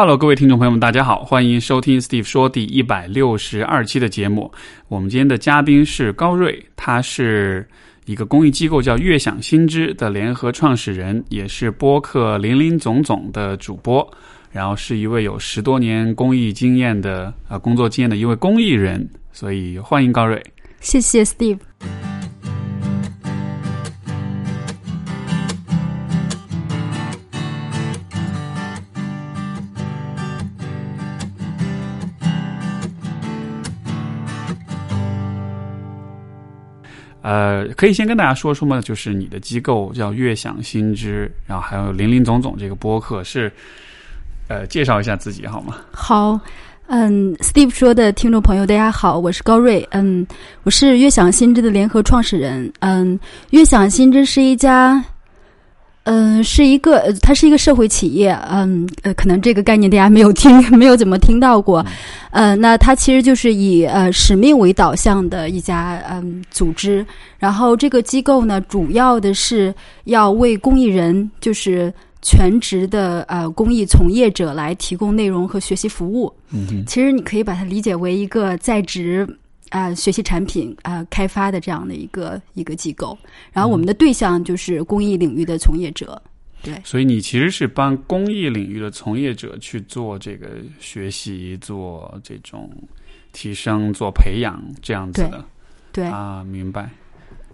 Hello，各位听众朋友们，大家好，欢迎收听 Steve 说第一百六十二期的节目。我们今天的嘉宾是高瑞，他是一个公益机构叫悦享新知的联合创始人，也是播客林林总总的主播，然后是一位有十多年公益经验的呃工作经验的一位公益人，所以欢迎高瑞。谢谢 Steve。呃，可以先跟大家说说吗？就是你的机构叫悦享新知，然后还有林林总总这个播客是，呃，介绍一下自己好吗？好，嗯，Steve 说的听众朋友，大家好，我是高瑞，嗯，我是悦享新知的联合创始人，嗯，悦享新知是一家。嗯，是一个，它是一个社会企业，嗯，呃，可能这个概念大家没有听，没有怎么听到过，呃，那它其实就是以呃使命为导向的一家嗯组织，然后这个机构呢，主要的是要为公益人，就是全职的呃公益从业者来提供内容和学习服务。嗯其实你可以把它理解为一个在职。啊，学习产品啊，开发的这样的一个一个机构，然后我们的对象就是公益领域的从业者，对。所以你其实是帮公益领域的从业者去做这个学习、做这种提升、做培养这样子的，对啊，明白。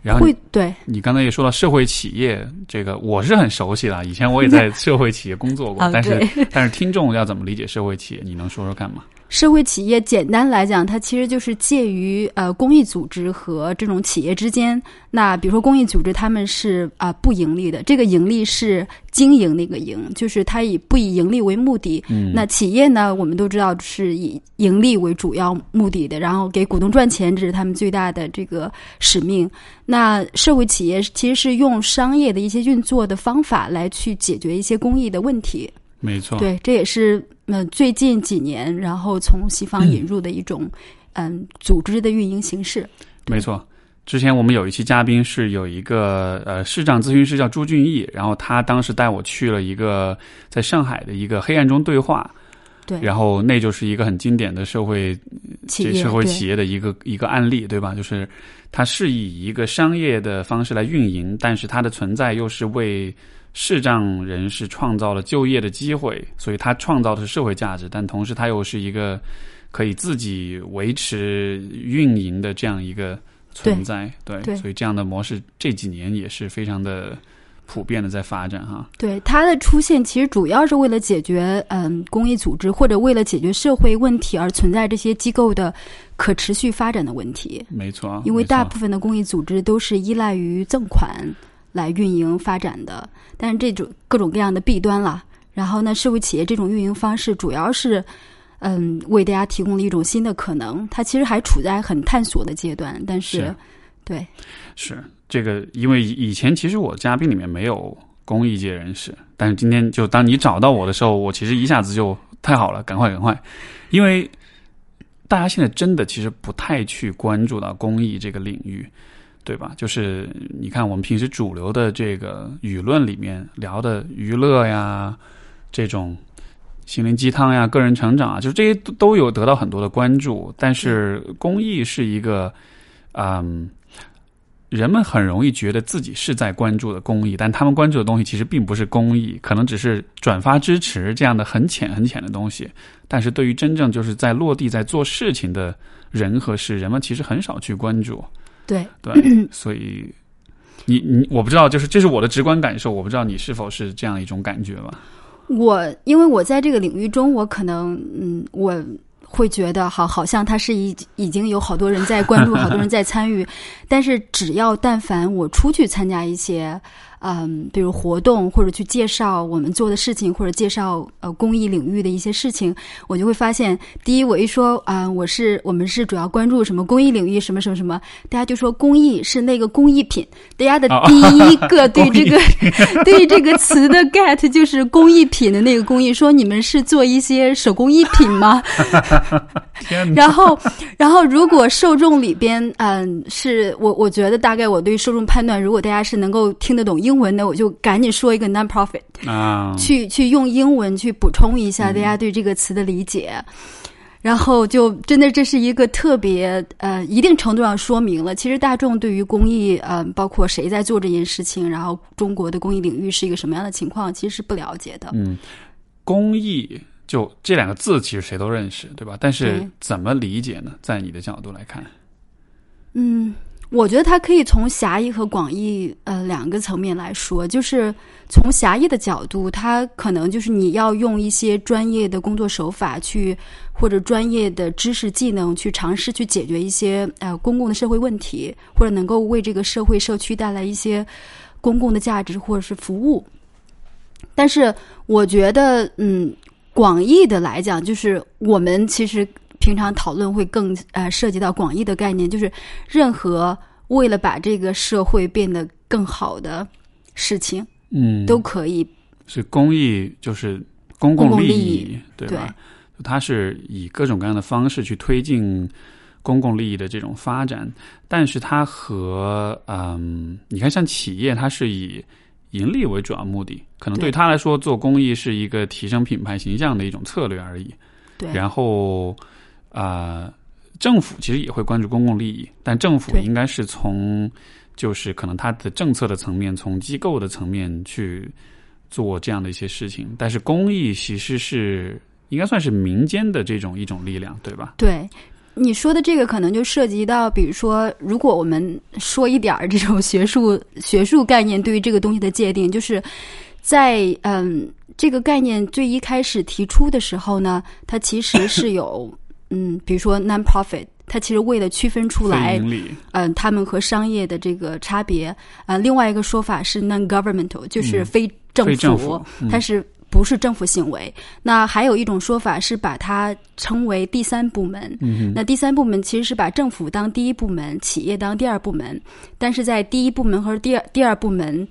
然后会对你刚才也说到社会企业，这个我是很熟悉的，以前我也在社会企业工作过，但是但是听众要怎么理解社会企业？你能说说看吗？社会企业简单来讲，它其实就是介于呃公益组织和这种企业之间。那比如说公益组织，他们是啊不盈利的，这个盈利是经营那个盈，就是它以不以盈利为目的。嗯，那企业呢，我们都知道是以盈利为主要目的的，然后给股东赚钱，这是他们最大的这个使命。那社会企业其实是用商业的一些运作的方法来去解决一些公益的问题。没错，对，这也是嗯最近几年，然后从西方引入的一种嗯组织的运营形式。没错，之前我们有一期嘉宾是有一个呃市长咨询师叫朱俊义，然后他当时带我去了一个在上海的一个黑暗中对话，对，然后那就是一个很经典的社会企业社会企业的一个一个案例，对吧？就是它是以一个商业的方式来运营，但是它的存在又是为。视障人士创造了就业的机会，所以他创造的是社会价值，但同时他又是一个可以自己维持运营的这样一个存在。对，所以这样的模式这几年也是非常的普遍的在发展哈。对，它的出现其实主要是为了解决嗯公益组织或者为了解决社会问题而存在这些机构的可持续发展的问题。没错，因为大部分的公益组织都是依赖于赠款。来运营发展的，但是这种各种各样的弊端了。然后呢，社会企业这种运营方式主要是，嗯，为大家提供了一种新的可能。它其实还处在很探索的阶段，但是，对，是这个，因为以前其实我嘉宾里面没有公益界人士，但是今天就当你找到我的时候，我其实一下子就太好了，赶快赶快，因为大家现在真的其实不太去关注到公益这个领域。对吧？就是你看，我们平时主流的这个舆论里面聊的娱乐呀，这种心灵鸡汤呀、个人成长啊，就这些都都有得到很多的关注。但是公益是一个，嗯，人们很容易觉得自己是在关注的公益，但他们关注的东西其实并不是公益，可能只是转发支持这样的很浅很浅的东西。但是对于真正就是在落地在做事情的人和事，人们其实很少去关注。对对，所以你你我不知道，就是这是我的直观感受，我不知道你是否是这样一种感觉吧？我因为我在这个领域中，我可能嗯，我会觉得好，好像他是已已经有好多人在关注，好多人在参与，但是只要但凡我出去参加一些。嗯，比如活动或者去介绍我们做的事情，或者介绍呃公益领域的一些事情，我就会发现，第一，我一说啊，我是我们是主要关注什么公益领域，什么什么什么，大家就说公益是那个工艺品，大家的第一个对这个对这个词的 get 就是工艺品的那个工艺，说你们是做一些手工艺品吗？然后，然后如果受众里边，嗯，是我我觉得大概我对受众判断，如果大家是能够听得懂英。英文的，我就赶紧说一个 non-profit，啊，去去用英文去补充一下嗯大家对这个词的理解。然后就真的这是一个特别呃，一定程度上说明了，其实大众对于公益呃，包括谁在做这件事情，然后中国的公益领域是一个什么样的情况，其实是不了解的。嗯，公益就这两个字，其实谁都认识，对吧？但是怎么理解呢？在你的角度来看，嗯，我觉得它可以从狭义和广义呃两个层面来说。就是从狭义的角度，它可能就是你要用一些专业的工作手法去，或者专业的知识技能去尝试去解决一些呃公共的社会问题，或者能够为这个社会社区带来一些公共的价值或者是服务。但是我觉得，嗯，广义的来讲，就是我们其实平常讨论会更呃涉及到广义的概念，就是任何为了把这个社会变得更好的事情，嗯，都可以。是公益，就是公公共利利益益，对吧？它是以各种各样的方式去推进公共利益的这种发展，但是它和嗯，你看像企业，它是以盈利为主要目的，可能对对。他来说，做公益是一个提升品牌形象的一种策略而已。对。然后啊、呃政府其实也会关注公共利益，但政府应该是从就是可能它的政策的层面，从机构的层面去做这样的一些事情。但是公益其实是应该算是民间的这种一种力量，对吧？对。你说的这个可能就涉及到，比如说，如果我们说一点儿这种学术学术概念对于这个东西的界定，就是在嗯这个概念最一开始提出的时候呢，它其实是有嗯，比如说 non-profit，它其实为了区分出来嗯，他们和商业的这个差别，呃，另外一个说法是 non-governmental，就是非政府，它是不是政府行为？那还有一种说法是把它称为第三部门。嗯那第三部门其实是把政府当第一部门，企业当第二部门，但是在第一部门和第二第二部门。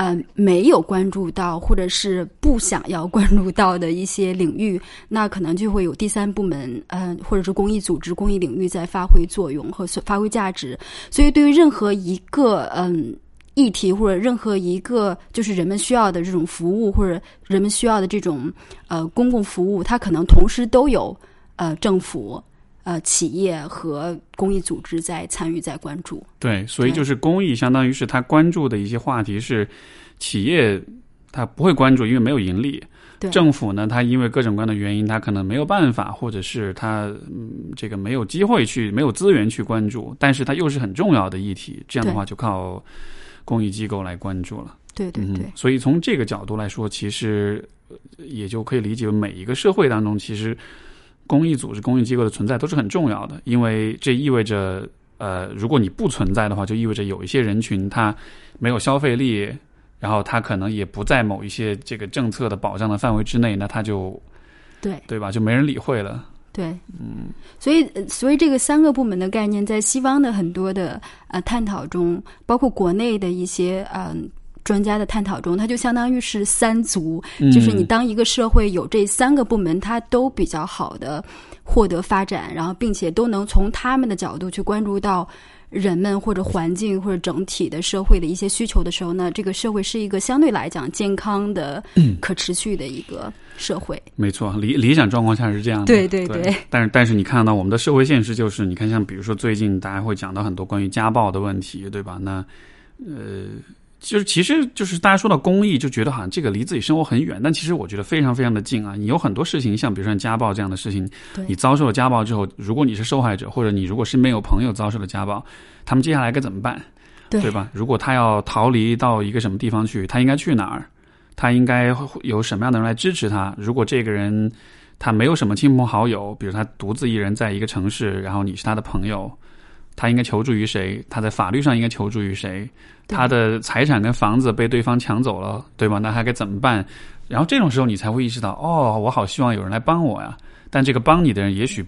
呃，没有关注到，或者是不想要关注到的一些领域，那可能就会有第三部门，嗯、或者是公益组织、公益领域在发挥作用和发挥价值。所以，对于任何一个嗯议题或者任何一个就是人们需要的这种服务或者人们需要的这种呃公共服务，它可能同时都有呃政府、呃企业和公益组织在参与在关注。对，所以就是公益，相当于是他关注的一些话题是企业他不会关注，因为没有盈利。对政府呢，他因为各种各样的原因，他可能没有办法，或者是他嗯这个没有机会去，没有资源去关注，但是它又是很重要的议题，这样的话就靠公益机构来关注了。对对对嗯，所以从这个角度来说，其实呃也就可以理解为每一个社会当中，其实公益组织、公益机构的存在都是很重要的，因为这意味着，呃，如果你不存在的话，就意味着有一些人群他没有消费力，然后他可能也不在某一些这个政策的保障的范围之内，那他就对。对吧，就没人理会了。对，嗯，所以呃所以这个三个部门的概念，在西方的很多的呃探讨中，包括国内的一些嗯、专家的探讨中，它就相当于是三足，就是你嗯当一个社会有这三个部门，它都比较好的获得发展，然后并且都能从他们的角度去关注到人们或者环境或者整体的社会的一些需求的时候呢，这个社会是一个相对来讲健康的、可持续的一个社会。没错，理理想状况下是这样的。对对对对但是但是你看到我们的社会现实就是，你看像比如说最近大家会讲到很多关于家暴的问题，对吧？那呃，就是其实就是大家说到公益，就觉得好像这个离自己生活很远，但其实我觉得非常非常的近啊。你有很多事情，像比如说像家暴这样的事情，对你遭受了家暴之后，如果你是受害者，或者你如果身边有朋友遭受了家暴，他们接下来该怎么办？对对吧？如果他要逃离到一个什么地方去，他应该去哪儿？他应该会有什么样的人来支持他？如果这个人他没有什么亲朋好友，比如他独自一人在一个城市，然后你是他的朋友，他应该求助于谁？他在法律上应该求助于谁？他的财产跟房子被对方抢走了，对吧？那他该怎么办？然后这种时候你才会意识到，哦，我好希望有人来帮我呀。但这个帮你的人也许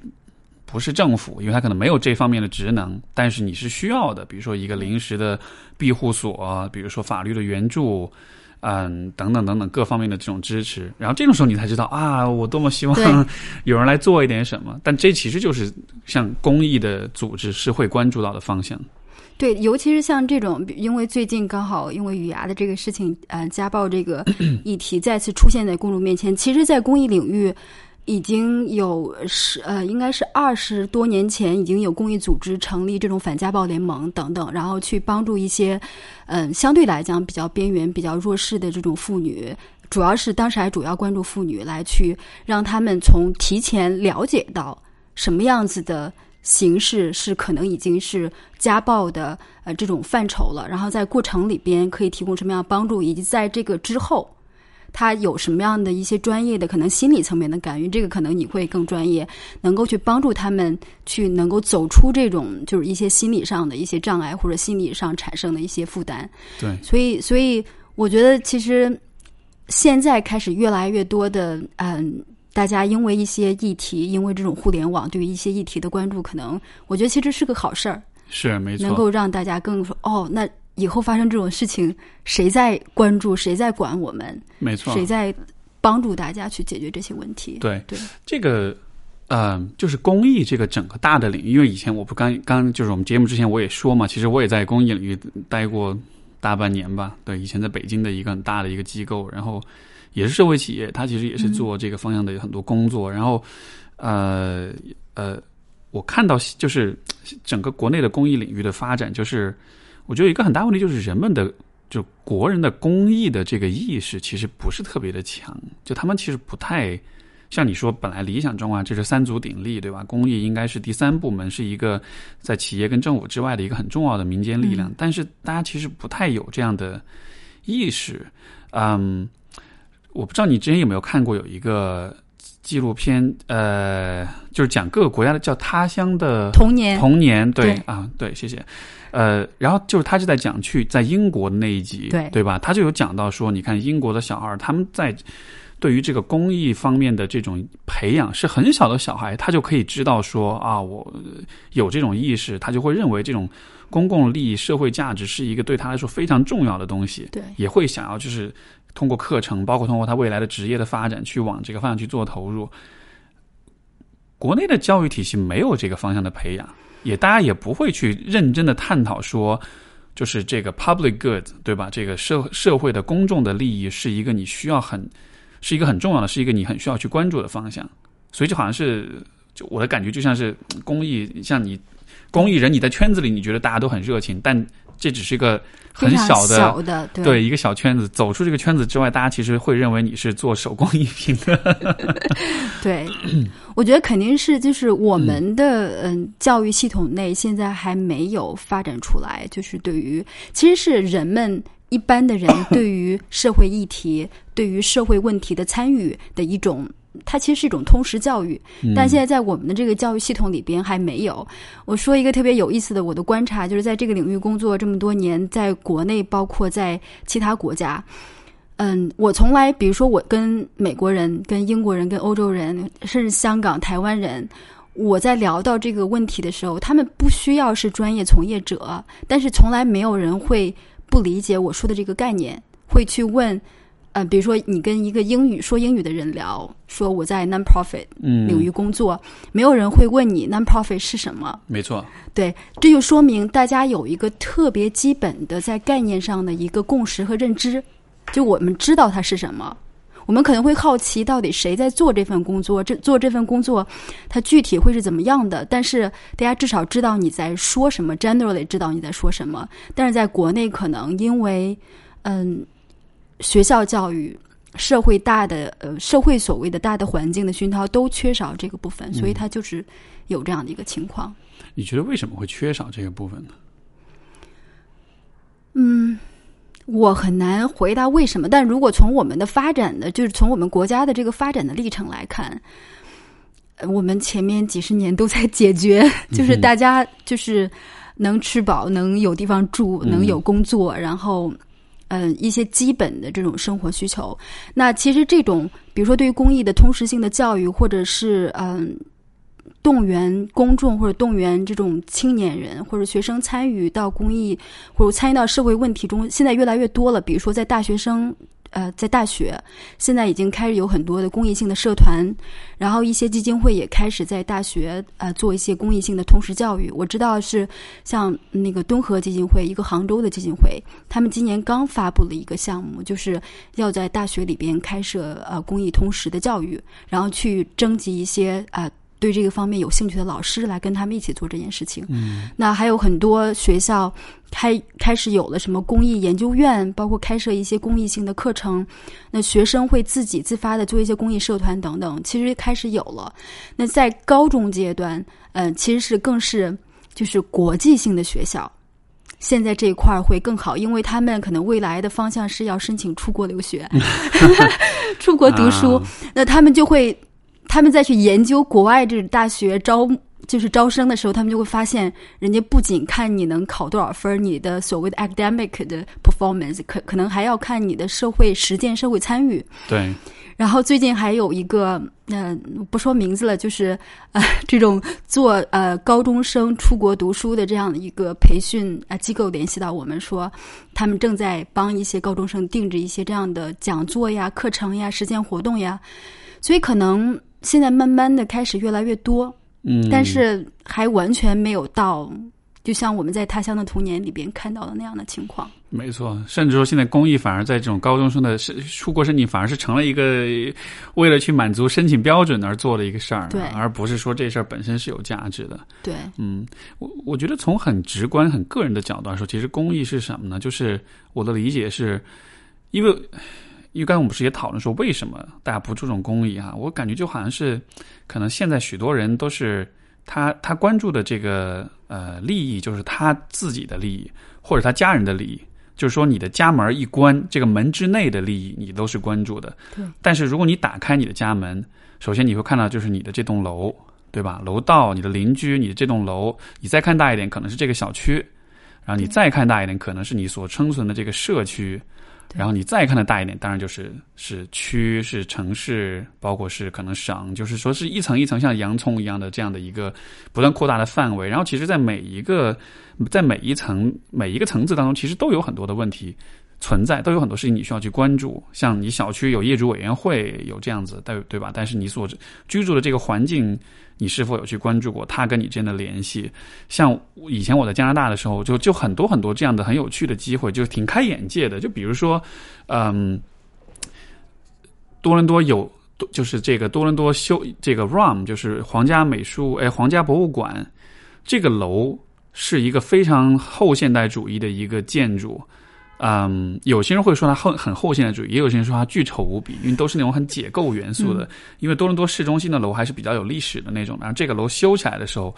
不是政府，因为他可能没有这方面的职能，但是你是需要的，比如说一个临时的庇护所，比如说法律的援助，嗯，等等等等各方面的这种支持。然后这种时候你才知道啊，我多么希望 有人来做一点什么。但这其实就是像公益的组织是会关注到的方向。对，尤其是像这种，因为最近刚好因为雨牙的这个事情，呃，家暴这个 议题再次出现在公众面前。其实，在公益领域，已经有十呃，应该是二十多年前，已经有公益组织成立这种反家暴联盟等等，然后去帮助一些嗯相对来讲比较边缘、比较弱势的这种妇女，主要是当时还主要关注妇女，来去让他们从提前了解到什么样子的。形式是可能已经是家暴的呃这种范畴了，然后在过程里边可以提供什么样帮助，以及在这个之后，他有什么样的一些专业的可能心理层面的干预，这个可能你会更专业，能够去帮助他们去能够走出这种就是一些心理上的一些障碍或者心理上产生的一些负担。对，所以所以我觉得其实现在开始越来越多的嗯。大家因为一些议题，因为这种互联网对于一些议题的关注，可能我觉得其实是个好事儿，是没错，能够让大家更说哦，那以后发生这种事情，谁在关注，谁在管我们？没错，谁在帮助大家去解决这些问题？对对，这个呃，就是公益这个整个大的领域，因为以前我不刚刚就是我们节目之前我也说嘛，其实我也在公益领域待过大半年吧。对，以前在北京的一个很大的一个机构，然后。也是社会企业，它其实也是做这个方向的很多工作。然后，呃呃，我看到就是整个国内的公益领域的发展，就是我觉得一个很大问题就是人们的就国人的公益的这个意识其实不是特别的强，就他们其实不太像你说，本来理想中啊，这是三足鼎立，对吧？公益应该是第三部门，是一个在企业跟政府之外的一个很重要的民间力量，但是大家其实不太有这样的意识，嗯。我不知道你之前有没有看过有一个纪录片，呃，就是讲各个国家的叫《他乡的童年》。童年，对啊，对，谢谢。呃，然后就是他就在讲去在英国的那一集，对对吧？他就有讲到说，你看英国的小孩，他们在对于这个公益方面的这种培养，是很小的小孩，他就可以知道说啊，我有这种意识，他就会认为这种公共利益、社会价值是一个对他来说非常重要的东西，对，也会想要就是。通过课程，包括通过他未来的职业的发展，去往这个方向去做投入。国内的教育体系没有这个方向的培养，也大家也不会去认真的探讨说，就是这个 public good，对吧？这个社社会的公众的利益是一个你需要很，是一个很重要的，是一个你很需要去关注的方向。所以就好像是，就我的感觉就像是公益，像你公益人，你在圈子里你觉得大家都很热情，但。这只是一个很小的，小的对一个小圈子。走出这个圈子之外，大家其实会认为你是做手工艺品的。对，我觉得肯定是就是我们的嗯教育系统内现在还没有发展出来，就是对于其实是人们一般的人对于社会议题、对于社会问题的参与的一种。它其实是一种通识教育，但现在在我们的这个教育系统里边还没有。我说一个特别有意思的我的观察，就是在这个领域工作这么多年，在国内包括在其他国家，嗯，我从来，比如说我跟美国人、跟英国人、跟欧洲人，甚至香港、台湾人，我在聊到这个问题的时候，他们不需要是专业从业者，但是从来没有人会不理解我说的这个概念，会去问。呃，比如说你跟一个英语说英语的人聊，说我在 non-profit 领域工作，没有人会问你 non-profit 是什么。没错，对，这就说明大家有一个特别基本的在概念上的一个共识和认知，就我们知道它是什么。我们可能会好奇，到底谁在做这份工作？这做这份工作，它具体会是怎么样的？但是大家至少知道你在说什么，generally 知道你在说什么。但是在国内，可能因为嗯。学校教育、社会大的呃社会所谓的大的环境的熏陶都缺少这个部分，所以它就是有这样的一个情况。你觉得为什么会缺少这个部分呢？嗯，我很难回答为什么。但如果从我们的发展的，就是从我们国家的这个发展的历程来看，我们前面几十年都在解决，就是大家就是能吃饱，能有地方住，能有工作，然后。嗯，一些基本的这种生活需求。那其实这种，比如说对于公益的通识性的教育，或者是嗯，动员公众或者动员这种青年人或者学生参与到公益或者参与到社会问题中，现在越来越多了。比如说在大学生呃，在大学现在已经开始有很多的公益性的社团，然后一些基金会也开始在大学呃做一些公益性的通识教育。我知道是像那个敦和基金会，一个杭州的基金会，他们今年刚发布了一个项目，就是要在大学里边开设呃公益通识的教育，然后去征集一些啊。对这个方面有兴趣的老师来跟他们一起做这件事情。嗯，那还有很多学校开开始有了什么公益研究院，包括开设一些公益性的课程。那学生会自己自发的做一些公益社团等等，其实开始有了。那在高中阶段，嗯，其实是更是就是国际性的学校，现在这一块儿会更好，因为他们可能未来的方向是要申请出国留学，出国读书，那他们就会。他们再去研究国外这大学招就是招生的时候，他们就会发现，人家不仅看你能考多少分，你的所谓的 academic 的 performance，可可能还要看你的社会实践、社会参与。对。然后最近还有一个，嗯，不说名字了，就是呃，这种做呃高中生出国读书的这样的一个培训啊机构联系到我们说，他们正在帮一些高中生定制一些这样的讲座呀、课程呀、实践活动呀，所以可能。现在慢慢的开始越来越多，嗯，但是还完全没有到，就像我们在《他乡的童年》里边看到的那样的情况。没错，甚至说现在公益反而在这种高中生的出国申请，反而是成了一个为了去满足申请标准而做的一个事儿，对，而不是说这事儿本身是有价值的。对，嗯，我我觉得从很直观、很个人的角度来说，其实公益是什么呢？就是我的理解是，因为。因为刚才我们不是也讨论说，为什么大家不注重公益哈？我感觉就好像是，可能现在许多人都是他他关注的这个呃利益，就是他自己的利益或者他家人的利益，就是说你的家门一关，这个门之内的利益你都是关注的。对。但是如果你打开你的家门，首先你会看到就是你的这栋楼，对吧？楼道、你的邻居、你的这栋楼，你再看大一点，可能是这个小区，然后你再看大一点，可能是你所生存的这个社区。然后你再看的大一点，当然就是是区、是城市，包括是可能省，就是说是一层一层像洋葱一样的这样的一个不断扩大的范围。然后其实，在每一个在每一层每一个层次当中，其实都有很多的问题存在，都有很多事情你需要去关注。像你小区有业主委员会，有这样子，对对吧？但是你所居住的这个环境。你是否有去关注过他跟你之间的联系？像以前我在加拿大的时候，就就很多很多这样的很有趣的机会，就挺开眼界的。就比如说，嗯，多伦多有，就是这个多伦多修这个 ROM，就是皇家美术哎皇家博物馆，这个楼是一个非常后现代主义的一个建筑。嗯，有些人会说它后很后现代主义，也有些人说它巨丑无比，因为都是那种很解构元素的。因为多伦多市中心的楼还是比较有历史的那种。然后这个楼修起来的时候，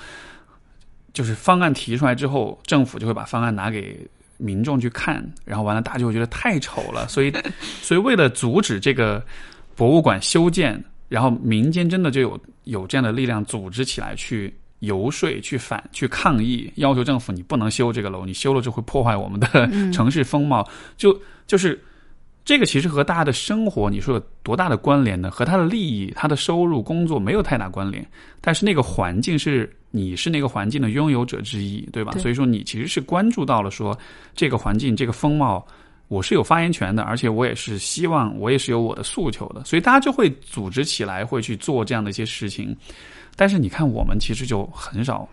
就是方案提出来之后，政府就会把方案拿给民众去看，然后完了大家就会觉得太丑了。所以，所以为了阻止这个博物馆修建，然后民间真的就有有这样的力量组织起来去。游说去反去抗议，要求政府你不能修这个楼，你修了就会破坏我们的 城市风貌。就就是这个其实和大家的生活你说有多大的关联呢？和他的利益、他的收入、工作没有太大关联。但是那个环境是你是那个环境的拥有者之一，对吧？所以说你其实是关注到了说这个环境、这个风貌，我是有发言权的，而且我也是希望我也是有我的诉求的，所以大家就会组织起来，会去做这样的一些事情。但是你看，我们其实就很少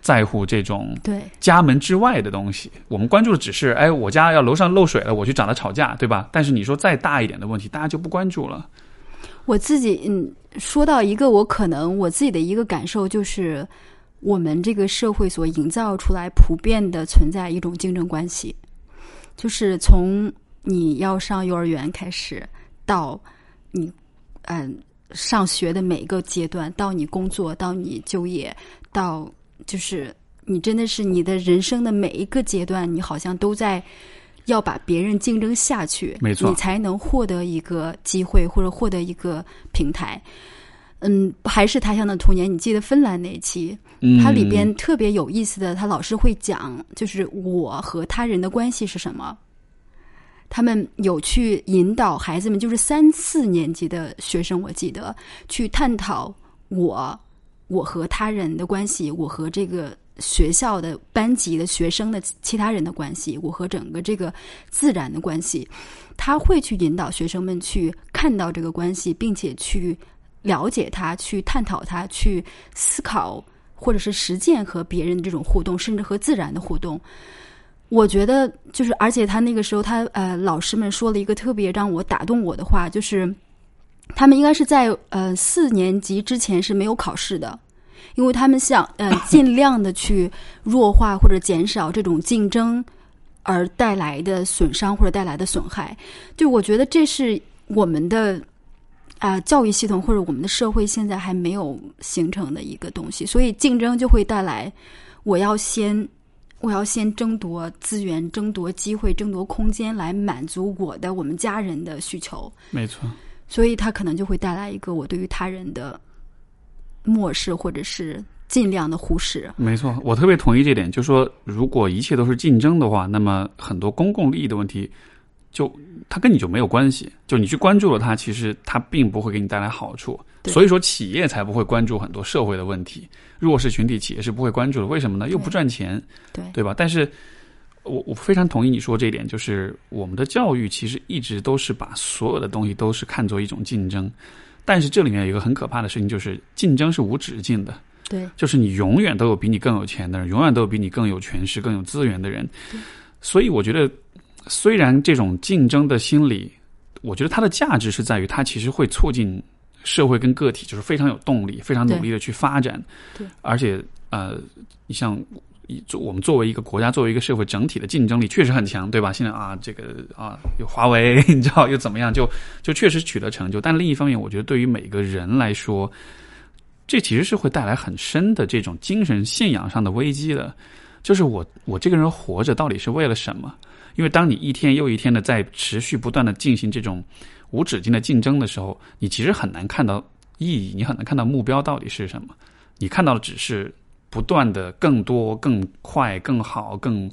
在乎这种对家门之外的东西。我们关注的只是，哎，我家要楼上漏水了，我去找他吵架，对吧？但是你说再大一点的问题，大家就不关注了。我自己嗯，说到一个，我可能我自己的一个感受就是，我们这个社会所营造出来普遍的存在一种竞争关系，就是从你要上幼儿园开始到你嗯。上学的每一个阶段，到你工作，到你就业，到就是你真的是你的人生的每一个阶段，你好像都在要把别人竞争下去，没错，你才能获得一个机会或者获得一个平台。嗯，还是他乡的童年，你记得芬兰那一期，它里边特别有意思的，他老师会讲，就是我和他人的关系是什么。他们有去引导孩子们，就是三四年级的学生，我记得去探讨我我和他人的关系，我和这个学校的班级的学生的其他人的关系，我和整个这个自然的关系，他会去引导学生们去看到这个关系，并且去了解它，去探讨它，去思考或者是实践和别人这种互动，甚至和自然的互动。我觉得就是，而且他那个时候，他呃，老师们说了一个特别让我打动我的话，就是他们应该是在呃四年级之前是没有考试的。因为他们想，呃，尽量的去弱化或者减少这种竞争而带来的损伤或者带来的损害。就我觉得这是我们的啊教育系统或者我们的社会现在还没有形成的一个东西。所以竞争就会带来，我要先我要先争夺资源、争夺机会、争夺空间来满足我的我们家人的需求。没错。所以它可能就会带来一个我对于他人的。漠视或者是尽量的忽视，没错，我特别同意这点。就说如果一切都是竞争的话，那么很多公共利益的问题，就它跟你就没有关系。就你去关注了它，其实它并不会给你带来好处。所以说，企业才不会关注很多社会的问题。弱势群体企业是不会关注的，为什么呢？又不赚钱，对对吧？但是我我非常同意你说这一点，就是我们的教育其实一直都是把所有的东西都是看作一种竞争。但是这里面有一个很可怕的事情，就是竞争是无止境的。对，就是你永远都有比你更有钱的人，永远都有比你更有权势、更有资源的人。所以我觉得，虽然这种竞争的心理，我觉得它的价值是在于它其实会促进社会跟个体就是非常有动力、非常努力的去发展。对，而且呃，你像。做我们作为一个国家，作为一个社会，整体的竞争力确实很强，对吧？现在啊，这个啊，有华为，你知道又怎么样？就就确实取得成就。但另一方面，我觉得对于每个人来说，这其实是会带来很深的这种精神信仰上的危机的。就是我我这个人活着到底是为了什么？因为当你一天又一天的在持续不断的进行这种无止境的竞争的时候，你其实很难看到意义，你很难看到目标到底是什么。你看到的只是。不断的更多、更快、更好、更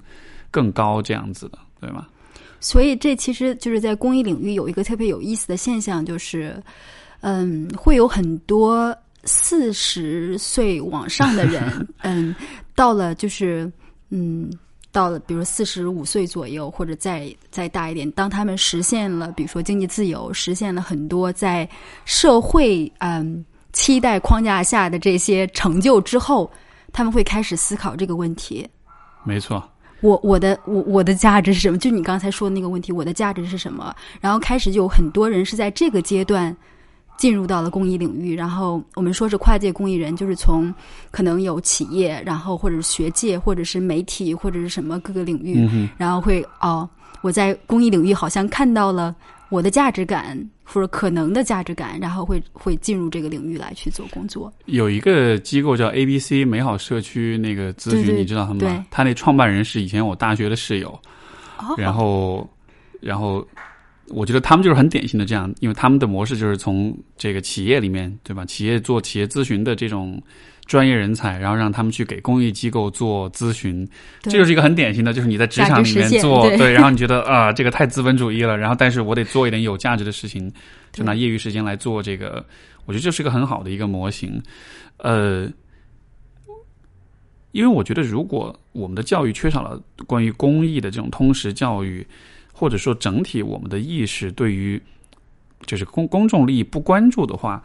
更高这样子的，对吗？所以这其实就是在公益领域有一个特别有意思的现象，就是嗯，会有很多四十岁往上的人，嗯，到了就是嗯，到了比如四十五岁左右，或者再再大一点，当他们实现了比如说经济自由，实现了很多在社会嗯期待框架下的这些成就之后。他们会开始思考这个问题，没错。我我的我我的价值是什么？就你刚才说的那个问题，我的价值是什么？然后开始就有很多人是在这个阶段进入到了公益领域。然后我们说是跨界公益人，就是从可能有企业，然后或者是学界，或者是媒体，或者是什么各个领域，然后会哦，我在公益领域好像看到了。我的价值感或者可能的价值感，然后会会进入这个领域来去做工作。有一个机构叫 A B C 美好社区那个咨询，你知道他们吗？他那创办人是以前我大学的室友，然后然后我觉得他们就是很典型的这样，因为他们的模式就是从这个企业里面对吧？企业做企业咨询的这种。专业人才，然后让他们去给公益机构做咨询，这就是一个很典型的，就是你在职场里面做，对，然后你觉得啊，这个太资本主义了，然后但是我得做一点有价值的事情，就拿业余时间来做这个，我觉得这是一个很好的一个模型，呃，因为我觉得如果我们的教育缺少了关于公益的这种通识教育，或者说整体我们的意识对于就是公公众利益不关注的话，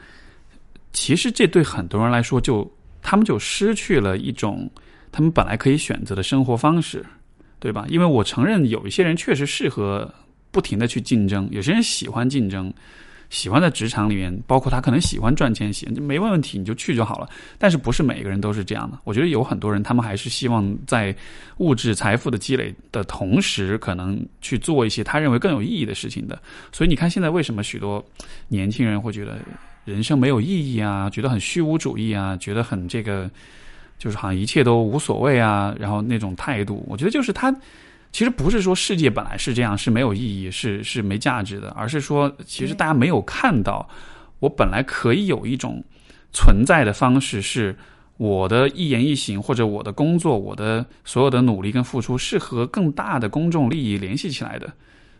其实这对很多人来说就。他们就失去了一种他们本来可以选择的生活方式，对吧？因为我承认有一些人确实适合不停的去竞争，有些人喜欢竞争，喜欢在职场里面，包括他可能喜欢赚钱，喜没问题，你就去就好了。但是不是每个人都是这样的？我觉得有很多人，他们还是希望在物质财富的积累的同时，可能去做一些他认为更有意义的事情的。所以你看，现在为什么许多年轻人会觉得？人生没有意义啊，觉得很虚无主义啊，觉得很这个，就是好像一切都无所谓啊，然后那种态度，我觉得就是他其实不是说世界本来是这样是没有意义是是没价值的，而是说其实大家没有看到，我本来可以有一种存在的方式，是我的一言一行或者我的工作，我的所有的努力跟付出是和更大的公众利益联系起来的，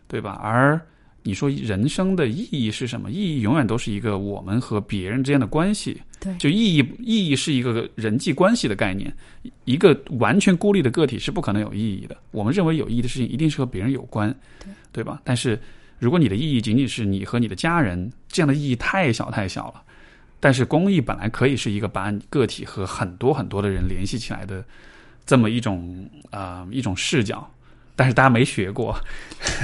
对吧？而你说人生的意义是什么？意义永远都是一个我们和别人之间的关系。对，就意义意义是一个人际关系的概念，一个完全孤立的个体是不可能有意义的。我们认为有意义的事情一定是和别人有关，对对吧？但是如果你的意义仅仅是你和你的家人，这样的意义太小太小了。但是公益本来可以是一个把个体和很多很多的人联系起来的这么一种啊、一种视角，但是大家没学过，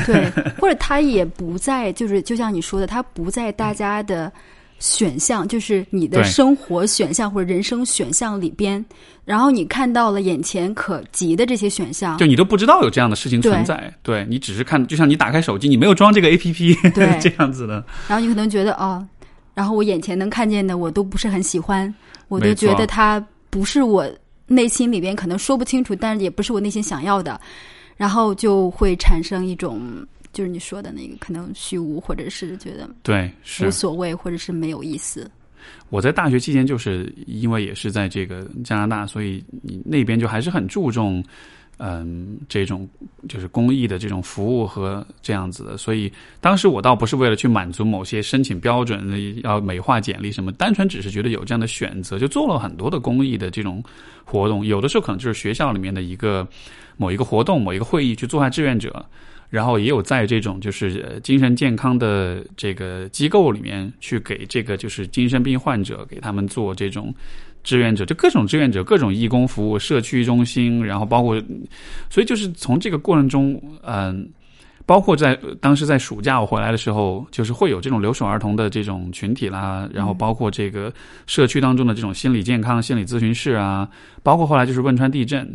对，或者他也不在，就是就像你说的，他不在大家的选项，就是你的生活选项或者人生选项里边，然后你看到了眼前可及的这些选项就，你都不知道有这样的事情存在，对你只是看，就像你打开手机，你没有装这个 A P P，对 这样子的，然后你可能觉得哦，然后我眼前能看见的我都不是很喜欢，我都觉得它不是我内心里边可能说不清楚，但是也不是我内心想要的，然后就会产生一种就是你说的那个可能虚无，或者是觉得对，是无所谓，或者是没有意思。我在大学期间，就是因为也是在这个加拿大，所以你那边就还是很注重，嗯，这种就是公益的这种服务和这样子的。所以当时我倒不是为了去满足某些申请标准，要美化简历什么，单纯只是觉得有这样的选择，就做了很多的公益的这种活动。有的时候可能就是学校里面的一个某一个活动、某一个会议去做下志愿者。然后也有在这种就是精神健康的这个机构里面去给这个就是精神病患者给他们做这种志愿者，就各种志愿者、各种义工服务、社区中心，然后包括，所以就是从这个过程中，嗯、包括在呃当时在暑假我回来的时候，就是会有这种留守儿童的这种群体啦，然后包括这个社区当中的这种心理健康、心理咨询室啊，包括后来就是汶川地震。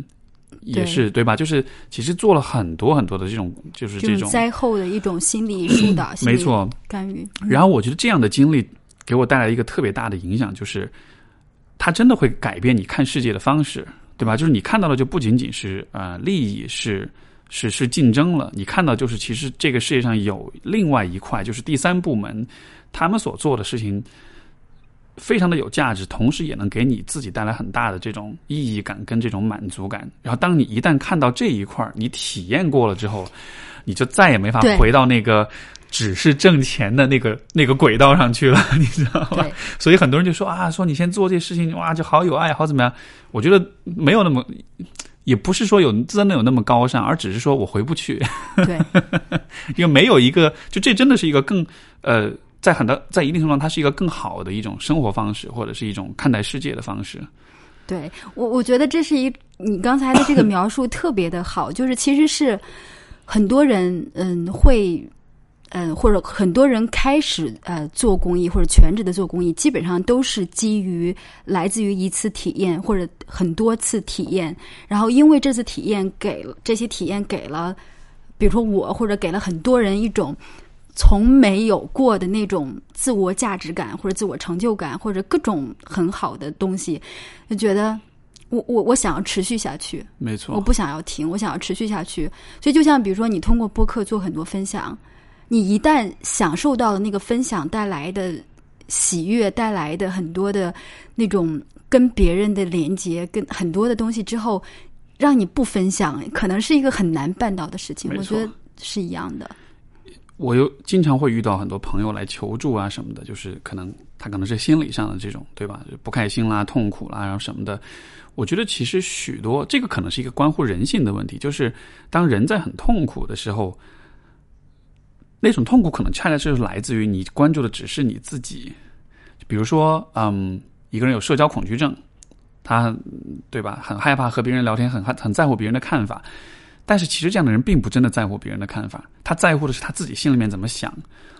也是对吧？就是其实做了很多很多的这种，就是这种灾后的一种心理疏导、没错。干预。然后我觉得这样的经历给我带来一个特别大的影响，就是它真的会改变你看世界的方式，对吧？就是你看到的就不仅仅是呃利益是是是竞争了，你看到就是其实这个世界上有另外一块，就是第三部门他们所做的事情。非常的有价值，同时也能给你自己带来很大的这种意义感跟这种满足感。然后，当你一旦看到这一块儿，你体验过了之后，你就再也没法回到那个只是挣钱的那个那个轨道上去了，你知道吗？对，所以很多人就说啊，说你先做这事情，哇，就好有爱好怎么样？我觉得没有那么，也不是说有真的有那么高尚，而只是说我回不去，对，因为没有一个，就这真的是一个更呃，在很大在一定程度上，它是一个更好的一种生活方式，或者是一种看待世界的方式。对我，我觉得这是一你刚才的这个描述特别的好，就是其实是很多人嗯会嗯或者很多人开始呃做公益或者全职的做公益，基本上都是基于来自于一次体验或者很多次体验，然后因为这次体验给这些体验给了，比如说我或者给了很多人一种。从没有过的那种自我价值感，或者自我成就感，或者各种很好的东西，就觉得我我我想要持续下去，没错，我不想要停，我想要持续下去。所以就像比如说，你通过播客做很多分享，你一旦享受到了那个分享带来的喜悦，带来的很多的那种跟别人的连接，跟很多的东西之后，让你不分享，可能是一个很难办到的事情。我觉得是一样的。我又经常会遇到很多朋友来求助啊什么的，就是可能他可能是心理上的这种，对吧？不开心啦、痛苦啦，然后什么的。我觉得其实许多这个可能是一个关乎人性的问题，就是当人在很痛苦的时候，那种痛苦可能恰恰就是来自于你关注的只是你自己。比如说，嗯，一个人有社交恐惧症，他对吧，很害怕和别人聊天，很很在乎别人的看法。但是其实这样的人并不真的在乎别人的看法，他在乎的是他自己心里面怎么想。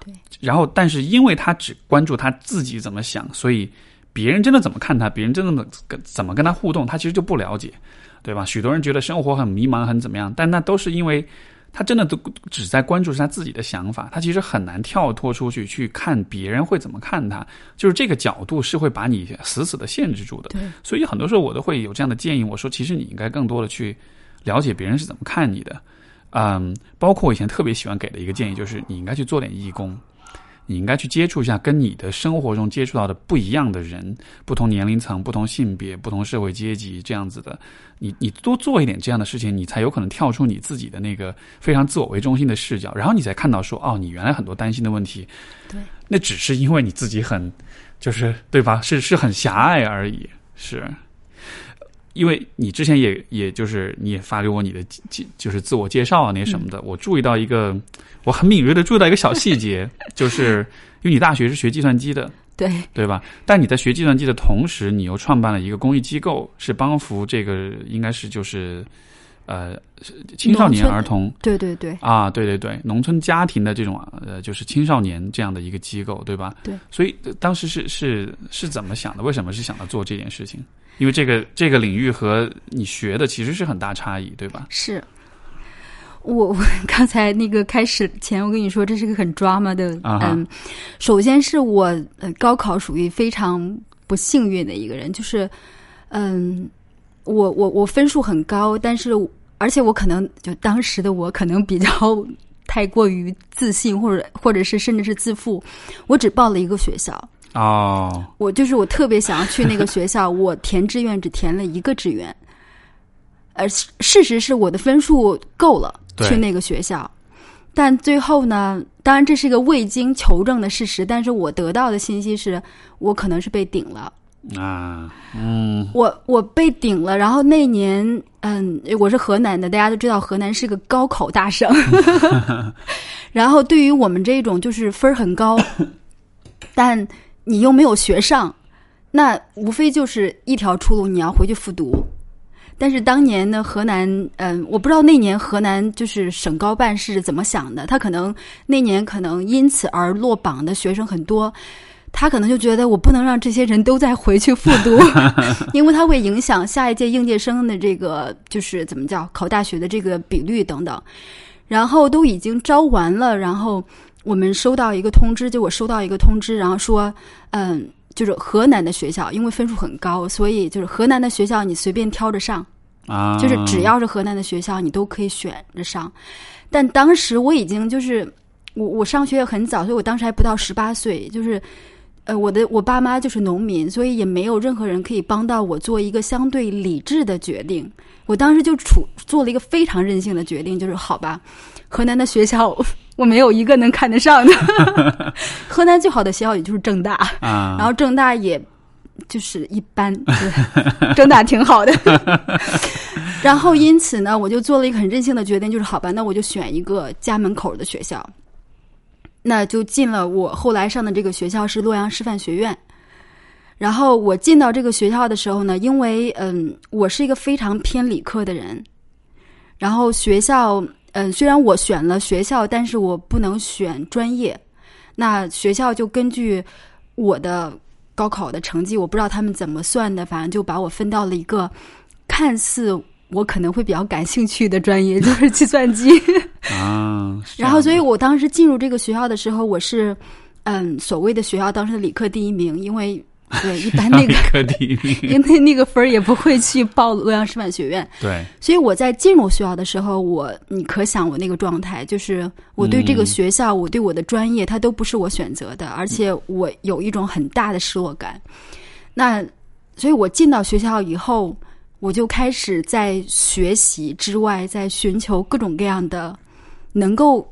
对。然后，但是因为他只关注他自己怎么想，所以别人真的怎么看他，别人真的跟怎么跟他互动，他其实就不了解，对吧？许多人觉得生活很迷茫，很怎么样，但那都是因为他真的都只在关注是他自己的想法，他其实很难跳脱出去去看别人会怎么看他，就是这个角度是会把你死死的限制住的。对，所以很多时候我都会有这样的建议，我说其实你应该更多的去了解别人是怎么看你的，嗯，包括我以前特别喜欢给的一个建议就是你应该去做点义工。你应该去接触一下跟你的生活中接触到的不一样的人，不同年龄层、不同性别、不同社会阶级这样子的，你你多做一点这样的事情，你才有可能跳出你自己的那个非常自我为中心的视角，然后你才看到说，哦，你原来很多担心的问题，对，那只是因为你自己很就是对吧？是是很狭隘而已，是。因为你之前也也就是你也发给我你的就是自我介绍啊那些什么的，我注意到一个，我很敏锐的注意到一个小细节，就是因为你大学是学计算机的，对对吧？但你在学计算机的同时，你又创办了一个公益机构，是帮扶这个应该是就是呃青少年儿童，对对对啊对对对，农村家庭的这种呃就是青少年这样的一个机构，对吧？对，所以当时是是是怎么想的？为什么是想到做这件事情？因为这个这个领域和你学的其实是很大差异，对吧？是，我我 刚才那个开始前，我跟你说这是个很 drama 的，嗯，首先是我呃高考属于非常不幸运的一个人，就是嗯，我我我分数很高，但是而且我可能就当时的我可能比较 太过于自信，或者或者是甚至是自负，我只报了一个学校。哦，我就是我特别想要去那个学校，我填志愿只填了一个志愿，而事实是我的分数够了去那个学校，但最后呢，当然这是一个未经求证的事实，但是我得到的信息是我可能是被顶了啊，嗯，我我被顶了，然后那年，嗯，我是河南的，大家都知道河南是个高考大省，然后对于我们这种就是分儿很高，但你又没有学上，那无非就是一条出路，你要回去复读。但是当年呢，河南，嗯，我不知道那年河南就是省高办是怎么想的。他可能那年可能因此而落榜的学生很多，他可能就觉得我不能让这些人都再回去复读，因为他会影响下一届应届生的这个就是怎么叫考大学的这个比率等等。然后都已经招完了，然后。我们收到一个通知，就我收到一个通知，然后说，嗯，就是河南的学校，因为分数很高，所以就是河南的学校你随便挑着上，啊，就是只要是河南的学校，你都可以选着上。但当时我已经就是我我上学也很早，所以我当时还不到十八岁，就是呃我的我爸妈就是农民，所以也没有任何人可以帮到我做一个相对理智的决定。我当时就处做了一个非常任性的决定，就是好吧，河南的学校。我没有一个能看得上的，河南最好的学校也就是郑大，然后郑大也就是一般，郑大挺好的。然后因此呢，我就做了一个很任性的决定，就是好吧，那我就选一个家门口的学校，那就进了我后来上的这个学校是洛阳师范学院。然后我进到这个学校的时候呢，因为嗯，我是一个非常偏理科的人，然后学校。嗯，虽然我选了学校，但是我不能选专业。那学校就根据我的高考的成绩，我不知道他们怎么算的，反正就把我分到了一个看似我可能会比较感兴趣的专业，就是计算机。啊，然后，所以我当时进入这个学校的时候，我是嗯，所谓的学校当时的理科第一名，因为。对，一般那个，因为那个分儿也不会去报洛阳师范学院。对，所以我在进入学校的时候，我你可想我那个状态，就是我对这个学校，我对我的专业，它都不是我选择的，而且我有一种很大的失落感。那，所以我进到学校以后，我就开始在学习之外，在寻求各种各样的能够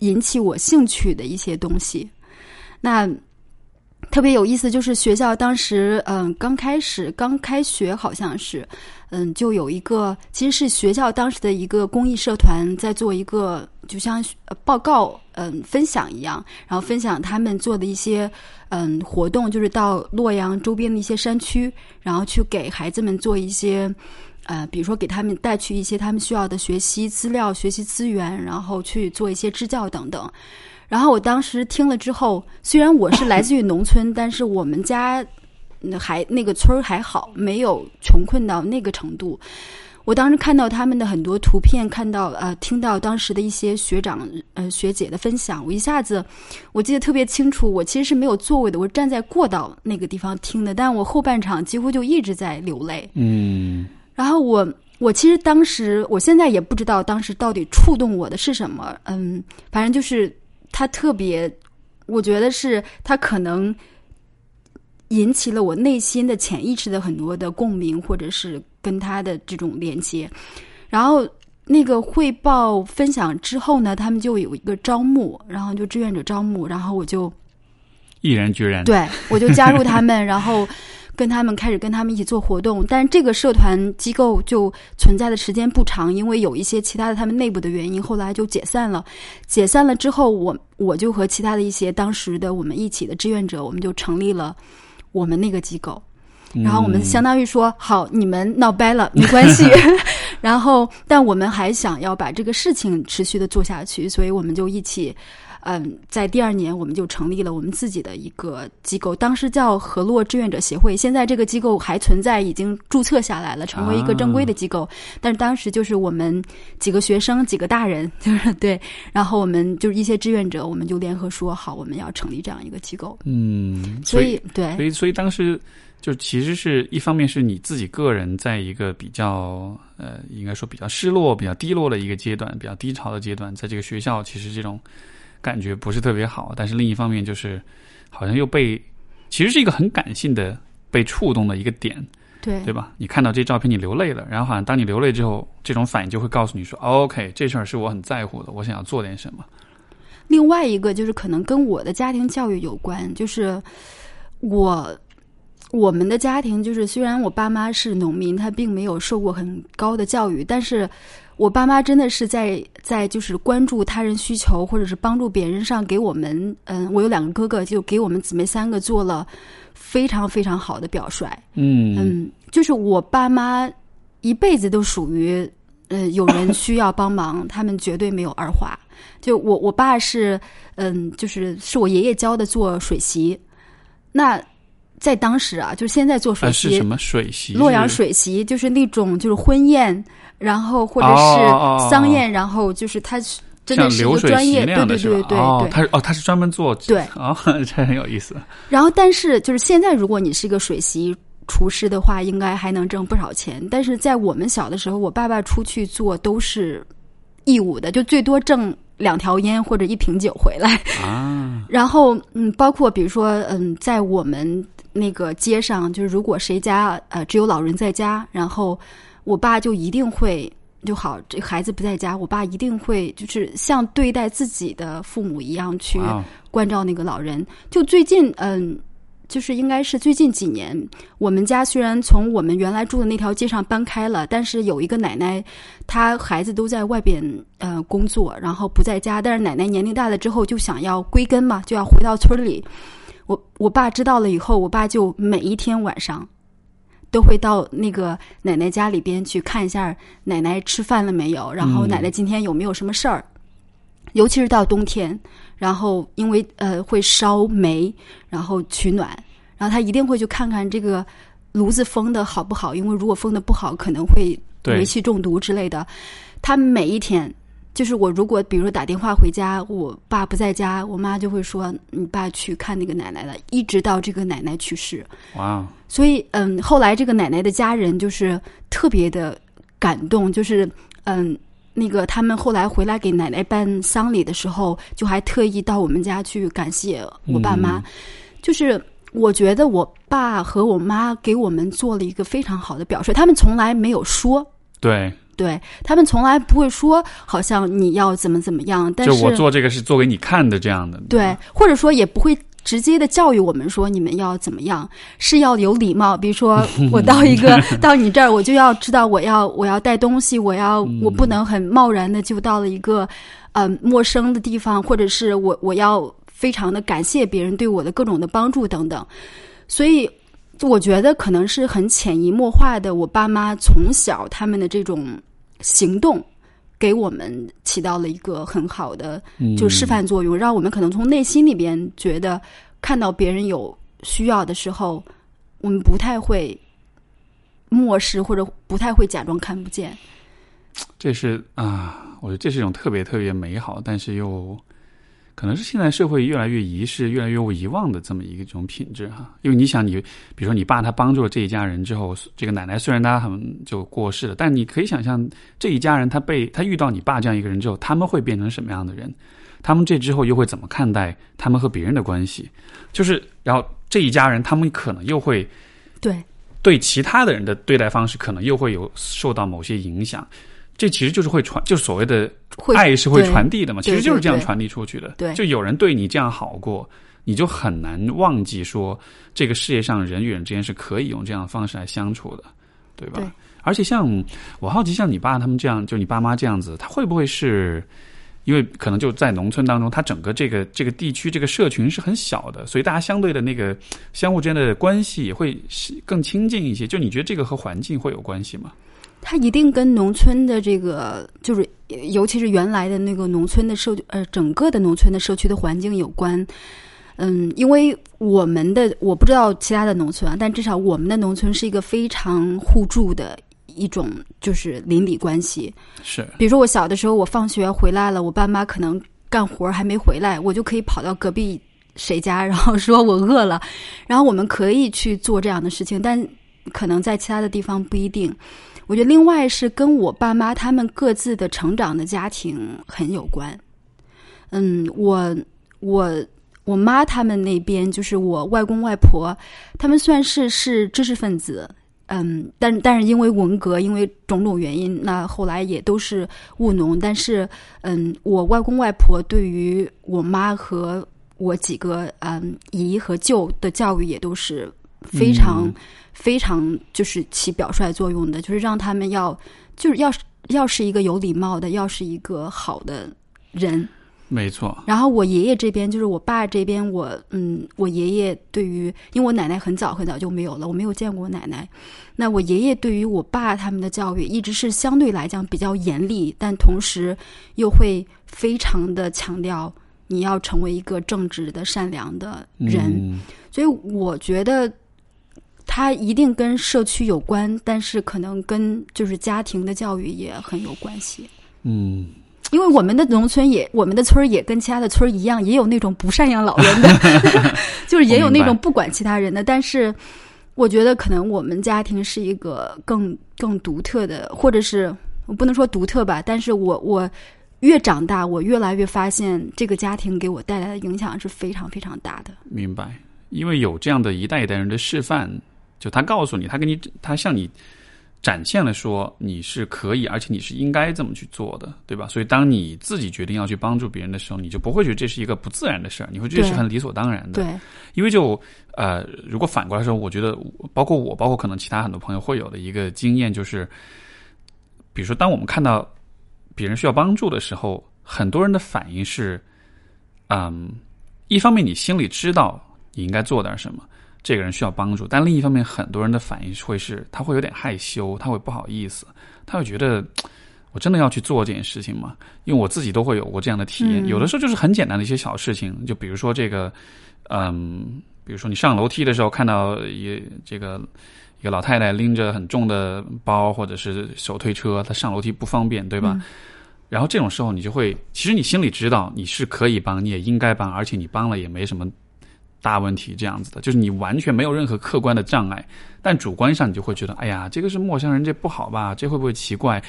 引起我兴趣的一些东西。那。特别有意思，就是学校当时，嗯，刚开始刚开学，好像是，嗯，就有一个，其实是学校当时的一个公益社团在做一个，就像报告，嗯，分享一样，然后分享他们做的一些，嗯，活动，就是到洛阳周边的一些山区，然后去给孩子们做一些，呃，比如说给他们带去一些他们需要的学习资料、学习资源，然后去做一些支教等等。然后我当时听了之后，虽然我是来自于农村，但是我们家还那个村儿还好，没有穷困到那个程度。我当时看到他们的很多图片，看到呃，听到当时的一些学长呃学姐的分享，我一下子我记得特别清楚。我其实是没有座位的，我站在过道那个地方听的，但我后半场几乎就一直在流泪。嗯。然后我我其实当时，我现在也不知道当时到底触动我的是什么。嗯，反正就是。他特别，我觉得是他可能引起了我内心的潜意识的很多的共鸣，或者是跟他的这种连接。然后那个汇报分享之后呢，他们就有一个招募，然后就志愿者招募，然后我就毅然决然。对，我就加入他们，然后跟他们开始跟他们一起做活动。但是这个社团机构就存在的时间不长，因为有一些其他的他们内部的原因，后来就解散了。解散了之后，我我就和其他的一些当时的我们一起的志愿者，我们就成立了我们那个机构。然后我们相当于说，好，你们闹掰了没关系。然后，但我们还想要把这个事情持续的做下去，所以我们就一起，嗯，在第二年我们就成立了我们自己的一个机构，当时叫河洛志愿者协会。现在这个机构还存在，已经注册下来了，成为一个正规的机构。但是当时就是我们几个学生、几个大人，就是对，然后我们就是一些志愿者，我们就联合说好，我们要成立这样一个机构。嗯，所以对，所以所以当时。就其实是一方面是你自己个人在一个比较呃，应该说比较失落、比较低落的一个阶段，比较低潮的阶段，在这个学校其实这种感觉不是特别好。但是另一方面就是好像又被其实是一个很感性的被触动的一个点，对对吧？你看到这照片你流泪了，然后好像当你流泪之后，这种反应就会告诉你说：“OK，这事儿是我很在乎的，我想要做点什么。”另外一个就是可能跟我的家庭教育有关，就是我。我们的家庭就是，虽然我爸妈是农民，他并没有受过很高的教育，但是我爸妈真的是在在就是关注他人需求或者是帮助别人上，给我们嗯，我有两个哥哥，就给我们姊妹三个做了非常非常好的表率。嗯嗯，就是我爸妈一辈子都属于呃有人需要帮忙，他们绝对没有二话。就我我爸是嗯，就是是我爷爷教的做水席，那。在当时啊，就现在做水席，是什么水席？洛阳水席就是那种就是婚宴，然后或者是桑宴，然后就是他真的是一个专业，对对对对对。哦，他是哦，他是专门做对 哦，这很有意思。然后，但是就是现在，如果你是一个水席厨师的话，应该还能挣不少钱。但是在我们小的时候，我爸爸出去做都是义务的，就最多挣两条烟或者一瓶酒回来啊。然后，嗯，包括比如说，嗯，在我们。那个街上，就是如果谁家呃只有老人在家，然后我爸就一定会就好，这孩子不在家，我爸一定会就是像对待自己的父母一样去关照那个老人。就最近，嗯，就是应该是最近几年，我们家虽然从我们原来住的那条街上搬开了，但是有一个奶奶，她孩子都在外边呃工作，然后不在家，但是奶奶年龄大了之后就想要归根嘛，就要回到村里。我我爸知道了以后，我爸就每一天晚上都会到那个奶奶家里边去看一下奶奶吃饭了没有，然后奶奶今天有没有什么事儿。尤其是到冬天，然后因为呃会烧煤，然后取暖，然后他一定会去看看这个炉子封的好不好，因为如果封的不好，可能会煤气中毒之类的。他每一天。就是我如果比如说打电话回家，我爸不在家，我妈就会说你爸去看那个奶奶了，一直到这个奶奶去世。哇！所以嗯，后来这个奶奶的家人就是特别的感动，就是嗯，那个他们后来回来给奶奶办丧礼的时候，就还特意到我们家去感谢我爸妈。就是我觉得我爸和我妈给我们做了一个非常好的表率，他们从来没有说。对。对他们从来不会说，好像你要怎么怎么样，但是我做这个是做给你看的这样的。对，或者说也不会直接的教育我们说你们要怎么样，是要有礼貌。比如说 我到一个到你这儿，我就要知道我要我要带东西，我要我不能很贸然的就到了一个呃陌生的地方，或者是我我要非常的感谢别人对我的各种的帮助等等，所以。我觉得可能是很潜移默化的，我爸妈从小他们的这种行动，给我们起到了一个很好的就示范作用，让我们可能从内心里边觉得，看到别人有需要的时候，我们不太会漠视或者不太会假装看不见。这是啊，我觉得这是一种特别特别美好，但是又。可能是现在社会越来越遗失、越来越遗忘的这么一个种品质哈，因为你想，你比如说你爸他帮助了这一家人之后，这个奶奶虽然他很就过世了，但你可以想象这一家人他被他遇到你爸这样一个人之后，他们会变成什么样的人？他们这之后又会怎么看待他们和别人的关系？就是然后这一家人他们可能又会对对其他的人的对待方式可能又会有受到某些影响。这其实就是会传，就所谓的爱是会传递的嘛，其实就是这样传递出去的。对，就有人对你这样好过，你就很难忘记说这个世界上人与人之间是可以用这样的方式来相处的，对吧？对而且像我好奇，像你爸他们这样，就你爸妈这样子，他会不会是？因为可能就在农村当中，他整个这个这个地区这个社群是很小的，所以大家相对的那个相互之间的关系也会更亲近一些。就你觉得这个和环境会有关系吗？它一定跟农村的这个，就是尤其是原来的那个农村的社呃，整个的农村的社区的环境有关。嗯，因为我们的我不知道其他的农村啊，但至少我们的农村是一个非常互助的。一种就是邻里关系，是。比如说我小的时候，我放学回来了，我爸妈可能干活还没回来，我就可以跑到隔壁谁家，然后说我饿了，然后我们可以去做这样的事情。但可能在其他的地方不一定。我觉得另外是跟我爸妈他们各自的成长的家庭很有关。嗯，我我我妈他们那边就是我外公外婆，他们算是是知识分子。嗯，但但是因为文革，因为种种原因，那后来也都是务农。但是，嗯，我外公外婆对于我妈和我几个嗯姨和舅的教育也都是非常非常就是起表率作用的，就是让他们要就是要要是一个有礼貌的，要是一个好的人。没错。然后我爷爷这边就是我爸这边，我嗯，我爷爷对于，因为我奶奶很早很早就没有了，我没有见过我奶奶。那我爷爷对于我爸他们的教育，一直是相对来讲比较严厉，但同时又会非常的强调你要成为一个正直的、善良的人。所以我觉得他一定跟社区有关，但是可能跟就是家庭的教育也很有关系。嗯。因为我们的农村也，我们的村儿也跟其他的村儿一样，也有那种不赡养老人的，就是也有那种不管其他人的。但是，我觉得可能我们家庭是一个更更独特的，或者是我不能说独特吧。但是我我越长大，我越来越发现这个家庭给我带来的影响是非常非常大的。明白，因为有这样的一代一代人的示范，就他告诉你，他给你，他向你。展现了说你是可以，而且你是应该这么去做的，对吧？所以当你自己决定要去帮助别人的时候，你就不会觉得这是一个不自然的事儿，你会觉得是很理所当然的。对，因为就呃，如果反过来说，我觉得包括我，包括可能其他很多朋友会有的一个经验就是，比如说当我们看到别人需要帮助的时候，很多人的反应是，嗯，一方面你心里知道你应该做点什么。这个人需要帮助，但另一方面，很多人的反应会是，他会有点害羞，他会不好意思，他会觉得，我真的要去做这件事情吗？因为我自己都会有过这样的体验，有的时候就是很简单的一些小事情，就比如说这个，嗯，比如说你上楼梯的时候看到一这个一个老太太拎着很重的包或者是手推车，她上楼梯不方便，对吧？然后这种时候你就会，其实你心里知道你是可以帮，你也应该帮，而且你帮了也没什么。大问题这样子的，就是你完全没有任何客观的障碍，但主观上你就会觉得，哎呀，这个是陌生人，这不好吧？这会不会奇怪？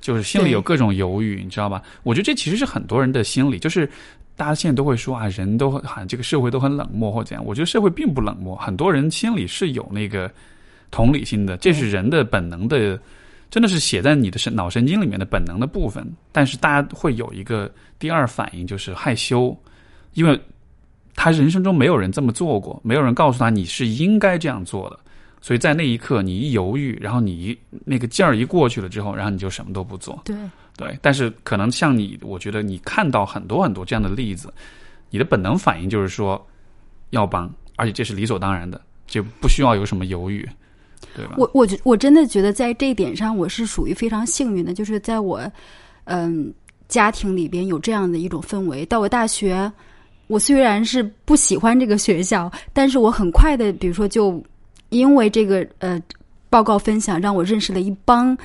就是心里有各种犹豫，你知道吧？我觉得这其实是很多人的心理，就是大家现在都会说啊，人都很这个社会都很冷漠或怎样。我觉得社会并不冷漠，很多人心里是有那个同理心的，这是人的本能的，真的是写在你的神脑神经里面的本能的部分。但是大家会有一个第二反应，就是害羞，因为。他人生中没有人这么做过，没有人告诉他你是应该这样做的，所以在那一刻你一犹豫，然后你一那个劲儿一过去了之后，然后你就什么都不做。对对，但是可能像你，我觉得你看到很多很多这样的例子，你的本能反应就是说要帮，而且这是理所当然的，就不需要有什么犹豫，对吧？我我觉我真的觉得在这一点上我是属于非常幸运的，就是在我嗯家庭里边有这样的一种氛围，到我大学。我虽然是不喜欢这个学校，但是我很快的，比如说，就因为这个呃报告分享，让我认识了一帮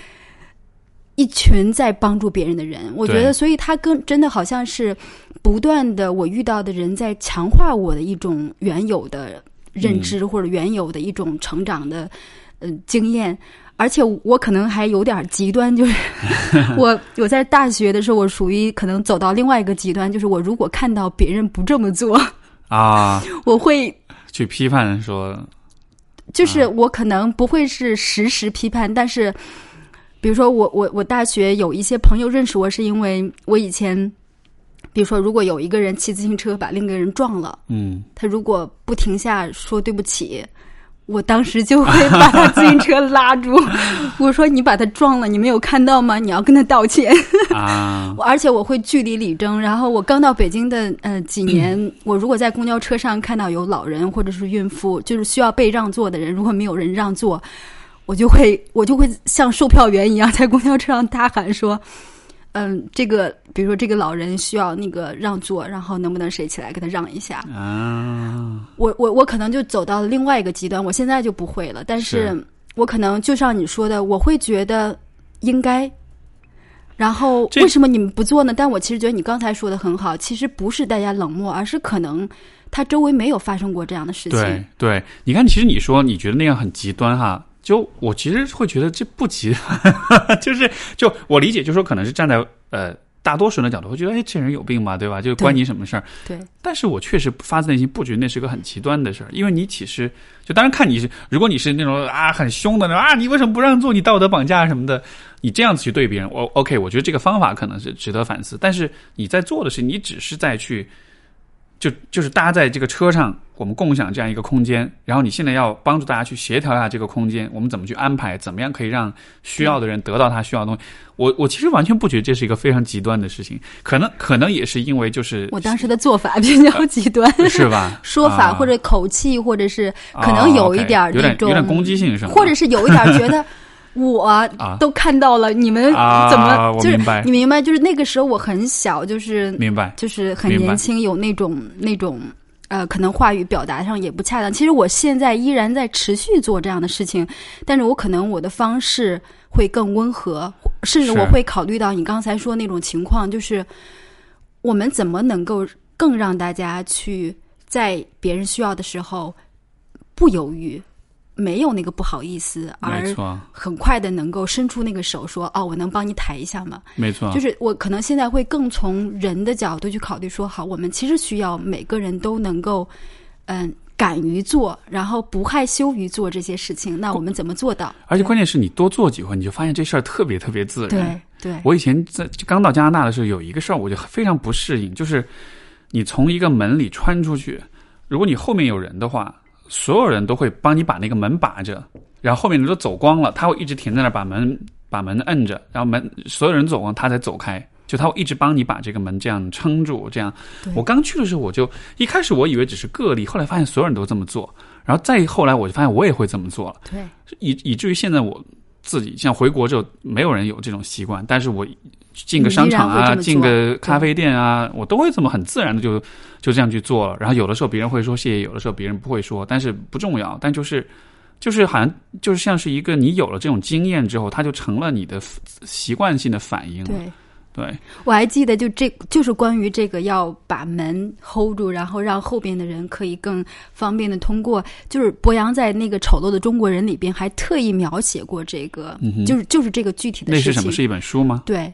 一群在帮助别人的人。我觉得，所以他跟真的好像是不断的，我遇到的人在强化我的一种原有的认知，或者原有的一种成长的嗯经验。而且我可能还有点极端，就是 我我在大学的时候，我属于可能走到另外一个极端，就是我如果看到别人不这么做啊，我会去批判说，就是我可能不会是实时批判，但是比如说我我我大学有一些朋友认识我是因为我以前比如说，如果有一个人骑自行车把另一个人撞了，嗯，他如果不停下说对不起，我当时就会把他自行车拉住，我说你把他撞了，你没有看到吗？你要跟他道歉。啊，而且我会据理力争。然后我刚到北京的呃几年，我如果在公交车上看到有老人或者是孕妇，就是需要被让座的人，如果没有人让座，我就会我就会像售票员一样在公交车上大喊说。嗯，这个比如说这个老人需要那个让座，然后能不能谁起来给他让一下？啊，我我我可能就走到了另外一个极端，我现在就不会了。但是是我可能就像你说的，我会觉得应该。然后为什么你们不做呢？但我其实觉得你刚才说的很好，其实不是大家冷漠，而是可能他周围没有发生过这样的事情。对对，你看，其实你说你觉得那样很极端哈，就我其实会觉得这不极端，就是就我理解，就是说可能是站在呃大多数人的角度，会觉得哎这人有病吧，对吧？就关你什么事儿？对但是我确实发自内心不觉得那是个很极端的事儿，因为你其实就当然看你是，如果你是那种啊很凶的那种啊，你为什么不让座？你道德绑架什么的，你这样子去对别人，我 OK，我觉得这个方法可能是值得反思。但是你在做的是，你只是在去，就就是大家在这个车上，我们共享这样一个空间，然后你现在要帮助大家去协调一下这个空间，我们怎么去安排，怎么样可以让需要的人得到他需要的东西。我我其实完全不觉得这是一个非常极端的事情，可能可能也是因为就是我当时的做法比较极端，是吧？说法啊或者口气，或者是可能有一点儿那种点有点攻击性是吗？或者是有一点儿觉得我啊都看到了，你们啊怎么就是明你明白？就是那个时候我很小，就是明白就是很年轻，有那种那种呃，可能话语表达上也不恰当。其实我现在依然在持续做这样的事情，但是我可能我的方式会更温和，甚至我会考虑到你刚才说那种情况，就是我们怎么能够更让大家去在别人需要的时候不犹豫，没有那个不好意思，没而错很快的能够伸出那个手说：“哦，我能帮你抬一下吗？”没错，就是我可能现在会更从人的角度去考虑说，好，我们其实需要每个人都能够，嗯，敢于做，然后不害羞于做这些事情。那我们怎么做到？而且关键是你多做几回，你就发现这事儿特别特别自然。对对我以前在刚到加拿大的时候，有一个事儿我就非常不适应，就是你从一个门里穿出去，如果你后面有人的话，所有人都会帮你把那个门把着，然后后面人都走光了，他会一直停在那儿把门把门摁着，然后门所有人走光，他才走开。就他会一直帮你把这个门这样撑住，这样。我刚去的时候，我就一开始我以为只是个例，后来发现所有人都这么做，然后再后来我就发现我也会这么做了。对以以至于现在我自己像回国之后，没有人有这种习惯，但是我进个商场啊，进个咖啡店啊，我都会这么很自然的就就这样去做了。然后有的时候别人会说谢谢，有的时候别人不会说，但是不重要，但就是。就是好像就是像是一个你有了这种经验之后，它就成了你的习惯性的反应了。对。对，我还记得，就这就是关于这个要把门 hold 住，然后让后边的人可以更方便的通过。就是博洋在那个《丑陋的中国人》里边还特意描写过这个，嗯就是就是这个具体的事情。那是什么？是一本书吗？对，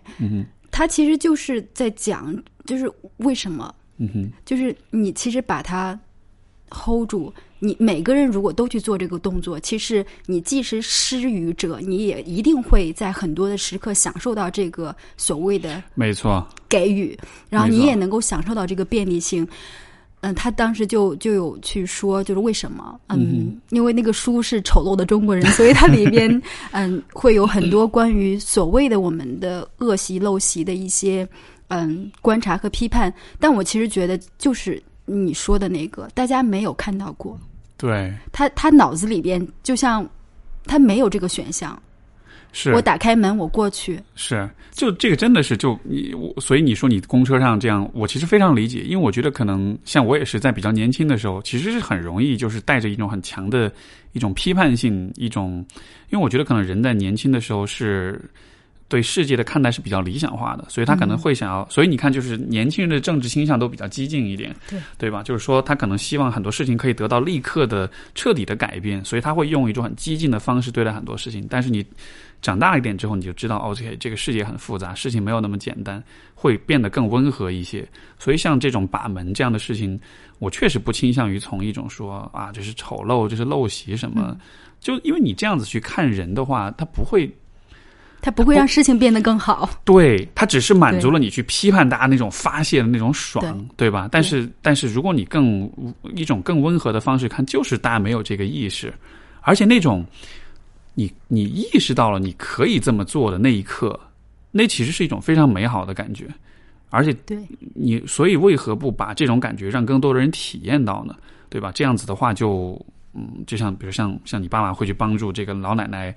他其实就是在讲，就是为什么，嗯哼，就是你其实把它 hold 住，你每个人如果都去做这个动作，其实你既是施予者，你也一定会在很多的时刻享受到这个所谓的没错，给予，然后你也能够享受到这个便利性。嗯，他当时就就有去说，就是为什么？嗯，因为那个书是丑陋的中国人，所以它里边 嗯会有很多关于所谓的我们的恶习陋习的一些嗯观察和批判。但我其实觉得，就是你说的那个，大家没有看到过，对，他他脑子里边就像他没有这个选项。是。我打开门，我过去，是，就这个真的是就你我，所以你说你公车上这样，我其实非常理解，因为我觉得可能像我也是在比较年轻的时候，其实是很容易就是带着一种很强的一种批判性，一种，因为我觉得可能人在年轻的时候是对世界的看待是比较理想化的，所以他可能会想要，所以你看，就是年轻人的政治倾向都比较激进一点，对对吧？就是说他可能希望很多事情可以得到立刻的彻底的改变，所以他会用一种很激进的方式对待很多事情，但是你。长大一点之后，你就知道，OK，这个世界很复杂，事情没有那么简单，会变得更温和一些。所以，像这种把门这样的事情，我确实不倾向于从一种说啊，这是丑陋，这是陋习什么。就因为你这样子去看人的话，他不会，它不会让事情变得更好。对，它只是满足了你去批判大家那种发泄的那种爽，对吧？但是，但是如果你更一种更温和的方式看，就是大家没有这个意识，而且那种你你意识到了你可以这么做的那一刻，那其实是一种非常美好的感觉。而且，对你，所以为何不把这种感觉让更多的人体验到呢？对吧？这样子的话，就嗯，就像比如像像你爸爸会去帮助这个老奶奶，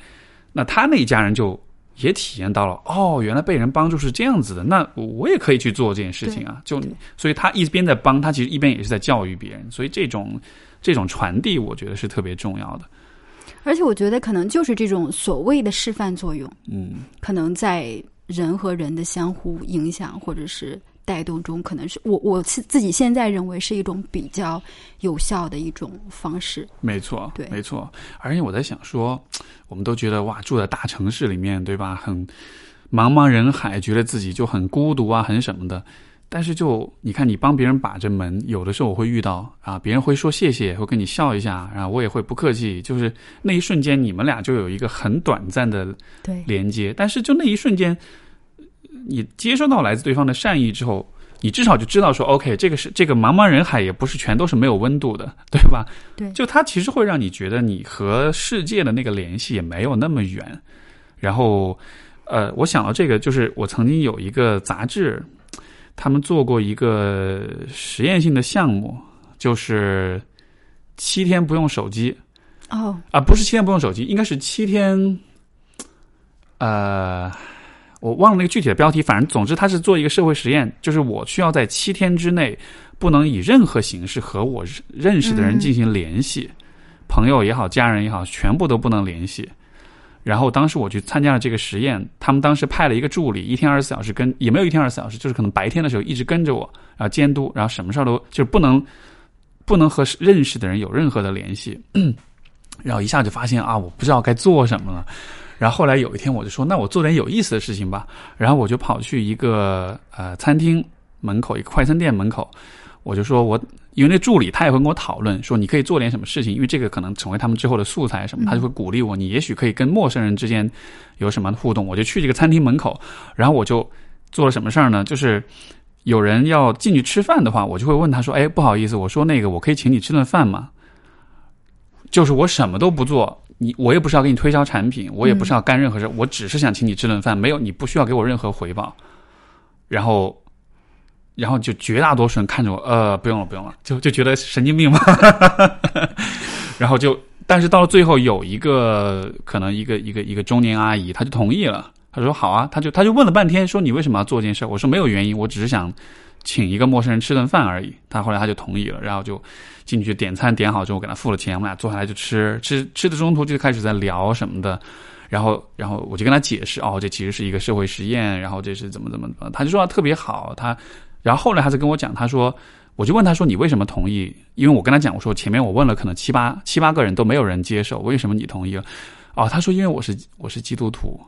那他那一家人就也体验到了哦，原来被人帮助是这样子的，那我也可以去做这件事情啊。就所以他一边在帮他，其实一边也是在教育别人。所以这种这种传递，我觉得是特别重要的。而且我觉得可能就是这种所谓的示范作用，嗯，可能在。人和人的相互影响或者是带动中，可能是我我自自己现在认为是一种比较有效的一种方式。没错，对，没错。而且我在想说，我们都觉得哇，住在大城市里面，对吧？很茫茫人海，觉得自己就很孤独啊，很什么的。但是就你看，你帮别人把着门，有的时候我会遇到啊，别人会说谢谢，会跟你笑一下，然后我也会不客气，就是那一瞬间，你们俩就有一个很短暂的连接。但是就那一瞬间，你接收到来自对方的善意之后，你至少就知道说，OK，这个是这个茫茫人海也不是全都是没有温度的，对吧？对，就它其实会让你觉得你和世界的那个联系也没有那么远。然后，呃，我想到这个，就是我曾经有一个杂志。他们做过一个实验性的项目，就是七天不用手机。哦，啊，不是七天不用手机，应该是七天。呃，我忘了那个具体的标题，反正总之他是做一个社会实验，就是我需要在七天之内不能以任何形式和我认识的人进行联系，朋友也好，家人也好，全部都不能联系。然后当时我去参加了这个实验，他们当时派了一个助理，一天二十四小时跟也没有一天二十四小时，就是可能白天的时候一直跟着我，然后监督，然后什么事儿都就是不能不能和认识的人有任何的联系，然后一下就发现啊，我不知道该做什么了。然后后来有一天我就说，那我做点有意思的事情吧。然后我就跑去一个呃餐厅门口，一个快餐店门口，我就说我。因为那助理他也会跟我讨论说，你可以做点什么事情，因为这个可能成为他们之后的素材什么，他就会鼓励我。你也许可以跟陌生人之间有什么互动。我就去这个餐厅门口，然后我就做了什么事儿呢？就是有人要进去吃饭的话，我就会问他说：“哎，不好意思，我说那个我可以请你吃顿饭吗？”就是我什么都不做，你我也不是要给你推销产品，我也不是要干任何事，我只是想请你吃顿饭，没有你不需要给我任何回报。然后。然后就绝大多数人看着我，呃，不用了，不用了，就就觉得神经病嘛。然后就，但是到了最后，有一个可能一个一个一个中年阿姨，她就同意了。她说好啊，她就她就问了半天，说你为什么要做这件事？我说没有原因，我只是想请一个陌生人吃顿饭而已。他后来他就同意了，然后就进去点餐，点好之后给他付了钱，我们俩坐下来就吃吃吃的中途就开始在聊什么的。然后然后我就跟他解释，哦，这其实是一个社会实验，然后这是怎么怎么怎么，他就说特别好，他。然后后来他就跟我讲，他说，我就问他说，你为什么同意？因为我跟他讲，我说前面我问了可能七八七八个人都没有人接受，为什么你同意了？哦，他说因为我是我是基督徒，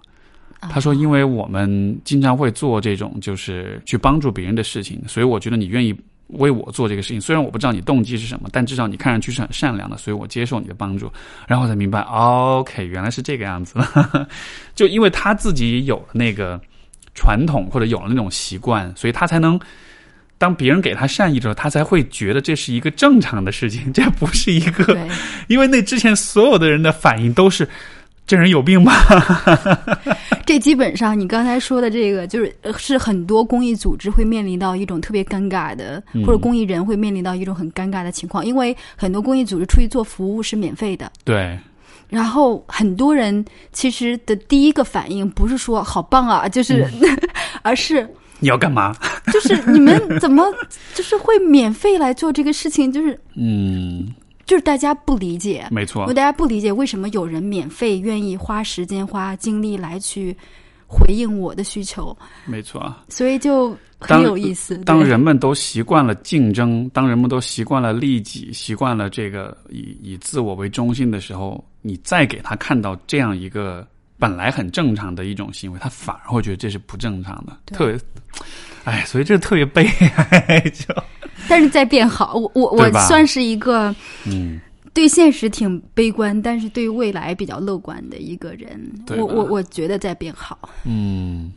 他说因为我们经常会做这种就是去帮助别人的事情，所以我觉得你愿意为我做这个事情，虽然我不知道你动机是什么，但至少你看上去是很善良的，所以我接受你的帮助。然后才明白，OK，原来是这个样子，就因为他自己有了那个。传统或者有了那种习惯，所以他才能当别人给他善意的时候，他才会觉得这是一个正常的事情，这不是一个。因为那之前所有的人的反应都是这人有病吧？这基本上你刚才说的这个，就是是很多公益组织会面临到一种特别尴尬的，或者公益人会面临到一种很尴尬的情况，因为很多公益组织出去做服务是免费的。对。然后很多人其实的第一个反应不是说好棒啊，就是，而是你要干嘛？就是你们怎么 就是会免费来做这个事情？就是嗯，就是大家不理解，没错，大家不理解为什么有人免费愿意花时间花精力来去回应我的需求？没错，所以就。很有意思。当人们都习惯了竞争，当人们都习惯了利己，习惯了这个以以自我为中心的时候，你再给他看到这样一个本来很正常的一种行为，他反而会觉得这是不正常的。特别，哎，所以这特别悲哀。就，但是在变好，我我我算是一个嗯对现实挺悲观，但是对未来比较乐观的一个人。我我我觉得在变好。嗯，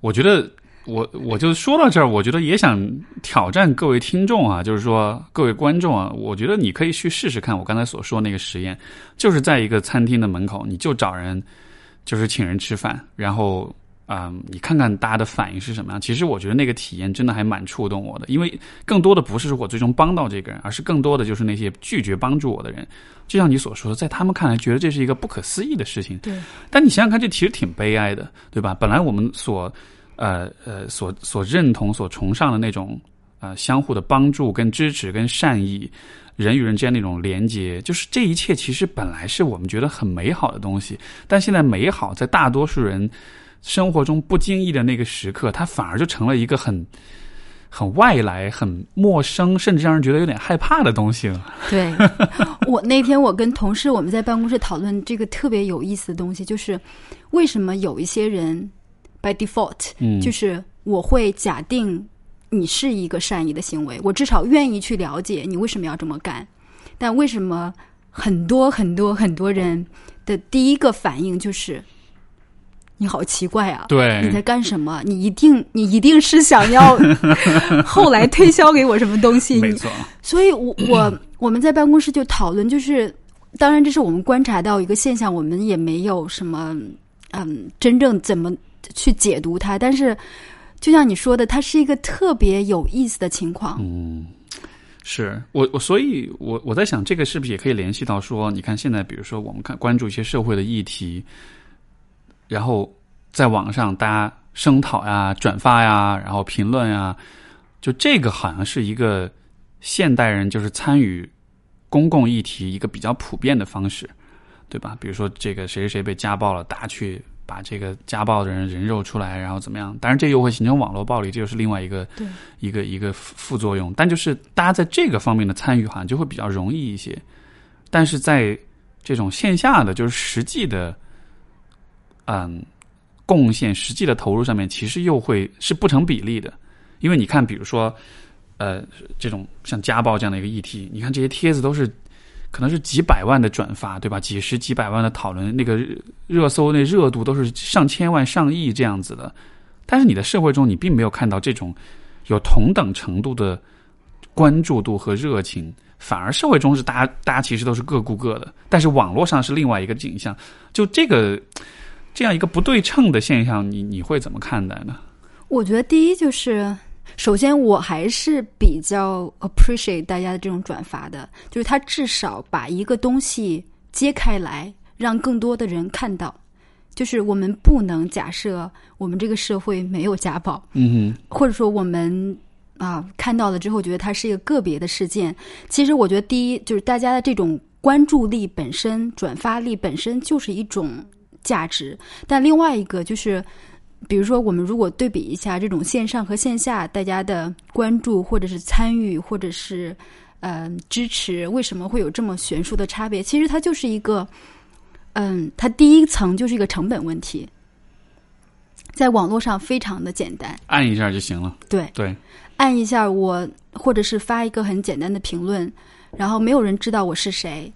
我觉得我我就说到这儿，我觉得也想挑战各位听众啊，就是说各位观众啊，我觉得你可以去试试看我刚才所说那个实验，就是在一个餐厅的门口，你就找人，就是请人吃饭，然后。嗯，你看看大家的反应是什么样？其实我觉得那个体验真的还蛮触动我的，因为更多的不是我最终帮到这个人，而是更多的就是那些拒绝帮助我的人。就像你所说的，在他们看来，觉得这是一个不可思议的事情。对，但你想想看，这其实挺悲哀的，对吧？本来我们所呃呃所所认同、所崇尚的那种呃相互的帮助、跟支持、跟善意，人与人之间那种连接，就是这一切其实本来是我们觉得很美好的东西。但现在美好在大多数人生活中不经意的那个时刻，它反而就成了一个很很外来、很陌生，甚至让人觉得有点害怕的东西了。对 我那天我跟同事我们在办公室讨论这个特别有意思的东西，就是为什么有一些人 by default，嗯，就是我会假定你是一个善意的行为，我至少愿意去了解你为什么要这么干。但为什么很多很多很多人的第一个反应就是你好奇怪啊？对，你在干什么？你一定你一定是想要 后来推销给我什么东西？没错，所以我，我我们在办公室就讨论，就是当然这是我们观察到一个现象，我们也没有什么嗯真正怎么去解读它，但是就像你说的，它是一个特别有意思的情况。嗯，是我我，所以我我在想，这个是不是也可以联系到说，你看现在，比如说我们看关注一些社会的议题，然后在网上大家声讨呀、转发呀，然后评论呀，就这个好像是一个现代人就是参与公共议题一个比较普遍的方式，对吧？比如说这个谁谁谁被家暴了，大家去把这个家暴的人人肉出来，然后怎么样？当然，这又会形成网络暴力，这又是另外一个对一个一个副副作用。但就是大家在这个方面的参与，好像就会比较容易一些。但是在这种线下的，就是实际的，嗯，贡献、实际的投入上面，其实又会是不成比例的。因为你看，比如说，呃，这种像家暴这样的一个议题，你看这些帖子都是可能是几百万的转发，对吧？几十几百万的讨论，那个热搜那热度都是上千万、上亿这样子的。但是你的社会中，你并没有看到这种有同等程度的关注度和热情，反而社会中是大家大家其实都是各顾各的，但是网络上是另外一个景象。就这个这样一个不对称的现象，你你会怎么看待呢？我觉得第一就是，首先我还是比较 appreciate 大家的这种转发的，就是他至少把一个东西揭开来，让更多的人看到。就是我们不能假设我们这个社会没有家暴，嗯或者说我们啊看到了之后觉得它是一个个别的事件。其实我觉得第一就是大家的这种关注力本身、转发力本身就是一种价值，但另外一个就是。比如说，我们如果对比一下这种线上和线下大家的关注，或者是参与，或者是呃支持，为什么会有这么悬殊的差别？其实它就是一个，嗯，它第一层就是一个成本问题，在网络上非常的简单，按一下就行了。对，对，按一下我，或者是发一个很简单的评论，然后没有人知道我是谁，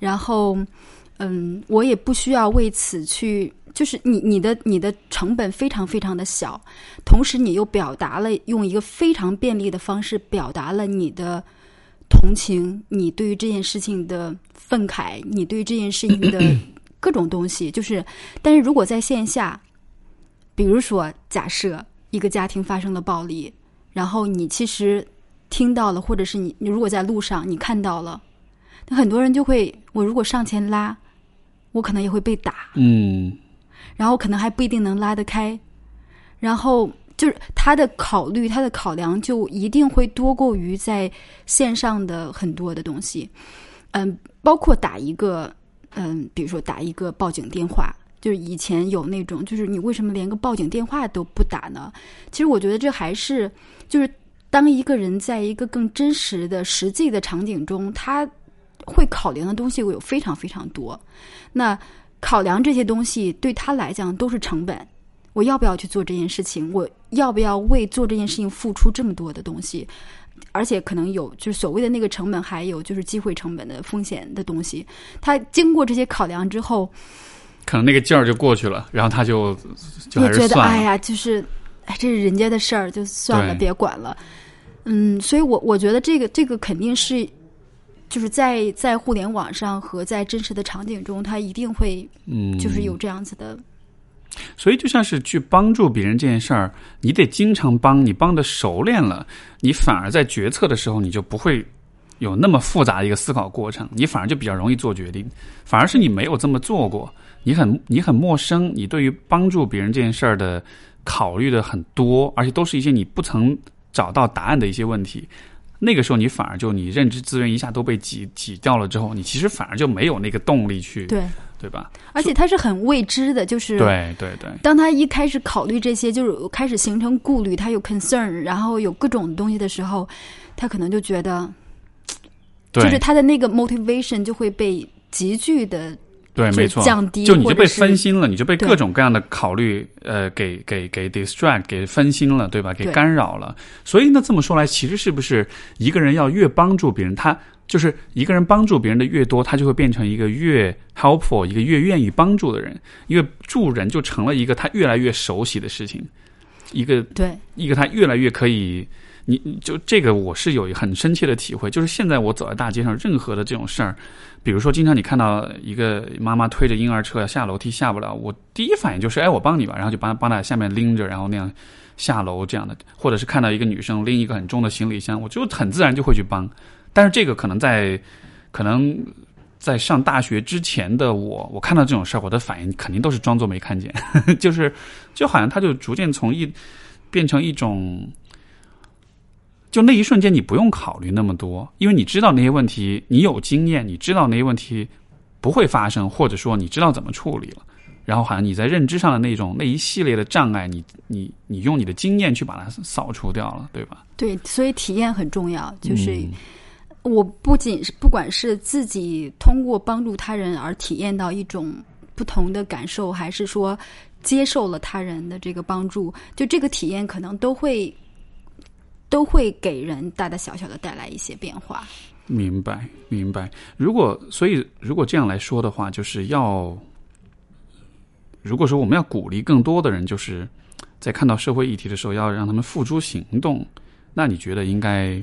然后，嗯，我也不需要为此去，就是你你的你的成本非常非常的小，同时你又表达了用一个非常便利的方式表达了你的同情，你对于这件事情的愤慨，你对于这件事情的 各种东西，就是，但是如果在线下，比如说假设一个家庭发生了暴力，然后你其实听到了，或者是你你如果在路上你看到了，那很多人就会，我如果上前拉，我可能也会被打，嗯然后可能还不一定能拉得开，然后就是他的考虑，他的考量就一定会多过于在线上的很多的东西，嗯，包括打一个，嗯，比如说打一个报警电话。就是以前有那种，就是你为什么连个报警电话都不打呢？其实我觉得这还是就是当一个人在一个更真实的、实际的场景中，他会考量的东西会有非常非常多。那考量这些东西对他来讲都是成本。我要不要去做这件事情？我要不要为做这件事情付出这么多的东西？而且可能有就是所谓的那个成本，还有就是机会成本的风险的东西。他经过这些考量之后，可能那个劲儿就过去了，然后他就就也觉得。哎呀，就是哎，这是人家的事儿，就算了，别管了。嗯，所以我我觉得这个这个肯定是。就是在在互联网上和在真实的场景中，他一定会嗯，就是有这样子的，所以就像是去帮助别人这件事儿，你得经常帮，你帮的熟练了，你反而在决策的时候，你就不会有那么复杂的一个思考过程，你反而就比较容易做决定。反而是你没有这么做过，你很你很陌生，你对于帮助别人这件事儿的考虑的很多，而且都是一些你不曾找到答案的一些问题。那个时候，你反而就你认知资源一下都被挤挤掉了之后，你其实反而就没有那个动力去，对，对吧？而且它是很未知的，就是对对对，当他一开始考虑这些，就是开始形成顾虑，他有 concern，然后有各种东西的时候，他可能就觉得，就是他的那个 motivation 就会被急剧的对，没错，降低就你就被分心了，你就被各种各样的考虑，呃，给给给 distract，给分心了，对吧？给干扰了。所以那这么说来，其实是不是一个人要越帮助别人，他就是一个人帮助别人的越多，他就会变成一个越 helpful，一个越愿意帮助的人，因为助人就成了一个他越来越熟悉的事情，一个对。一个他越来越可以，你就这个我是有很深切的体会，就是现在我走在大街上，任何的这种事儿，比如说经常你看到一个妈妈推着婴儿车下楼梯下不了，我第一反应就是哎我帮你吧，然后就帮帮她下面拎着，然后那样下楼这样的，或者是看到一个女生拎一个很重的行李箱，我就很自然就会去帮，但是这个可能在可能。在上大学之前的我，我看到这种事儿，我的反应肯定都是装作没看见，就是就好像他就逐渐从一变成一种，就那一瞬间你不用考虑那么多，因为你知道那些问题，你有经验，你知道那些问题不会发生，或者说你知道怎么处理了。然后好像你在认知上的那种那一系列的障碍，你你你用你的经验去把它扫除掉了，对吧？对，所以体验很重要。就是嗯我不仅是不管是自己通过帮助他人而体验到一种不同的感受，还是说接受了他人的这个帮助，就这个体验可能都会都会给人大大小小的带来一些变化。明白，明白。如果所以如果这样来说的话，就是要，如果说我们要鼓励更多的人，就是在看到社会议题的时候，要让他们付诸行动，那你觉得应该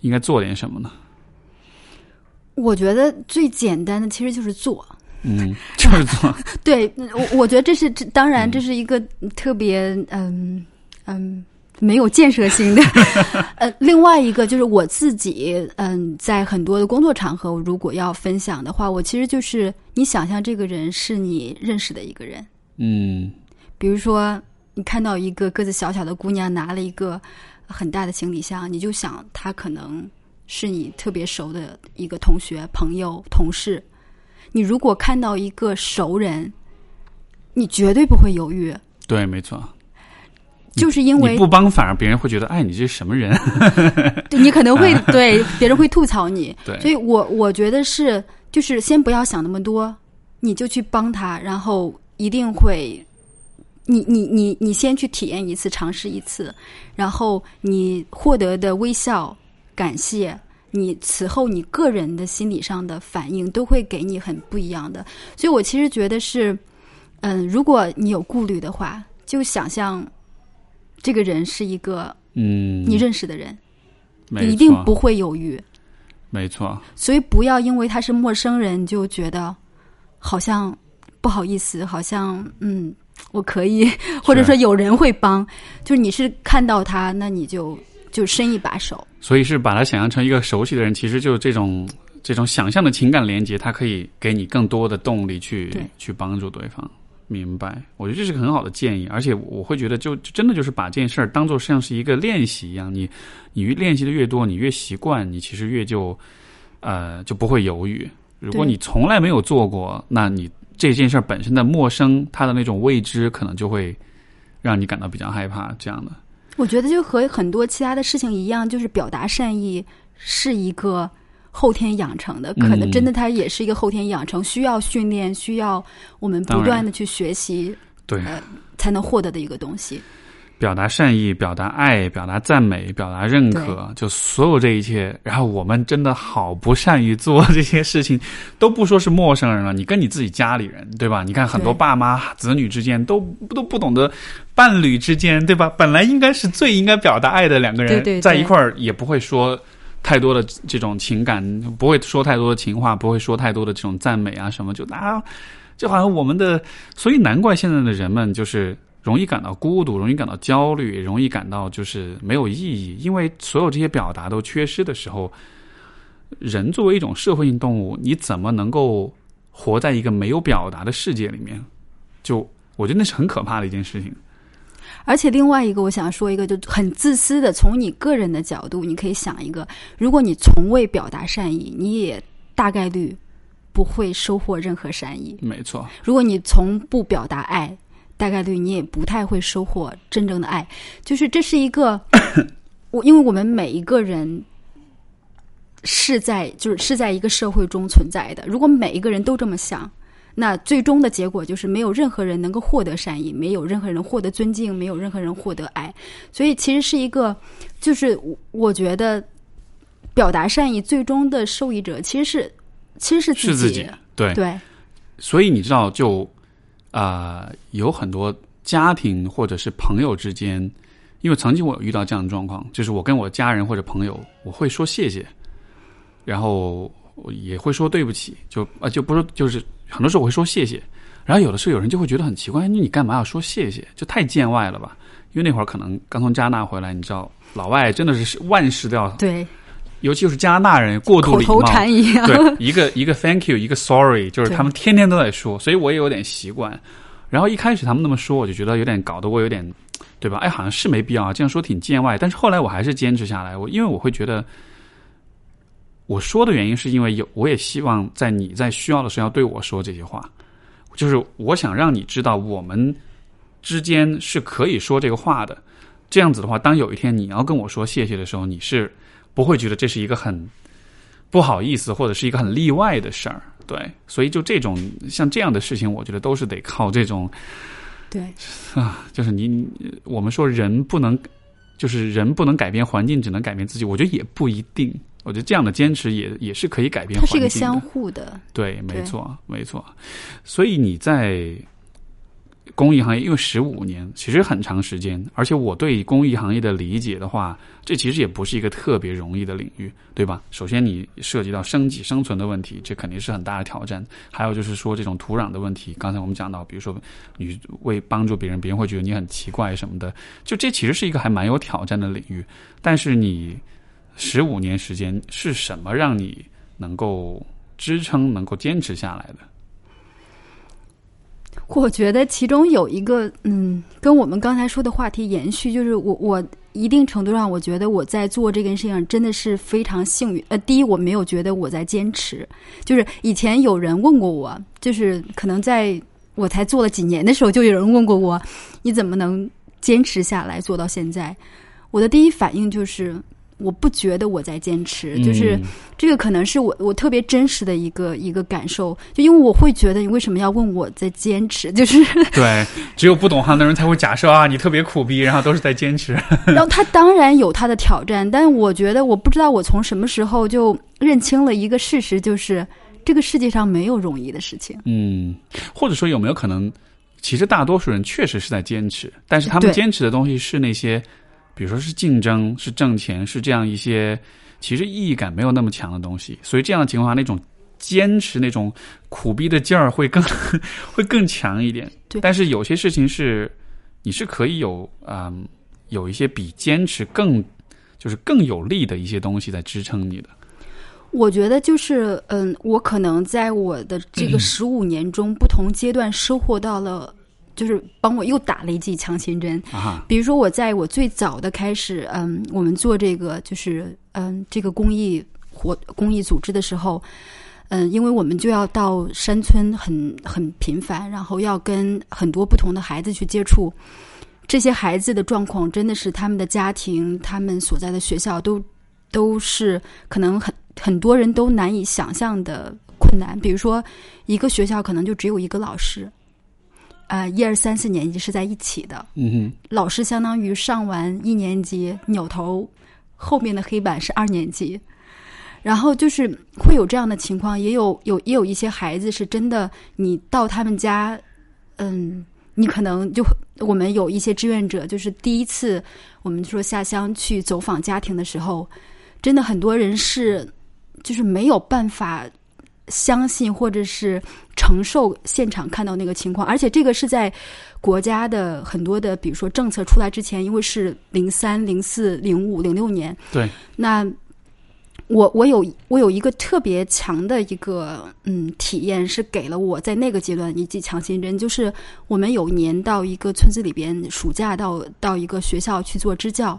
应该做点什么呢？我觉得最简单的其实就是做。嗯，就是做，对，我我觉得这是这当然这是一个特别嗯嗯没有建设性的。呃，另外一个就是我自己嗯，在很多的工作场合，如果要分享的话，我其实就是你想象这个人是你认识的一个人，嗯比如说你看到一个个子小小的姑娘拿了一个很大的行李箱，你就想她可能是你特别熟的一个同学、朋友、同事。你如果看到一个熟人，你绝对不会犹豫，对，没错。就是因为你不帮，反而别人会觉得，哎，你这是什么人？对你可能会对别人会吐槽你。对所以我我觉得是，就是先不要想那么多，你就去帮他，然后一定会，你你你你先去体验一次，尝试一次，然后你获得的微笑、感谢，你此后你个人的心理上的反应都会给你很不一样的。所以我其实觉得是，嗯，如果你有顾虑的话，就想象这个人是一个嗯，你认识的人。没你一定不会犹豫，没错，所以不要因为他是陌生人就觉得好像不好意思，好像嗯我可以，或者说有人会帮，就是你是看到他，那你就就伸一把手，所以是把他想象成一个熟悉的人，其实就是这种这种想象的情感连接，它可以给你更多的动力去去帮助对方。明白，我觉得这是个很好的建议，而且我会觉得就，就真的就是把这件事儿当做像是一个练习一样，你你练习的越多，你越习惯，你其实越就呃就不会犹豫。如果你从来没有做过，那你这件事儿本身的陌生，它的那种未知，可能就会让你感到比较害怕。这样的，我觉得就和很多其他的事情一样，就是表达善意是一个后天养成的，可能嗯真的它也是一个后天养成，需要训练，需要我们不断的去学习对。才能获得的一个东西。表达善意、表达爱、表达赞美、表达认可，就所有这一切。然后我们真的好不善于做这些事情，都不说是陌生人了，你跟你自己家里人，对吧？你看很多爸妈、子女之间都都不懂得，伴侣之间，对吧？本来应该是最应该表达爱的两个人，在一块儿也不会说太多的这种情感，不会说太多的情话，不会说太多的这种赞美啊什么，就啊，就好像我们的，所以难怪现在的人们就是。容易感到孤独，容易感到焦虑，容易感到就是没有意义，因为所有这些表达都缺失的时候，人作为一种社会性动物，你怎么能够活在一个没有表达的世界里面？就我觉得那是很可怕的一件事情。而且另外一个，我想说一个，就很自私的，从你个人的角度，你可以想一个：如果你从未表达善意，你也大概率不会收获任何善意。没错。如果你从不表达爱。大概率你也不太会收获真正的爱，就是这是一个 我，因为我们每一个人是在就是是在一个社会中存在的。如果每一个人都这么想，那最终的结果就是没有任何人能够获得善意，没有任何人获得尊敬，没有任何人获得爱。所以其实是一个，就是我觉得表达善意最终的受益者其实是其实是自己，对对。所以你知道就。啊，有很多家庭或者是朋友之间，因为曾经我有遇到这样的状况，就是我跟我家人或者朋友，我会说谢谢，然后也会说对不起，就啊就不是就是很多时候我会说谢谢，然后有的时候有人就会觉得很奇怪，你你干嘛要说谢谢？就太见外了吧？因为那会儿可能刚从加拿大回来，你知道老外真的是万事都要对。尤其是加拿大人过度礼貌，对一个一个 thank you，一个 sorry，就是他们天天都在说，所以我也有点习惯。然后一开始他们那么说，我就觉得有点搞得我有点，对吧？哎，好像是没必要这样说，挺见外。但是后来我还是坚持下来，我因为我会觉得，我说的原因是因为有，我也希望在你在需要的时候要对我说这些话，就是我想让你知道我们之间是可以说这个话的。这样子的话，当有一天你要跟我说谢谢的时候，你是。不会觉得这是一个很不好意思，或者是一个很例外的事儿，对，所以就这种像这样的事情，我觉得都是得靠这种，对啊，就是你我们说人不能，就是人不能改变环境，只能改变自己，我觉得也不一定，我觉得这样的坚持也也是可以改变，它是一个相互的，对，没错，没错，所以你在。公益行业因为十五年其实很长时间，而且我对公益行业的理解的话，这其实也不是一个特别容易的领域，对吧？首先你涉及到生计生存的问题，这肯定是很大的挑战。还有就是说这种土壤的问题，刚才我们讲到，比如说你为帮助别人，别人会觉得你很奇怪什么的，就这其实是一个还蛮有挑战的领域。但是你十五年时间是什么让你能够支撑、能够坚持下来的？我觉得其中有一个，嗯，跟我们刚才说的话题延续，就是我我一定程度上，我觉得我在做这件事情真的是非常幸运。呃，第一，我没有觉得我在坚持，就是以前有人问过我，就是可能在我才做了几年的时候，就有人问过我，你怎么能坚持下来做到现在？我的第一反应就是。我不觉得我在坚持，就是这个可能是我我特别真实的一个一个感受，就因为我会觉得你为什么要问我在坚持？就是对，只有不懂行的人才会假设啊，你特别苦逼，然后都是在坚持。然后他当然有他的挑战，但是我觉得我不知道我从什么时候就认清了一个事实，就是这个世界上没有容易的事情。嗯，或者说有没有可能，其实大多数人确实是在坚持，但是他们坚持的东西是那些。比如说是竞争，是挣钱，是这样一些其实意义感没有那么强的东西，所以这样的情况下，那种坚持、那种苦逼的劲儿会更 会更强一点。对，但是有些事情是你是可以有嗯有一些比坚持更就是更有力的一些东西在支撑你的。我觉得就是嗯，我可能在我的这个 十五年中，不同阶段收获到了。就是帮我又打了一剂强心针。比如说，我在我最早的开始，嗯，我们做这个就是嗯这个公益活公益组织的时候，嗯，因为我们就要到山村很很频繁，然后要跟很多不同的孩子去接触，这些孩子的状况真的是他们的家庭、他们所在的学校都都是可能很很多人都难以想象的困难。比如说，一个学校可能就只有一个老师。啊一二三四年级是在一起的，嗯老师相当于上完一年级，扭头后面的黑板是二年级，然后就是会有这样的情况，也有有也有一些孩子是真的，你到他们家，嗯，你可能就我们有一些志愿者，就是第一次我们说下乡去走访家庭的时候，真的很多人是就是没有办法相信或者是承受现场看到那个情况，而且这个是在国家的很多的，比如说政策出来之前，因为是零三、零四、零五、零六年，对，那我我有我有一个特别强的一个嗯体验，是给了我在那个阶段一剂强心针，就是我们有一年到一个村子里边，暑假到到一个学校去做支教，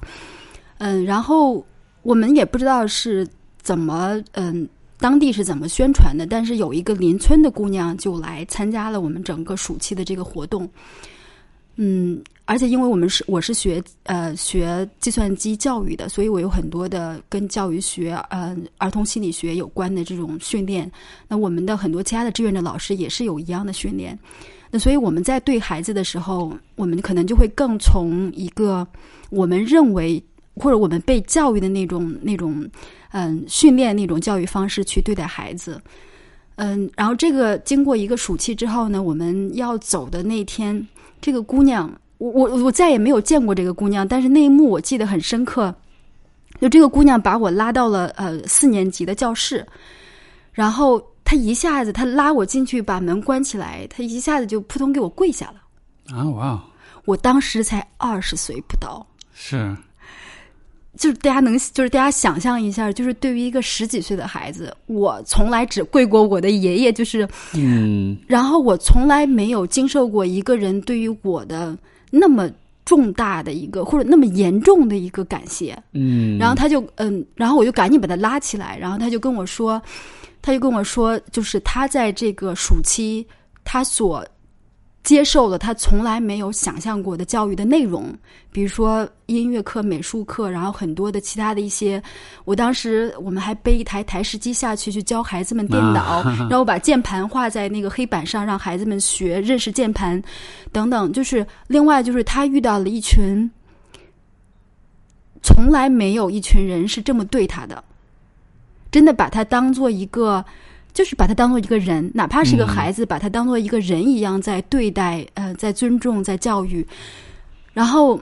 嗯，然后我们也不知道是怎么嗯。当地是怎么宣传的？但是有一个邻村的姑娘就来参加了我们整个暑期的这个活动，嗯，而且因为我们是我是学呃学计算机教育的，所以我有很多的跟教育学、呃儿童心理学有关的这种训练。那我们的很多其他的志愿者老师也是有一样的训练。那所以我们在对孩子的时候，我们可能就会更从一个我们认为或者我们被教育的那种那种。嗯，训练那种教育方式去对待孩子，嗯，然后这个经过一个暑期之后呢，我们要走的那天，这个姑娘，我我我再也没有见过这个姑娘，但是那一幕我记得很深刻，就这个姑娘把我拉到了呃四年级的教室，然后她一下子她拉我进去，把门关起来，她一下子就扑通给我跪下了，啊哇，我当时才二十岁不到，是。就是大家能，就是大家想象一下，就是对于一个十几岁的孩子，我从来只跪过我的爷爷，就是，嗯，然后我从来没有经受过一个人对于我的那么重大的一个或者那么严重的一个感谢，嗯，然后他就嗯，然后我就赶紧把他拉起来，然后他就跟我说，他就跟我说，就是他在这个暑期他所。接受了他从来没有想象过的教育的内容，比如说音乐课、美术课，然后很多的其他的一些。我当时我们还背一台台式机下去去教孩子们电脑，然后把键盘画在那个黑板上，让孩子们学认识键盘，等等。就是另外就是他遇到了一群从来没有一群人是这么对他的，真的把他当做一个。就是把他当做一个人，哪怕是个孩子，把他当做一个人一样在对待，呃，在尊重，在教育。然后，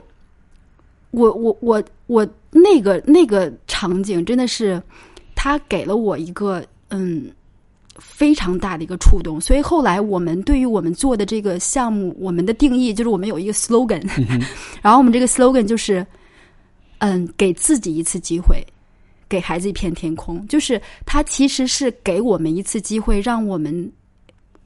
我我我我那个那个场景真的是，他给了我一个嗯非常大的一个触动。所以后来我们对于我们做的这个项目，我们的定义就是我们有一个 slogan，然后我们这个 slogan 就是嗯，给自己一次机会。给孩子一片天空，就是他其实是给我们一次机会，让我们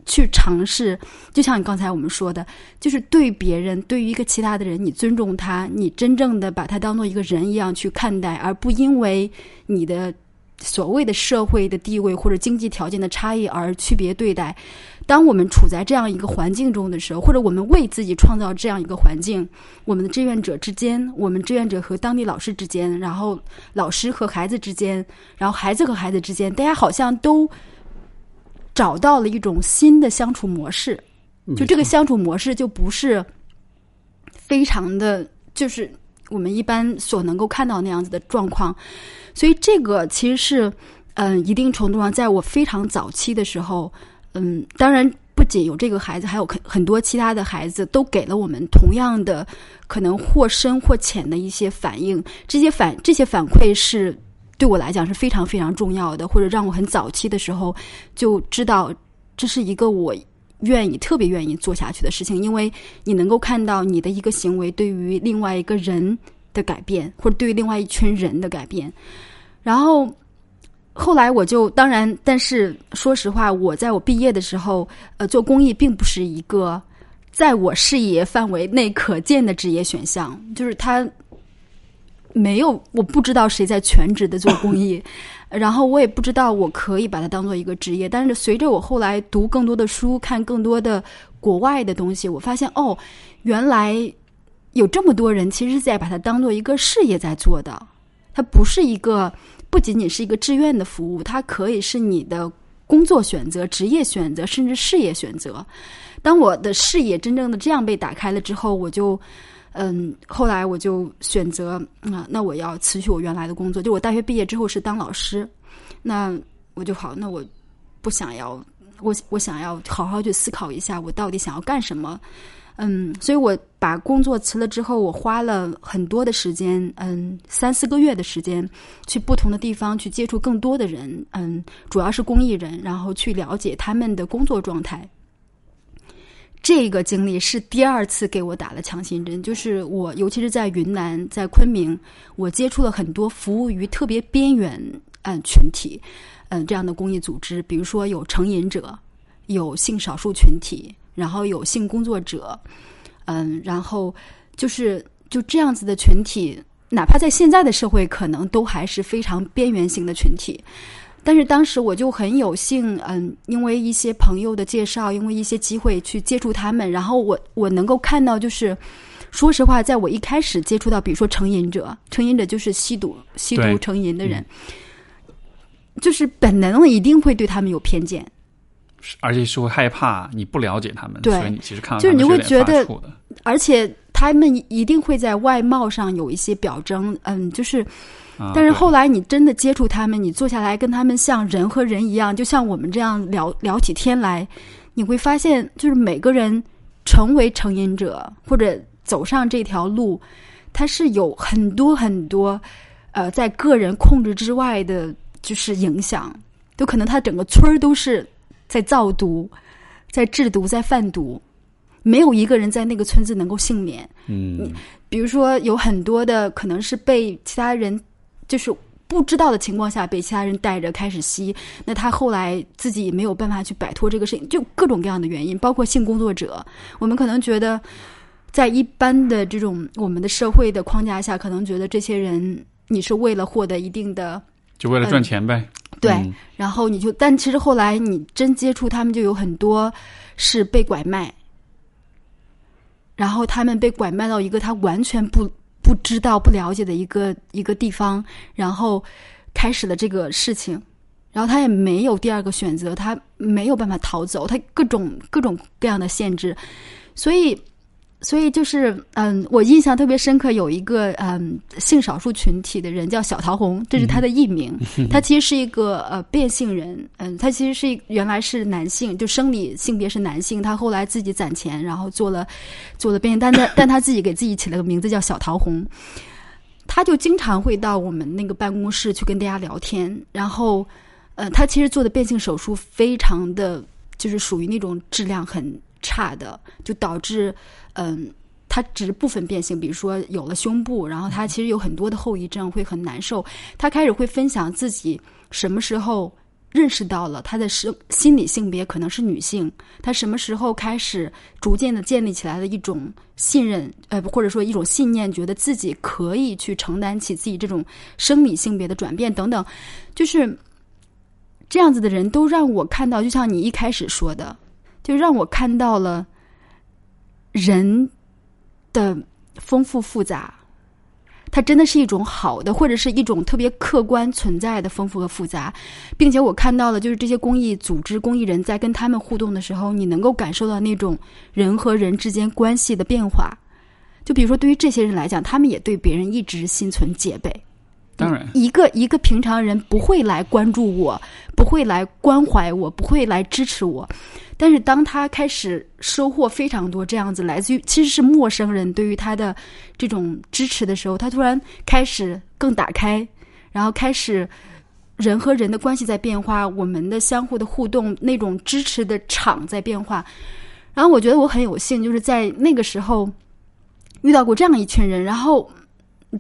去尝试。就像你刚才我们说的，就是对别人，对于一个其他的人，你尊重他，你真正的把他当做一个人一样去看待，而不因为你的所谓的社会的地位或者经济条件的差异而区别对待。当我们处在这样一个环境中的时候，或者我们为自己创造这样一个环境，我们的志愿者之间，我们志愿者和当地老师之间，然后老师和孩子之间，然后孩子和孩子之间，大家好像都找到了一种新的相处模式。就这个相处模式，就不是非常的，就是我们一般所能够看到那样子的状况。所以，这个其实是，嗯，一定程度上，在我非常早期的时候。嗯，当然不仅有这个孩子，还有很很多其他的孩子都给了我们同样的可能或深或浅的一些反应。这些反这些反馈是对我来讲是非常非常重要的，或者让我很早期的时候就知道这是一个我愿意特别愿意做下去的事情，因为你能够看到你的一个行为对于另外一个人的改变，或者对于另外一群人的改变，然后。后来我就当然，但是说实话，我在我毕业的时候，呃，做公益并不是一个在我视野范围内可见的职业选项，就是他没有，我不知道谁在全职的做公益，然后我也不知道我可以把它当做一个职业。但是随着我后来读更多的书，看更多的国外的东西，我发现哦，原来有这么多人其实是在把它当做一个事业在做的，它不是一个。不仅仅是一个志愿的服务，它可以是你的工作选择、职业选择，甚至事业选择。当我的视野真正的这样被打开了之后，我就，嗯，后来我就选择啊，那我要辞去我原来的工作。就我大学毕业之后是当老师，那我就好，那我不想要，我我想要好好去思考一下，我到底想要干什么。嗯，所以我把工作辞了之后，我花了很多的时间，嗯，三四个月的时间，去不同的地方去接触更多的人，嗯，主要是公益人，然后去了解他们的工作状态。这个经历是第二次给我打了强心针，就是我，尤其是在云南，在昆明，我接触了很多服务于特别边缘嗯群体，嗯这样的公益组织，比如说有成瘾者，有性少数群体。然后有性工作者，嗯，然后就是就这样子的群体，哪怕在现在的社会，可能都还是非常边缘性的群体。但是当时我就很有幸，嗯，因为一些朋友的介绍，因为一些机会去接触他们，然后我我能够看到，就是说实话，在我一开始接触到，比如说成瘾者，成瘾者就是吸毒、吸毒成瘾的人，就是本能一定会对他们有偏见。而且是会害怕你不了解他们，所以你其实看到就是你会觉得，而且他们一定会在外貌上有一些表征，嗯，就是，但是后来你真的接触他们，你坐下来跟他们像人和人一样，就像我们这样聊聊起天来，你会发现，就是每个人成为成瘾者或者走上这条路，他是有很多很多呃，在个人控制之外的，就是影响，就可能他整个村儿都是。在造毒，在制毒，在贩毒，没有一个人在那个村子能够幸免。嗯，比如说有很多的可能是被其他人就是不知道的情况下被其他人带着开始吸，那他后来自己没有办法去摆脱这个事情，就各种各样的原因，包括性工作者。我们可能觉得，在一般的这种我们的社会的框架下，可能觉得这些人你是为了获得一定的。就为了赚钱呗，对。然后你就，但其实后来你真接触他们，就有很多是被拐卖，然后他们被拐卖到一个他完全不不知道、不了解的一个一个地方，然后开始了这个事情，然后他也没有第二个选择，他没有办法逃走，他各种各种各样的限制，所以。所以就是，嗯，我印象特别深刻，有一个嗯性少数群体的人叫小桃红，这是他的艺名。他其实是一个呃变性人，嗯，他其实是原来是男性，就生理性别是男性。他后来自己攒钱，然后做了做了变性，但他 但他自己给自己起了个名字叫小桃红。他就经常会到我们那个办公室去跟大家聊天，然后，呃，他其实做的变性手术非常的就是属于那种质量很差的，就导致。嗯，他只是部分变性，比如说有了胸部，然后他其实有很多的后遗症，会很难受。他开始会分享自己什么时候认识到了他的生心理性别可能是女性，他什么时候开始逐渐的建立起来了一种信任，呃，或者说一种信念，觉得自己可以去承担起自己这种生理性别的转变等等，就是这样子的人都让我看到，就像你一开始说的，就让我看到了。人的丰富复杂，它真的是一种好的，或者是一种特别客观存在的丰富和复杂，并且我看到了，就是这些公益组织、公益人在跟他们互动的时候，你能够感受到那种人和人之间关系的变化。就比如说，对于这些人来讲，他们也对别人一直心存戒备。当然，一个一个平常人不会来关注我，不会来关怀我，不会来支持我。但是当他开始收获非常多这样子来自于其实是陌生人对于他的这种支持的时候，他突然开始更打开，然后开始人和人的关系在变化，我们的相互的互动那种支持的场在变化。然后我觉得我很有幸，就是在那个时候遇到过这样一群人，然后。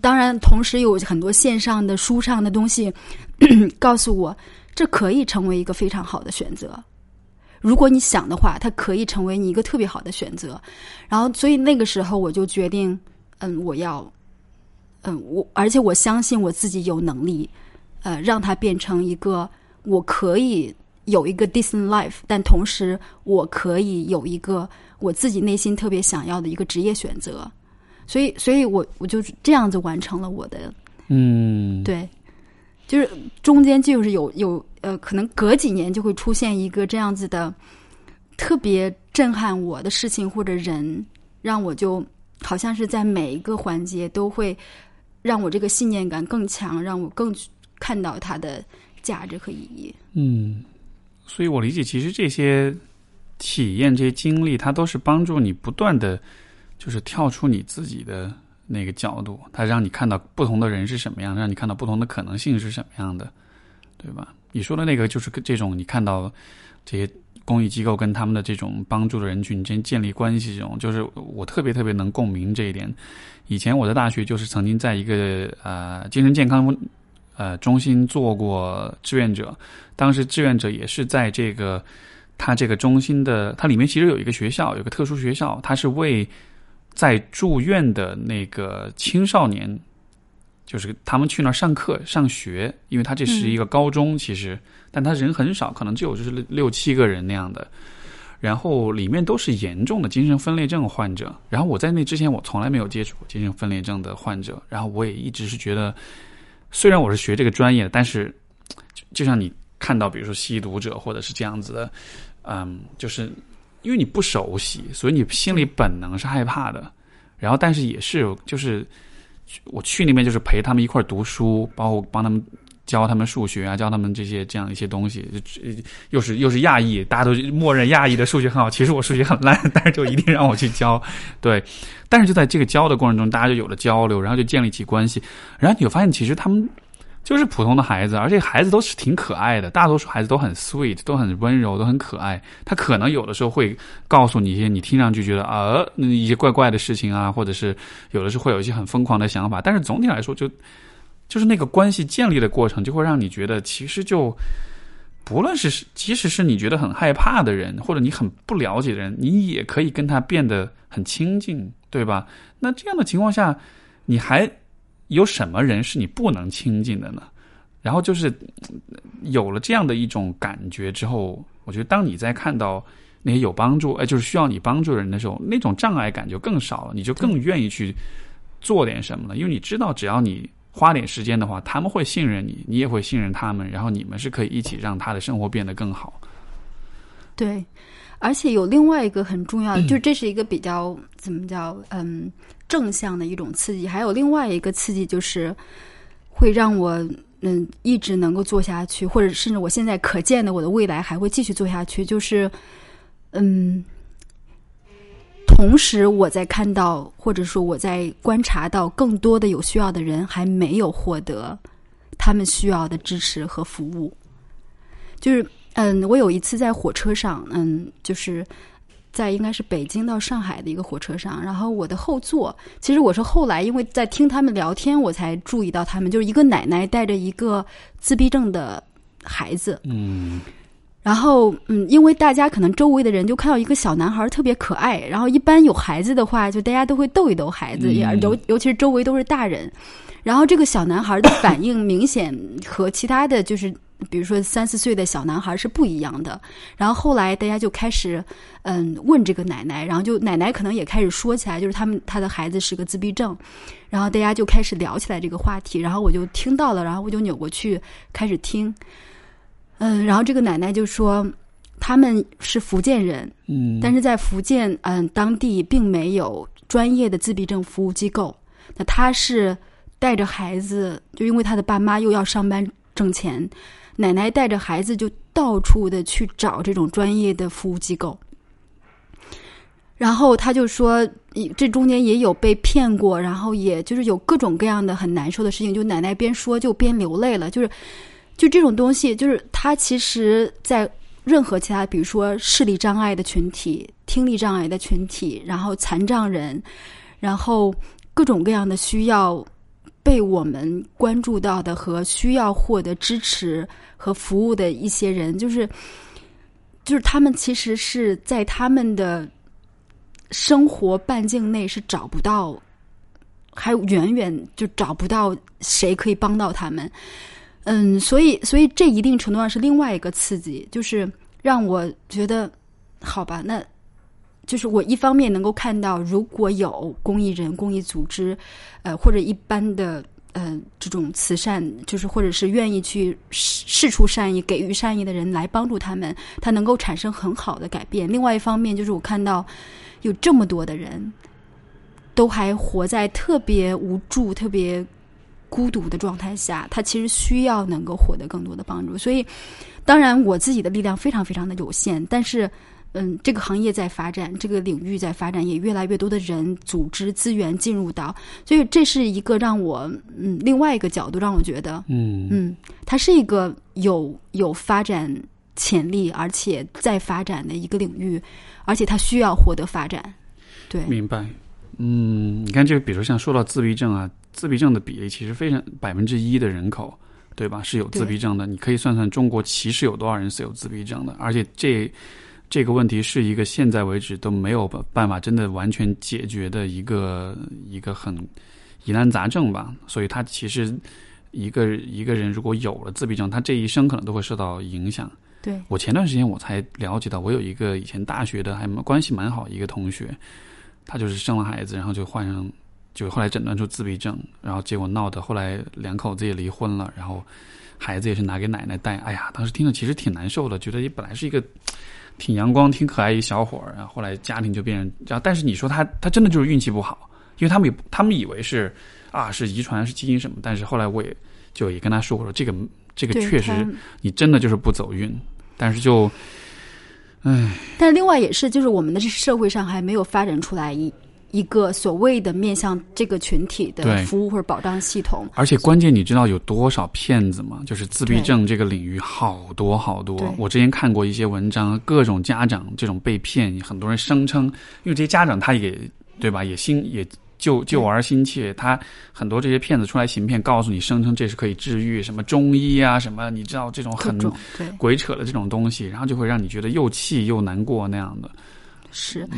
当然，同时有很多线上的书上的东西 告诉我，这可以成为一个非常好的选择。如果你想的话，它可以成为你一个特别好的选择。然后，所以那个时候我就决定，嗯，我要，嗯，我而且我相信我自己有能力，呃，让它变成一个我可以有一个 decent life，但同时我可以有一个我自己内心特别想要的一个职业选择。所以，所以我我就这样子完成了我的，嗯，对，就是中间就是有有呃，可能隔几年就会出现一个这样子的特别震撼我的事情或者人，让我就好像是在每一个环节都会让我这个信念感更强，让我更看到它的价值和意义。嗯，所以我理解，其实这些体验、这些经历，它都是帮助你不断的，就是跳出你自己的那个角度，它让你看到不同的人是什么样，让你看到不同的可能性是什么样的，对吧？你说的那个就是这种，你看到这些。公益机构跟他们的这种帮助的人群之间建立关系，这种就是我特别特别能共鸣这一点。以前我在大学就是曾经在一个呃精神健康呃中心做过志愿者，当时志愿者也是在这个他这个中心的，它里面其实有一个学校，有个特殊学校，它是为在住院的那个青少年。就是他们去那儿上课上学，因为他这是一个高中，其实，但他人很少，可能就有就是六七个人那样的。然后里面都是严重的精神分裂症患者。然后我在那之前，我从来没有接触过精神分裂症的患者。然后我也一直是觉得，虽然我是学这个专业，但是就像你看到，比如说吸毒者或者是这样子的，嗯，就是因为你不熟悉，所以你心里本能是害怕的。然后，但是也是就是。我去那边就是陪他们一块儿读书，包括帮他们教他们数学啊，教他们这些这样一些东西。又是又是亚裔，大家都默认亚裔的数学很好。其实我数学很烂，但是就一定让我去教。对，但是就在这个教的过程中，大家就有了交流，然后就建立起关系。然后你就发现，其实他们。就是普通的孩子，而且孩子都是挺可爱的。大多数孩子都很 sweet，都很温柔，都很可爱。他可能有的时候会告诉你一些你听上去觉得啊一些怪怪的事情啊，或者是有的时候会有一些很疯狂的想法。但是总体来说，就就是那个关系建立的过程，就会让你觉得其实就不论是即使是你觉得很害怕的人，或者你很不了解的人，你也可以跟他变得很亲近，对吧？那这样的情况下，你还。有什么人是你不能亲近的呢？然后就是有了这样的一种感觉之后，我觉得当你在看到那些有帮助，哎，就是需要你帮助的人的时候，那种障碍感就更少了，你就更愿意去做点什么了。因为你知道，只要你花点时间的话，他们会信任你，你也会信任他们，然后你们是可以一起让他的生活变得更好。对，而且有另外一个很重要的，就这是一个比较怎么叫嗯。正向的一种刺激，还有另外一个刺激，就是会让我嗯一直能够做下去，或者甚至我现在可见的我的未来还会继续做下去。就是嗯，同时我在看到，或者说我在观察到更多的有需要的人还没有获得他们需要的支持和服务。就是嗯，我有一次在火车上，嗯，就是。在应该是北京到上海的一个火车上，然后我的后座，其实我是后来因为在听他们聊天，我才注意到他们就是一个奶奶带着一个自闭症的孩子，嗯，然后嗯，因为大家可能周围的人就看到一个小男孩特别可爱，然后一般有孩子的话，就大家都会逗一逗孩子，也尤尤其是周围都是大人，然后这个小男孩的反应明显和其他的就是。比如说三四岁的小男孩是不一样的，然后后来大家就开始，嗯，问这个奶奶，然后就奶奶可能也开始说起来，就是他们他的孩子是个自闭症，然后大家就开始聊起来这个话题，然后我就听到了，然后我就扭过去开始听，嗯，然后这个奶奶就说他们是福建人，嗯，但是在福建嗯当地并没有专业的自闭症服务机构，那他是带着孩子，就因为他的爸妈又要上班挣钱。奶奶带着孩子就到处的去找这种专业的服务机构，然后他就说，这中间也有被骗过，然后也就是有各种各样的很难受的事情。就奶奶边说就边流泪了，就是就这种东西，就是他其实，在任何其他，比如说视力障碍的群体、听力障碍的群体，然后残障人，然后各种各样的需要。被我们关注到的和需要获得支持和服务的一些人，就是，就是他们其实是在他们的生活半径内是找不到，还远远就找不到谁可以帮到他们。嗯，所以，所以这一定程度上是另外一个刺激，就是让我觉得，好吧，那。就是我一方面能够看到，如果有公益人、公益组织，呃，或者一般的呃这种慈善，就是或者是愿意去释释出善意、给予善意的人来帮助他们，他能够产生很好的改变。另外一方面，就是我看到有这么多的人都还活在特别无助、特别孤独的状态下，他其实需要能够获得更多的帮助。所以，当然我自己的力量非常非常的有限，但是。嗯，这个行业在发展，这个领域在发展，也越来越多的人、组织、资源进入到，所以这是一个让我嗯另外一个角度让我觉得，嗯嗯，它是一个有有发展潜力，而且在发展的一个领域，而且它需要获得发展。对，明白。嗯，你看，就比如像说到自闭症啊，自闭症的比例其实非常百分之一的人口，对吧？是有自闭症的。你可以算算中国其实有多少人是有自闭症的，而且这。这个问题是一个现在为止都没有办法真的完全解决的一个一个很疑难杂症吧。所以，他其实一个一个人如果有了自闭症，他这一生可能都会受到影响。对我前段时间我才了解到，我有一个以前大学的还关系蛮好一个同学，他就是生了孩子，然后就患上，就后来诊断出自闭症，然后结果闹得后来两口子也离婚了，然后孩子也是拿给奶奶带。哎呀，当时听着其实挺难受的，觉得也本来是一个。挺阳光、挺可爱一小伙儿，然后后来家庭就变成这样。但是你说他，他真的就是运气不好，因为他们也他们以为是啊是遗传是基因什么，但是后来我也就也跟他说我说，这个这个确实你真的就是不走运，但是就，唉。但是另外也是，就是我们的社会上还没有发展出来一。一个所谓的面向这个群体的服务或者保障系统，而且关键你知道有多少骗子吗？就是自闭症这个领域好多好多。我之前看过一些文章，各种家长这种被骗，很多人声称，因为这些家长他也对吧，也心也救救儿心切，他很多这些骗子出来行骗，告诉你声称这是可以治愈什么中医啊什么，你知道这种很鬼扯的这种东西，然后就会让你觉得又气又难过那样的。是，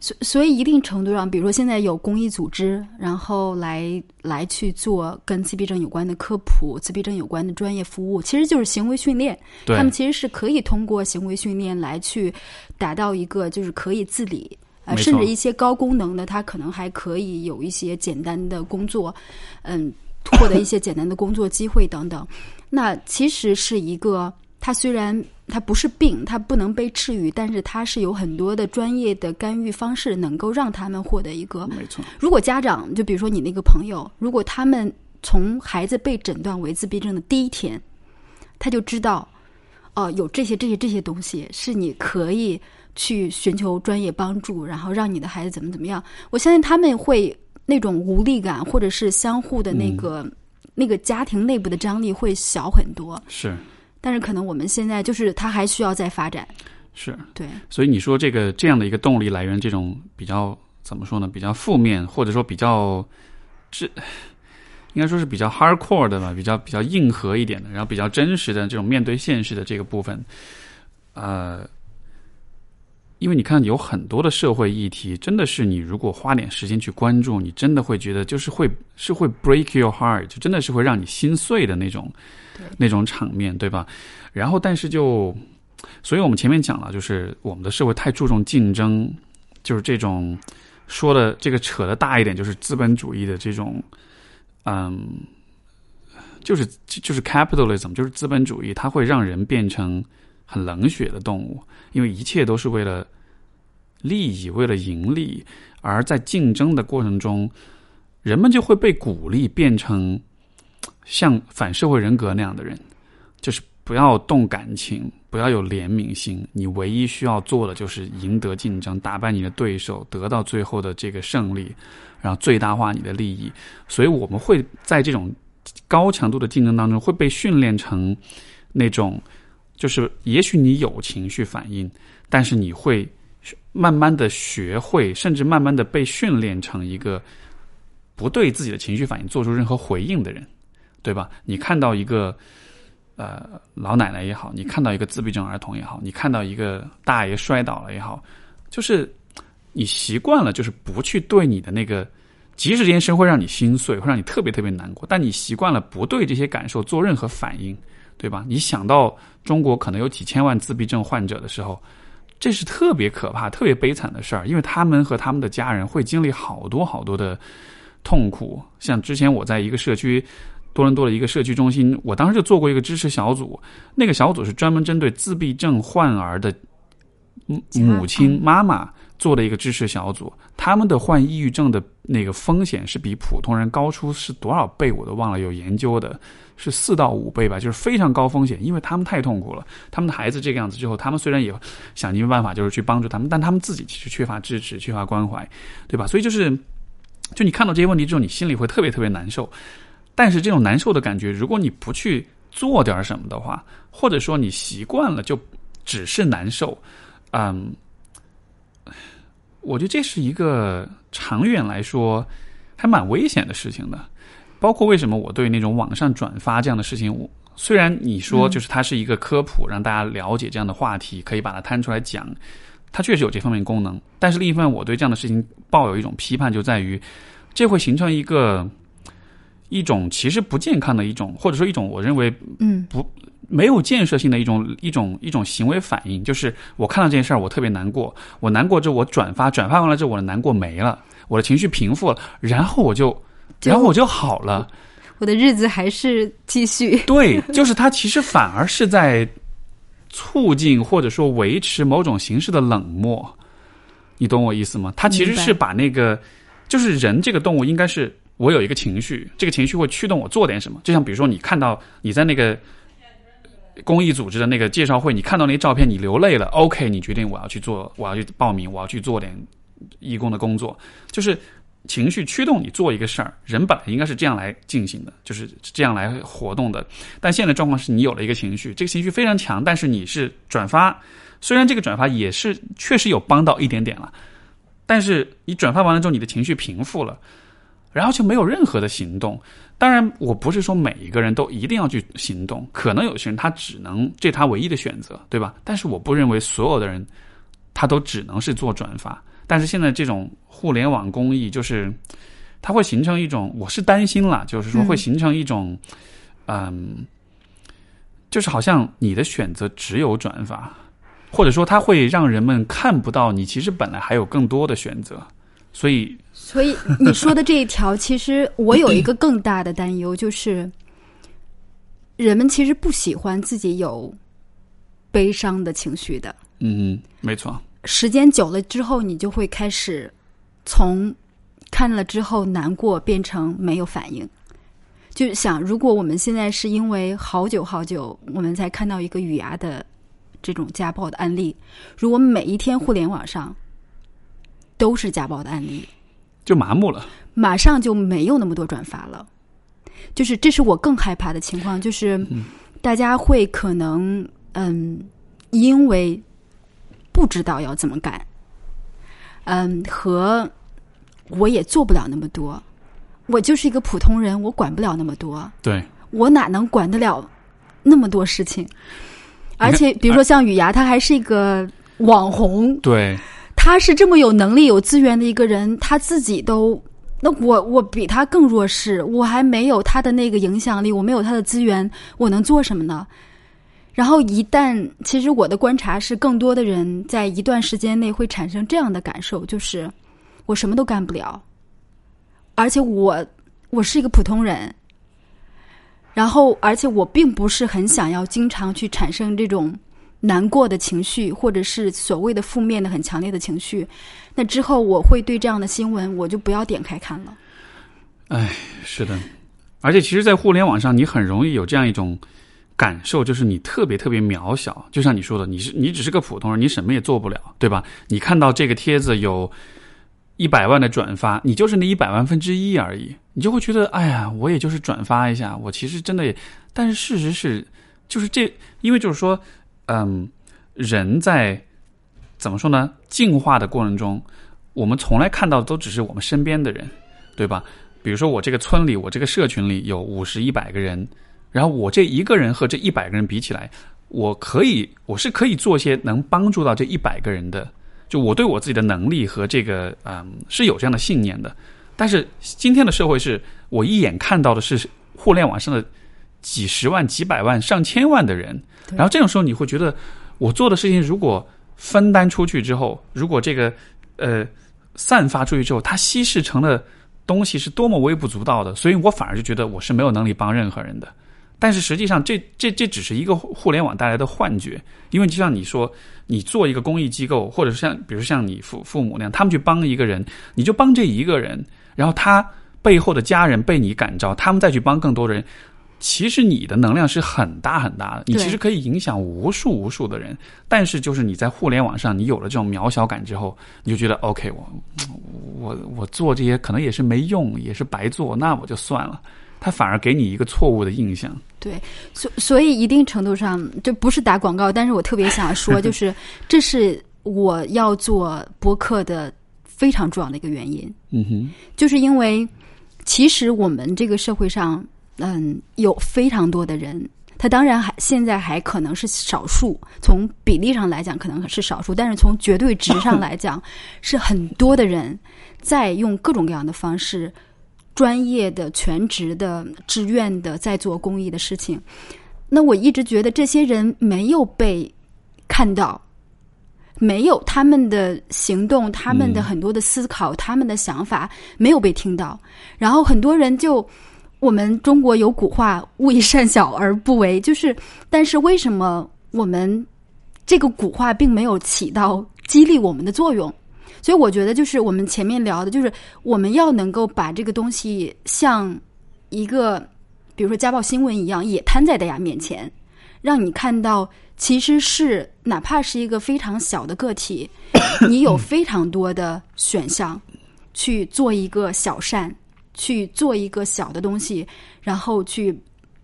所所以一定程度上，比如说现在有公益组织，然后来来去做跟自闭症有关的科普、自闭症有关的专业服务，其实就是行为训练。他们其实是可以通过行为训练来去达到一个就是可以自理，呃，甚至一些高功能的，他可能还可以有一些简单的工作，嗯，获得一些简单的工作机会等等。那其实是一个，他虽然。它不是病，它不能被治愈，但是它是有很多的专业的干预方式，能够让他们获得一个。没错。如果家长，就比如说你那个朋友，如果他们从孩子被诊断为自闭症的第一天，他就知道，哦，有这些这些这些东西是你可以去寻求专业帮助，然后让你的孩子怎么怎么样。我相信他们会那种无力感，或者是相互的那个那个家庭内部的张力会小很多。是。但是可能我们现在就是它还需要再发展，是对。所以你说这个这样的一个动力来源，这种比较怎么说呢？比较负面，或者说比较这应该说是比较 hardcore 的吧，比较比较硬核一点的，然后比较真实的这种面对现实的这个部分，呃，因为你看有很多的社会议题，真的是你如果花点时间去关注，你真的会觉得就是会是会 break your heart，就真的是会让你心碎的那种。那种场面，对吧？然后，但是就，所以我们前面讲了，就是我们的社会太注重竞争，就是这种说的这个扯的大一点，就是资本主义的这种，嗯，就是就是 capitalism，就是资本主义，它会让人变成很冷血的动物，因为一切都是为了利益，为了盈利，而在竞争的过程中，人们就会被鼓励变成。像反社会人格那样的人，就是不要动感情，不要有怜悯心。你唯一需要做的就是赢得竞争，打败你的对手，得到最后的这个胜利，然后最大化你的利益。所以我们会在这种高强度的竞争当中，会被训练成那种，就是也许你有情绪反应，但是你会慢慢的学会，甚至慢慢的被训练成一个不对自己的情绪反应做出任何回应的人。对吧？你看到一个呃老奶奶也好，你看到一个自闭症儿童也好，你看到一个大爷摔倒了也好，就是你习惯了，就是不去对你的那个，即使这件事会让你心碎，会让你特别特别难过，但你习惯了不对这些感受做任何反应，对吧？你想到中国可能有几千万自闭症患者的时候，这是特别可怕、特别悲惨的事儿，因为他们和他们的家人会经历好多好多的。痛苦。像之前我在一个社区，多伦多的一个社区中心，我当时就做过一个支持小组，那个小组是专门针对自闭症患儿的母亲妈妈做的一个支持小组，他们的患抑郁症的那个风险是比普通人高出是多少倍我都忘了，有研究的。是四到五倍吧，就是非常高风险，因为他们太痛苦了。他们的孩子这个样子之后，他们虽然也想尽办法就是去帮助他们，但他们自己其实缺乏支持、缺乏关怀，对吧？所以就是，就你看到这些问题之后，你心里会特别特别难受。但是这种难受的感觉，如果你不去做点什么的话，或者说你习惯了就只是难受，嗯，我觉得这是一个长远来说还蛮危险的事情的。包括为什么我对那种网上转发这样的事情，虽然你说就是它是一个科普，让大家了解这样的话题，可以把它摊出来讲，它确实有这方面功能。但是另一方面，我对这样的事情抱有一种批判，就在于这会形成一个一种其实不健康的一种，或者说一种我认为嗯不没有建设性的一种一种一种行为反应。就是我看到这件事儿，我特别难过，我难过之后我转发，转发完了之后我的难过没了，我的情绪平复了，然后我就。然后我就好了，我的日子还是继续。对，就是他其实反而是在促进或者说维持某种形式的冷漠，你懂我意思吗？他其实是把那个，就是人这个动物应该是我有一个情绪，这个情绪会驱动我做点什么。就像比如说，你看到你在那个公益组织的那个介绍会，你看到那照片，你流泪了，OK，你决定我要去做，我要去报名，我要去做点义工的工作，就是。情绪驱动你做一个事儿，人本来应该是这样来进行的，就是这样来活动的。但现在状况是你有了一个情绪，这个情绪非常强，但是你是转发，虽然这个转发也是确实有帮到一点点了，但是你转发完了之后，你的情绪平复了，然后就没有任何的行动。当然，我不是说每一个人都一定要去行动，可能有些人他只能这他唯一的选择，对吧？但是我不认为所有的人他都只能是做转发。但是现在这种互联网公益，就是它会形成一种，我是担心了，就是说会形成一种，嗯，就是好像你的选择只有转发，或者说它会让人们看不到你其实本来还有更多的选择，所以，所以你说的这一条，其实我有一个更大的担忧，就是人们其实不喜欢自己有悲伤的情绪的。嗯，没错。时间久了之后，你就会开始从看了之后难过变成没有反应。就想，如果我们现在是因为好久好久，我们才看到一个雨牙的这种家暴的案例，如果每一天互联网上都是家暴的案例，就麻木了，马上就没有那么多转发了。就是这是我更害怕的情况，就是大家会可能嗯，因为。不知道要怎么干，嗯，和我也做不了那么多，我就是一个普通人，我管不了那么多，对，我哪能管得了那么多事情？而且，比如说像雨芽，他还是一个网红，对，他是这么有能力、有资源的一个人，他自己都，那我我比他更弱势，我还没有他的那个影响力，我没有他的资源，我能做什么呢？然后一旦，其实我的观察是，更多的人在一段时间内会产生这样的感受，就是我什么都干不了，而且我我是一个普通人，然后而且我并不是很想要经常去产生这种难过的情绪，或者是所谓的负面的很强烈的情绪。那之后我会对这样的新闻，我就不要点开看了。哎，是的，而且其实，在互联网上，你很容易有这样一种。感受就是你特别特别渺小，就像你说的，你是你只是个普通人，你什么也做不了，对吧？你看到这个帖子有一百万的转发，你就是那一百万分之一而已，你就会觉得，哎呀，我也就是转发一下，我其实真的也……但是事实是，就是这，因为就是说，嗯，人在怎么说呢？进化的过程中，我们从来看到的都只是我们身边的人，对吧？比如说我这个村里，我这个社群里有五十一百个人。然后我这一个人和这一百个人比起来，我可以，我是可以做些能帮助到这一百个人的。就我对我自己的能力和这个，嗯，是有这样的信念的。但是今天的社会是我一眼看到的是互联网上的几十万、几百万、上千万的人。然后这种时候你会觉得，我做的事情如果分担出去之后，如果这个呃散发出去之后，它稀释成了东西是多么微不足道的，所以我反而就觉得我是没有能力帮任何人的。但是实际上，这这这只是一个互联网带来的幻觉，因为就像你说，你做一个公益机构，或者像比如像你父父母那样，他们去帮一个人，你就帮这一个人，然后他背后的家人被你感召，他们再去帮更多的人。其实你的能量是很大很大的，你其实可以影响无数无数的人。但是就是你在互联网上，你有了这种渺小感之后，你就觉得 OK，我我我做这些可能也是没用，也是白做，那我就算了。他反而给你一个错误的印象。对，所所以一定程度上，这不是打广告，但是我特别想说，就是这是我要做播客的非常重要的一个原因。嗯哼，就是因为其实我们这个社会上。嗯，有非常多的人，他当然还现在还可能是少数，从比例上来讲可能是少数，但是从绝对值上来讲，是很多的人在用各种各样的方式，专业的、全职的、志愿的在做公益的事情。那我一直觉得这些人没有被看到，没有他们的行动、他们的很多的思考、他们的想法没有被听到，然后很多人就。我们中国有古话“勿以善小而不为”，就是，但是为什么我们这个古话并没有起到激励我们的作用？所以我觉得，就是我们前面聊的，就是我们要能够把这个东西像一个，比如说家暴新闻一样，也摊在大家面前，让你看到，其实是哪怕是一个非常小的个体，你有非常多的选项去做一个小善。去做一个小的东西，然后去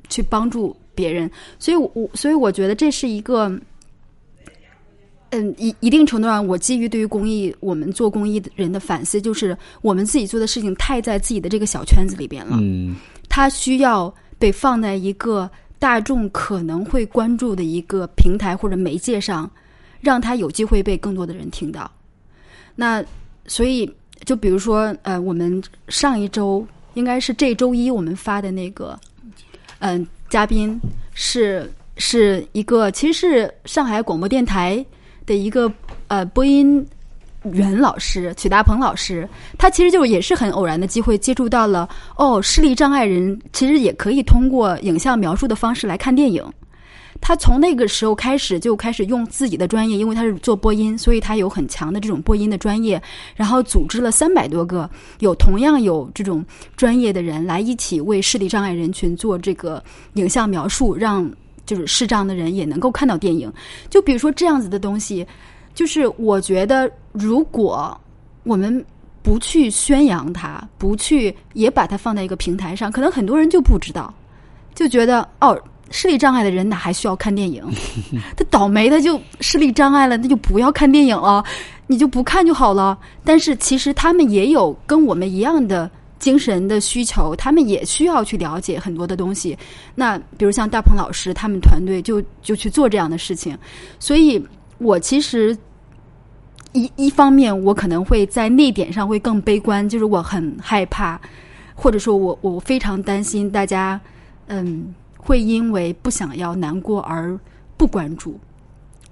去帮助别人，所以，我所以我觉得这是一个，嗯，一一定程度上，我基于对于公益，我们做公益的人的反思，就是我们自己做的事情太在自己的这个小圈子里边了，嗯，它需要被放在一个大众可能会关注的一个平台或者媒介上，让它有机会被更多的人听到。那所以。就比如说，呃，我们上一周应该是这周一我们发的那个，嗯，嘉宾是是一个，其实是上海广播电台的一个呃播音员老师曲大鹏老师，他其实就是也是很偶然的机会接触到了，哦，视力障碍人其实也可以通过影像描述的方式来看电影。他从那个时候开始就开始用自己的专业，因为他是做播音，所以他有很强的这种播音的专业。然后组织了三百多个有同样有这种专业的人来一起为视力障碍人群做这个影像描述，让就是视障的人也能够看到电影。就比如说这样子的东西，就是我觉得如果我们不去宣扬它，不去也把它放在一个平台上，可能很多人就不知道，就觉得哦。视力障碍的人哪还需要看电影？他倒霉，他就视力障碍了，那就不要看电影了，你就不看就好了。但是其实他们也有跟我们一样的精神的需求，他们也需要去了解很多的东西。那比如像大鹏老师他们团队就就去做这样的事情。所以我其实一一方面我可能会在那点上会更悲观，就是我很害怕，或者说我我非常担心大家，嗯。会因为不想要难过而不关注，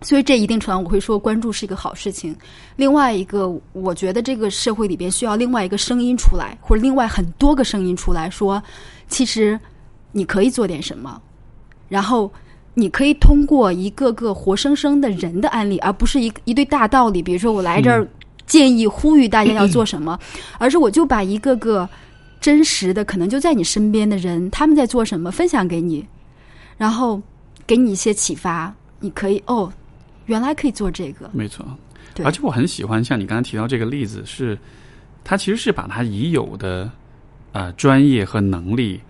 所以这一定程度我会说关注是一个好事情。另外一个，我觉得这个社会里边需要另外一个声音出来，或者另外很多个声音出来说，其实你可以做点什么。然后你可以通过一个个活生生的人的案例，而不是一一堆大道理。比如说我来这儿建议呼吁大家要做什么，而是我就把一个个。真实的可能就在你身边的人，他们在做什么，分享给你，然后给你一些启发。你可以哦，原来可以做这个，没错。而且我很喜欢像你刚才提到这个例子，是他其实是把他已有的呃专业和能力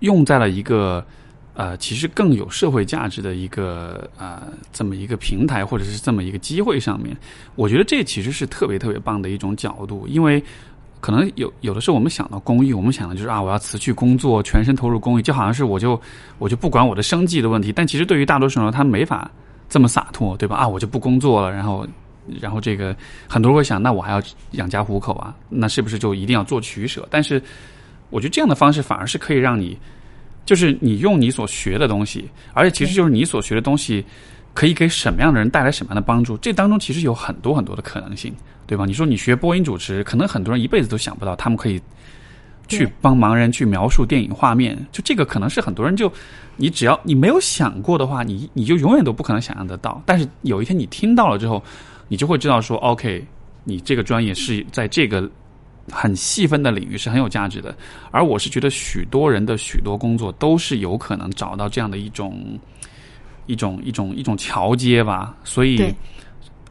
用在了一个呃其实更有社会价值的一个呃这么一个平台或者是这么一个机会上面。我觉得这其实是特别特别棒的一种角度，因为。可能有有的时候我们想到公益，我们想的就是啊，我要辞去工作，全身投入公益，就好像是我就我就不管我的生计的问题。但其实对于大多数人，他没法这么洒脱，对吧？啊，我就不工作了，然后然后这个很多人会想，那我还要养家糊口啊，那是不是就一定要做取舍？但是我觉得这样的方式反而是可以让你，就是你用你所学的东西，而且其实就是你所学的东西可以给什么样的人带来什么样的帮助，这当中其实有很多很多的可能性。对吧？你说你学播音主持，可能很多人一辈子都想不到，他们可以去帮盲人去描述电影画面，就这个可能是很多人就你只要你没有想过的话，你你就永远都不可能想象得到。但是有一天你听到了之后，你就会知道说，OK，你这个专业是在这个很细分的领域是很有价值的。而我是觉得许多人的许多工作都是有可能找到这样的一种一种一种一种桥接吧。所以，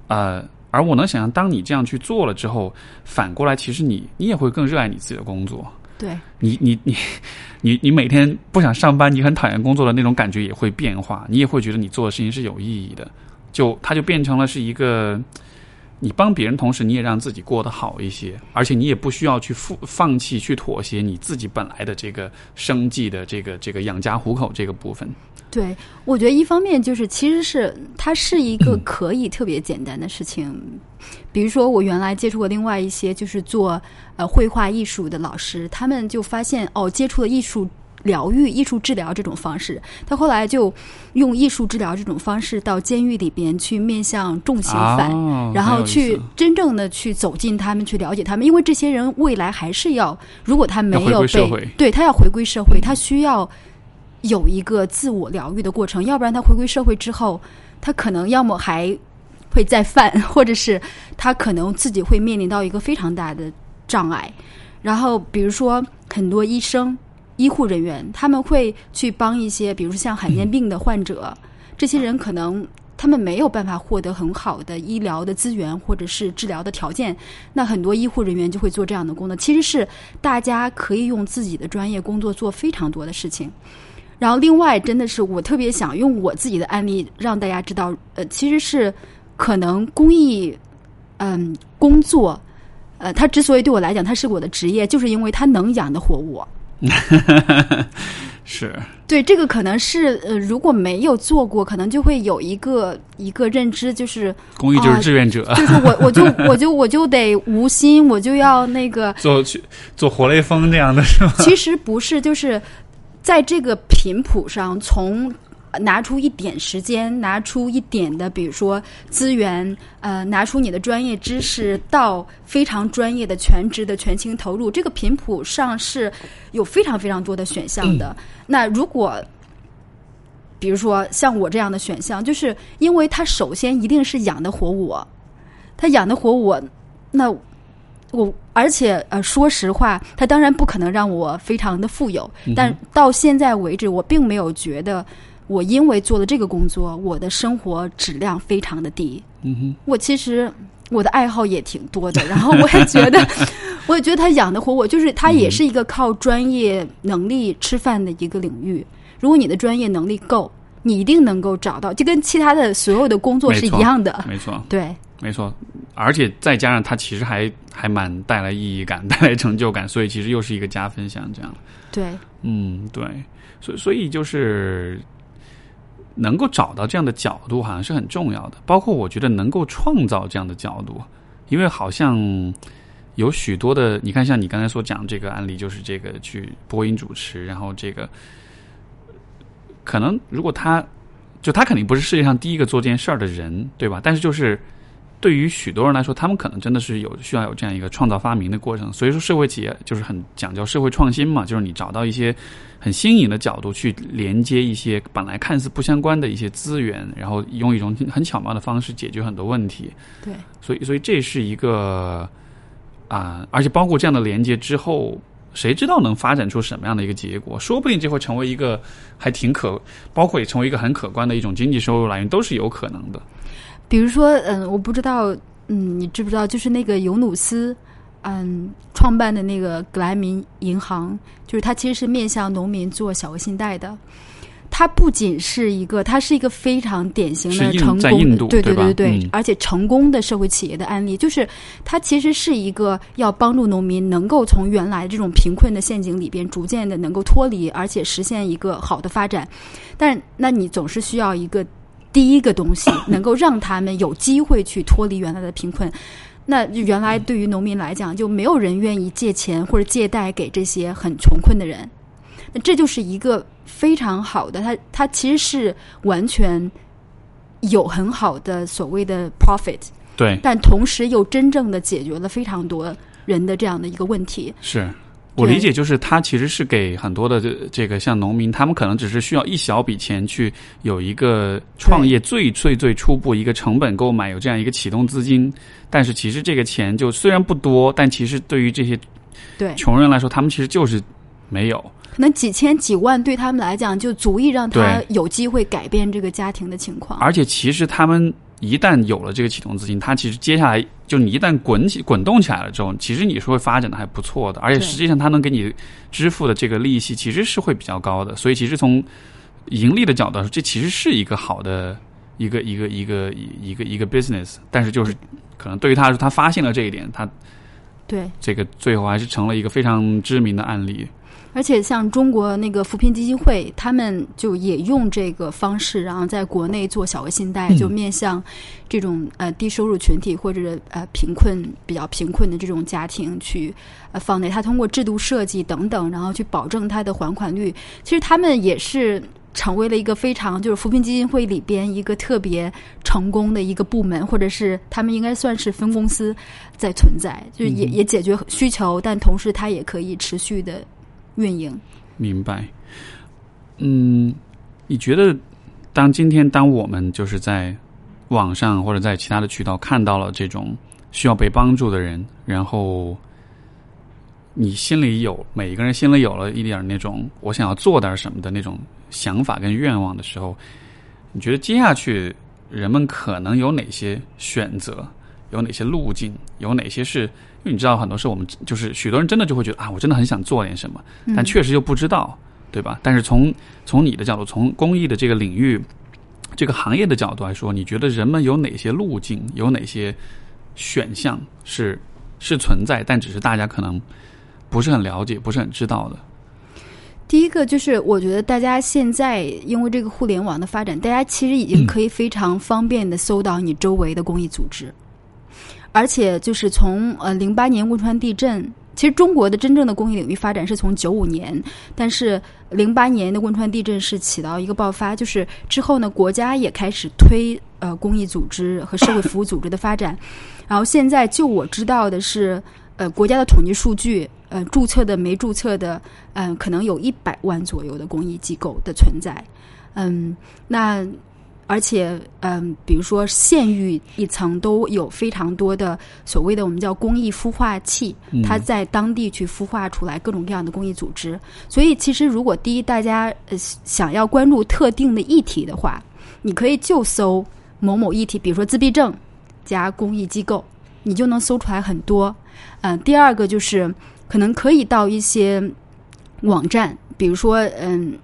呃。而我能想象，当你这样去做了之后，反过来，其实你你也会更热爱你自己的工作。对，你你你你你每天不想上班，你很讨厌工作的那种感觉也会变化，你也会觉得你做的事情是有意义的。就它就变成了是一个，你帮别人同时，你也让自己过得好一些，而且你也不需要去放放弃、去妥协你自己本来的这个生计的这个这个养家糊口这个部分。对，我觉得一方面就是，其实是它是一个可以特别简单的事情。比如说，我原来接触过另外一些就是做呃绘画艺术的老师，他们就发现哦，接触了艺术疗愈、艺术治疗这种方式，他后来就用艺术治疗这种方式到监狱里边去面向重刑犯，哦然后去真正的去走进他们，去了解他们，因为这些人未来还是要，如果他没有被对他要回归社会，他需要有一个自我疗愈的过程，要不然他回归社会之后，他可能要么还会再犯，或者是他可能自己会面临到一个非常大的障碍。然后比如说很多医生、医护人员，他们会去帮一些，比如说像罕见病的患者，这些人可能。他们没有办法获得很好的医疗的资源或者是治疗的条件，那很多医护人员就会做这样的工作。其实是大家可以用自己的专业工作做非常多的事情。然后，另外，真的是我特别想用我自己的案例让大家知道，呃，其实是可能公益，嗯，工作，呃，它之所以对我来讲它是我的职业，就是因为它能养得活我。是对，这个可能是呃，如果没有做过，可能就会有一个一个认知，就是公益就是志愿者，就是我我就 我就我就得无心，我就要那个做去做活雷锋这样的是吗？其实不是，就是在这个频谱上，从拿出一点时间，拿出一点的，比如说资源，呃，拿出你的专业知识，到非常专业的全职的全情投入，这个频谱上是有非常非常多的选项的。那如果比如说像我这样的选项，就是因为他首先一定是养得活我，他养得活我，那我而且呃，说实话，他当然不可能让我非常的富有，但到现在为止，我并没有觉得我因为做了这个工作，我的生活质量非常的低。嗯哼，我其实我的爱好也挺多的，然后我也觉得，我也觉得他养得活我，就是他也是一个靠专业能力吃饭的一个领域。如果你的专业能力够，你一定能够找到，就跟其他的所有的工作是一样的。没错，对，没错，而且再加上它其实还还蛮带来意义感、带来成就感，所以其实又是一个加分项，这样。对，嗯，对，所以所以就是能够找到这样的角度，好像是很重要的。包括我觉得能够创造这样的角度，因为好像有许多的，你看，像你刚才所讲这个案例，就是这个去播音主持，然后这个可能如果他就他肯定不是世界上第一个做这件事儿的人，对吧？但是就是。对于许多人来说，他们可能真的是有需要有这样一个创造发明的过程。所以说，社会企业就是很讲究社会创新嘛，就是你找到一些很新颖的角度去连接一些本来看似不相关的一些资源，然后用一种很巧妙的方式解决很多问题。对，所以，所以这是一个啊、而且包括这样的连接之后，谁知道能发展出什么样的一个结果？说不定就会成为一个还挺可，包括也成为一个很可观的一种经济收入来源，都是有可能的。比如说，嗯，我不知道，嗯，你知不知道，就是那个尤努斯，嗯，创办的那个格莱明银行，就是他其实是面向农民做小额信贷的。他不仅是一个，它是一个非常典型的成功的，对对吧对对，嗯而且成功的社会企业的案例，就是它其实是一个要帮助农民能够从原来这种贫困的陷阱里边逐渐的能够脱离，而且实现一个好的发展。但那你总是需要一个第一个东西，能够让他们有机会去脱离原来的贫困。那原来对于农民来讲，就没有人愿意借钱或者借贷给这些很穷困的人。那这就是一个非常好的，它它其实是完全有很好的所谓的 profit，对，但同时又真正的解决了非常多人的这样的一个问题。是，我理解就是它其实是给很多的这这个像农民，他们可能只是需要一小笔钱去有一个创业最最最初步一个成本购买有这样一个启动资金，但是其实这个钱就虽然不多，但其实对于这些对，穷人来说，他们其实就是没有。可能几千几万对他们来讲就足以让他有机会改变这个家庭的情况。而且其实他们一旦有了这个启动资金，他其实接下来就你一旦滚起滚动起来了之后，其实你是会发展的还不错的，而且实际上他能给你支付的这个利息其实是会比较高的，所以其实从盈利的角度来说，这其实是一个好的一个一个一个一个一个 business，但是就是可能对于他来说，他发现了这一点，他对，这个最后还是成了一个非常知名的案例。而且像中国那个扶贫基金会，他们就也用这个方式，然后在国内做小额信贷，嗯就面向这种呃低收入群体或者呃贫困比较贫困的这种家庭去呃放贷。他通过制度设计等等，然后去保证它的还款率。其实他们也是。成为了一个非常就是扶贫基金会里边一个特别成功的一个部门，或者是他们应该算是分公司在存在，就是也嗯也解决需求，但同时它也可以持续的运营。明白。嗯，你觉得当今天当我们就是在网上或者在其他的渠道看到了这种需要被帮助的人，然后你心里有每一个人心里有了一点那种我想要做点什么的那种想法跟愿望的时候，你觉得接下去人们可能有哪些选择？有哪些路径？有哪些是？因为你知道，很多时候我们就是许多人真的就会觉得啊，我真的很想做点什么，但确实又不知道，对吧？但是从从你的角度，从公益的这个领域、这个行业的角度来说，你觉得人们有哪些路径，有哪些选项是是存在，但只是大家可能不是很了解、不是很知道的？第一个就是，我觉得大家现在因为这个互联网的发展，大家其实已经可以非常方便的搜到你周围的公益组织，而且就是从呃零八年汶川地震，其实中国的真正的公益领域发展是从九五年，但是零八年的汶川地震是起到一个爆发，就是之后呢，国家也开始推呃公益组织和社会服务组织的发展，然后现在就我知道的是，呃，国家的统计数据，呃，注册的没注册的。嗯，可能有一百万左右的公益机构的存在，嗯，那而且嗯，比如说县域一层都有非常多的所谓的我们叫公益孵化器，它在当地去孵化出来各种各样的公益组织。所以，其实如果第一大家呃想要关注特定的议题的话，你可以就搜某某议题，比如说自闭症加公益机构，你就能搜出来很多。嗯，第二个就是可能可以到一些。网站，比如说，嗯，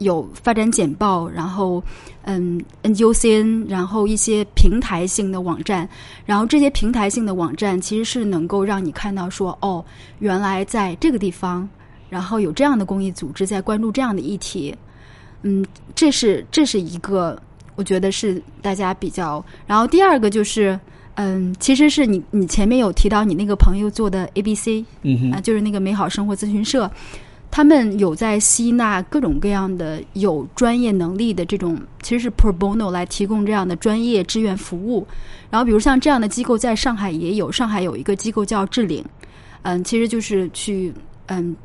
有发展简报，然后，嗯，NGOCN，然后一些平台性的网站，然后这些平台性的网站其实是能够让你看到说，哦，原来在这个地方，然后有这样的公益组织在关注这样的议题，嗯，这是这是一个，我觉得是大家比较，然后第二个就是。嗯，其实是你你前面有提到你那个朋友做的 ABC，嗯啊，就是那个美好生活咨询社，他们有在吸纳各种各样的有专业能力的这种，其实是 pro bono 来提供这样的专业志愿服务。然后，比如像这样的机构，在上海也有，上海有一个机构叫智领，嗯，其实就是去嗯。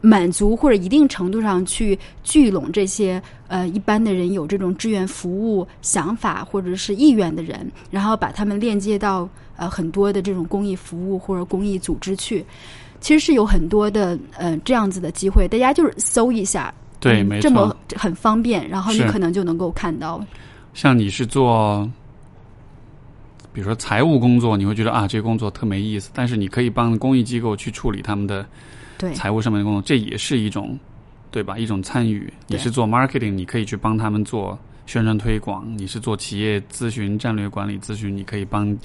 满足或者一定程度上去聚拢这些呃一般的人有这种志愿服务想法或者是意愿的人，然后把他们链接到呃很多的这种公益服务或者公益组织去，其实是有很多的呃这样子的机会，大家就是搜一下，对，没错这么。很方便，然后你可能就能够看到，像你是做，比如说财务工作，你会觉得啊，这个工作特没意思，但是你可以帮公益机构去处理他们的对财务上面的工作，这也是一种，对吧？一种参与。你是做 marketing，你可以去帮他们做宣传推广；你是做企业咨询、战略管理咨询，你可以帮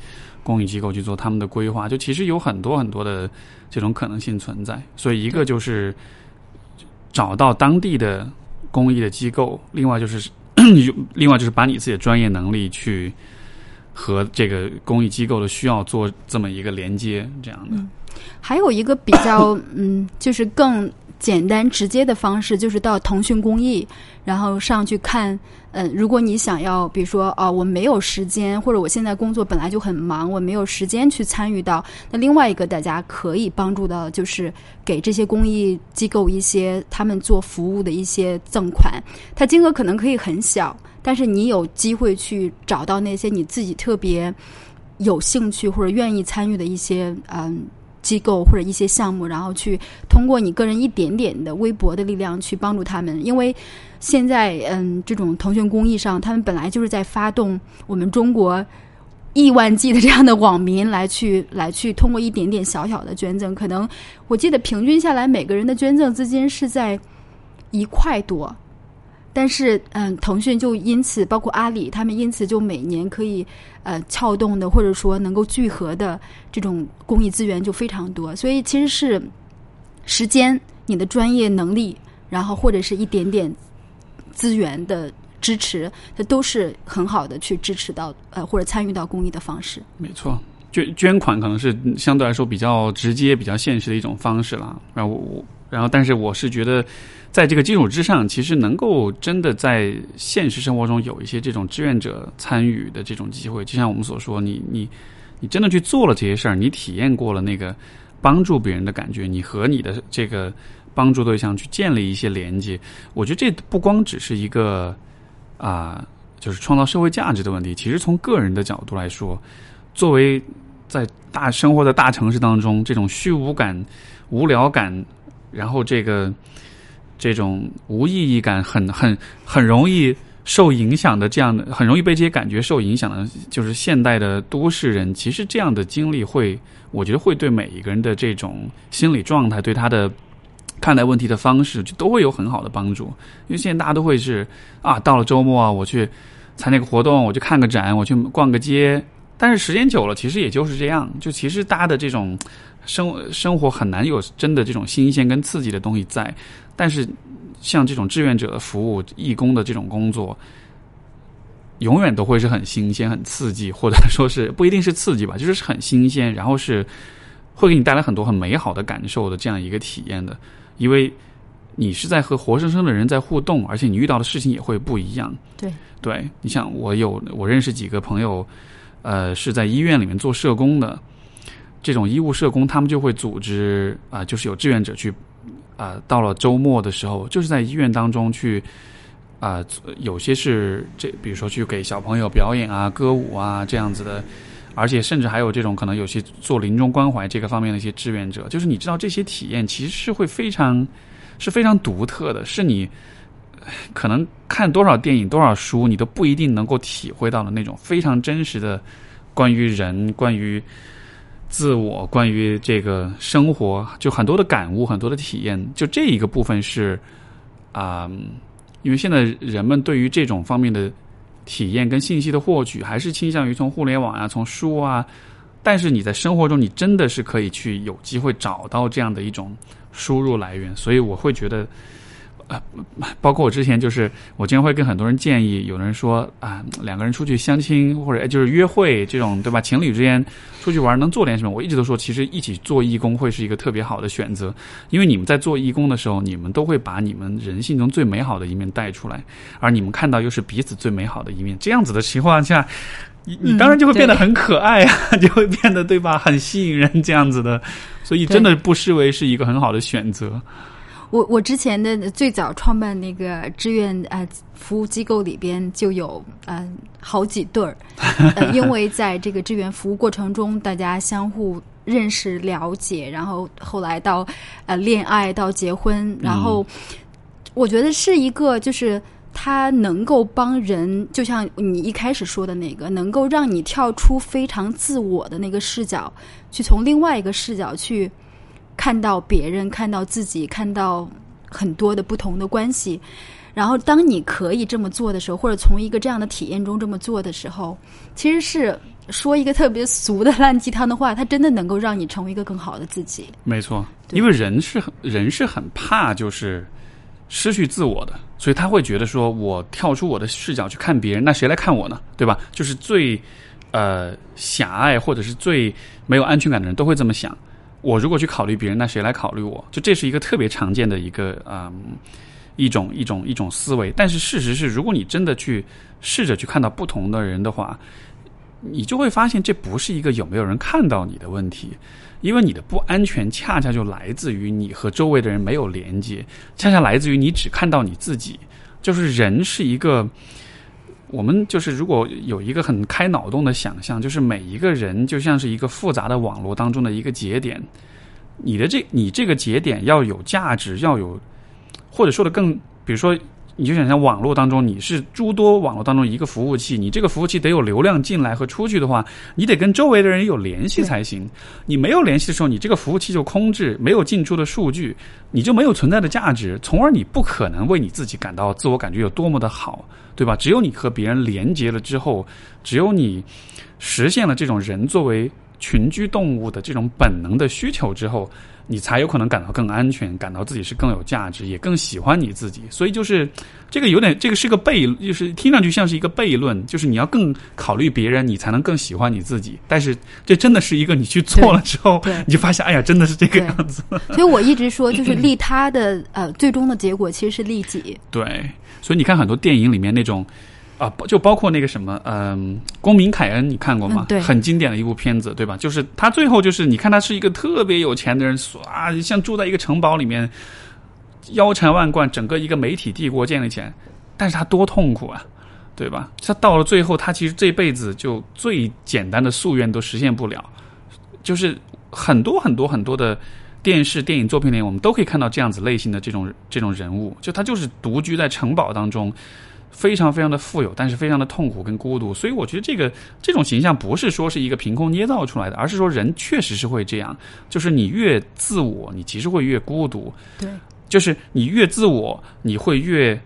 公益机构去做他们的规划。就其实有很多很多的这种可能性存在。所以一个就是找到当地的公益的机构，另外就是 另外就是把你自己的专业能力去。和这个公益机构的需要做这么一个连接，这样的。还有一个比较嗯，就是更简单直接的方式，就是到腾讯公益，然后上去看。嗯，如果你想要，比如说啊，我没有时间，或者我现在工作本来就很忙，我没有时间去参与到。那另外一个大家可以帮助到，就是给这些公益机构一些他们做服务的一些赠款，它金额可能可以很小，但是你有机会去找到那些你自己特别有兴趣或者愿意参与的一些嗯。机构或者一些项目，然后去通过你个人一点点的微薄的力量去帮助他们，因为现在嗯，这种腾讯公益上，他们本来就是在发动我们中国亿万计的这样的网民来去 来去通过一点点小小的捐赠，可能我记得平均下来每个人的捐赠资金是在一块多。但是，嗯，腾讯就因此，包括阿里，他们因此就每年可以，呃，撬动的或者说能够聚合的这种公益资源就非常多。所以，其实是时间、你的专业能力，然后或者是一点点资源的支持，它都是很好的去支持到呃或者参与到公益的方式。没错，捐捐款可能是相对来说比较直接、比较现实的一种方式了。然后我，然后但是我是觉得。在这个基础之上，其实能够真的在现实生活中有一些这种志愿者参与的这种机会，就像我们所说，你你你真的去做了这些事儿，你体验过了那个帮助别人的感觉，你和你的这个帮助对象去建立一些连接，我觉得这不光只是一个啊，就是创造社会价值的问题。其实从个人的角度来说，作为在大生活的大城市当中，这种虚无感、无聊感，然后这个。这种无意义感很很很容易受影响的，这样的很容易被这些感觉受影响的，就是现代的都市人。其实这样的经历会，我觉得会对每一个人的这种心理状态，对他的看待问题的方式，就都会有很好的帮助。因为现在大家都会是啊，到了周末啊，我去参加个活动，我去看个展，我去逛个街。但是时间久了，其实也就是这样。就其实大家的这种生生活很难有真的这种新鲜跟刺激的东西在。但是，像这种志愿者的服务、义工的这种工作，永远都会是很新鲜、很刺激，或者说是不一定是刺激吧，就是很新鲜，然后是会给你带来很多很美好的感受的这样一个体验的。因为你是在和活生生的人在互动，而且你遇到的事情也会不一样。对，对你像我有我认识几个朋友，呃，是在医院里面做社工的，这种医务社工，他们就会组织啊，就是有志愿者去。啊，到了周末的时候，就是在医院当中去啊，有些是这，比如说去给小朋友表演啊、歌舞啊这样子的，而且甚至还有这种可能有些做临终关怀这个方面的一些志愿者，就是你知道这些体验其实是会非常是非常独特的，是你可能看多少电影、多少书，你都不一定能够体会到的那种非常真实的关于人、关于。自我关于这个生活，就很多的感悟，很多的体验，就这一个部分是啊，因为现在人们对于这种方面的体验跟信息的获取，还是倾向于从互联网啊，从书啊。但是你在生活中，你真的是可以去有机会找到这样的一种输入来源，所以我会觉得。呃，包括我之前就是，我经常会跟很多人建议，有人说啊，两个人出去相亲或者就是约会这种，对吧？情侣之间出去玩能做点什么？我一直都说，其实一起做义工会是一个特别好的选择，因为你们在做义工的时候，你们都会把你们人性中最美好的一面带出来，而你们看到又是彼此最美好的一面，这样子的情况下，你你当然就会变得很可爱啊，就会变得对吧？很吸引人这样子的，所以真的不失为是一个很好的选择。我我之前的最早创办那个志愿呃服务机构里边就有嗯好几对儿，呃，因为在这个志愿服务过程中，大家相互认识了解，然后后来到呃恋爱到结婚，然后我觉得是一个就是它能够帮人，就像你一开始说的那个，能够让你跳出非常自我的那个视角，去从另外一个视角去。看到别人，看到自己，看到很多的不同的关系，然后当你可以这么做的时候，或者从一个这样的体验中这么做的时候，其实是说一个特别俗的烂鸡汤的话，它真的能够让你成为一个更好的自己。没错，因为人是很人是很怕就是失去自我的，所以他会觉得说我跳出我的视角去看别人，那谁来看我呢？对吧？就是最呃狭隘或者是最没有安全感的人都会这么想。我如果去考虑别人，那谁来考虑我？就这是一个特别常见的一个嗯一种一种一种思维。但是事实是，如果你真的去试着去看到不同的人的话，你就会发现这不是一个有没有人看到你的问题，因为你的不安全恰恰就来自于你和周围的人没有连接，恰恰来自于你只看到你自己。就是人是一个。我们就是，如果有一个很开脑洞的想象，就是每一个人就像是一个复杂的网络当中的一个节点，你的这你这个节点要有价值，要有，或者说的更，比如说。你就想象网络当中，你是诸多网络当中一个服务器，你这个服务器得有流量进来和出去的话，你得跟周围的人有联系才行。你没有联系的时候，你这个服务器就空置，没有进出的数据，你就没有存在的价值，从而你不可能为你自己感到自我感觉有多么的好，对吧？只有你和别人连接了之后，只有你实现了这种人作为群居动物的这种本能的需求之后。你才有可能感到更安全，感到自己是更有价值，也更喜欢你自己。所以就是这个有点，这个是个悖，就是听上去像是一个悖论，就是你要更考虑别人，你才能更喜欢你自己。但是这真的是一个你去做了之后，你就发现，哎呀，真的是这个样子。所以我一直说，就是 利他的呃，最终的结果其实是利己。对，所以你看很多电影里面那种。啊，就包括那个什么，嗯，公民凯恩，你看过吗？对，很经典的一部片子，对吧？就是他最后就是，你看他是一个特别有钱的人，啊，像住在一个城堡里面，腰缠万贯，整个一个媒体帝国建立起来，但是他多痛苦啊，对吧？他到了最后，他其实这辈子就最简单的夙愿都实现不了，就是很多很多很多的电视电影作品里，我们都可以看到这样子类型的这种这种人物，就他就是独居在城堡当中。非常非常的富有，但是非常的痛苦跟孤独，所以我觉得这个这种形象不是说是一个凭空捏造出来的，而是说人确实是会这样，就是你越自我，你其实会越孤独。对，就是你越自我，你会越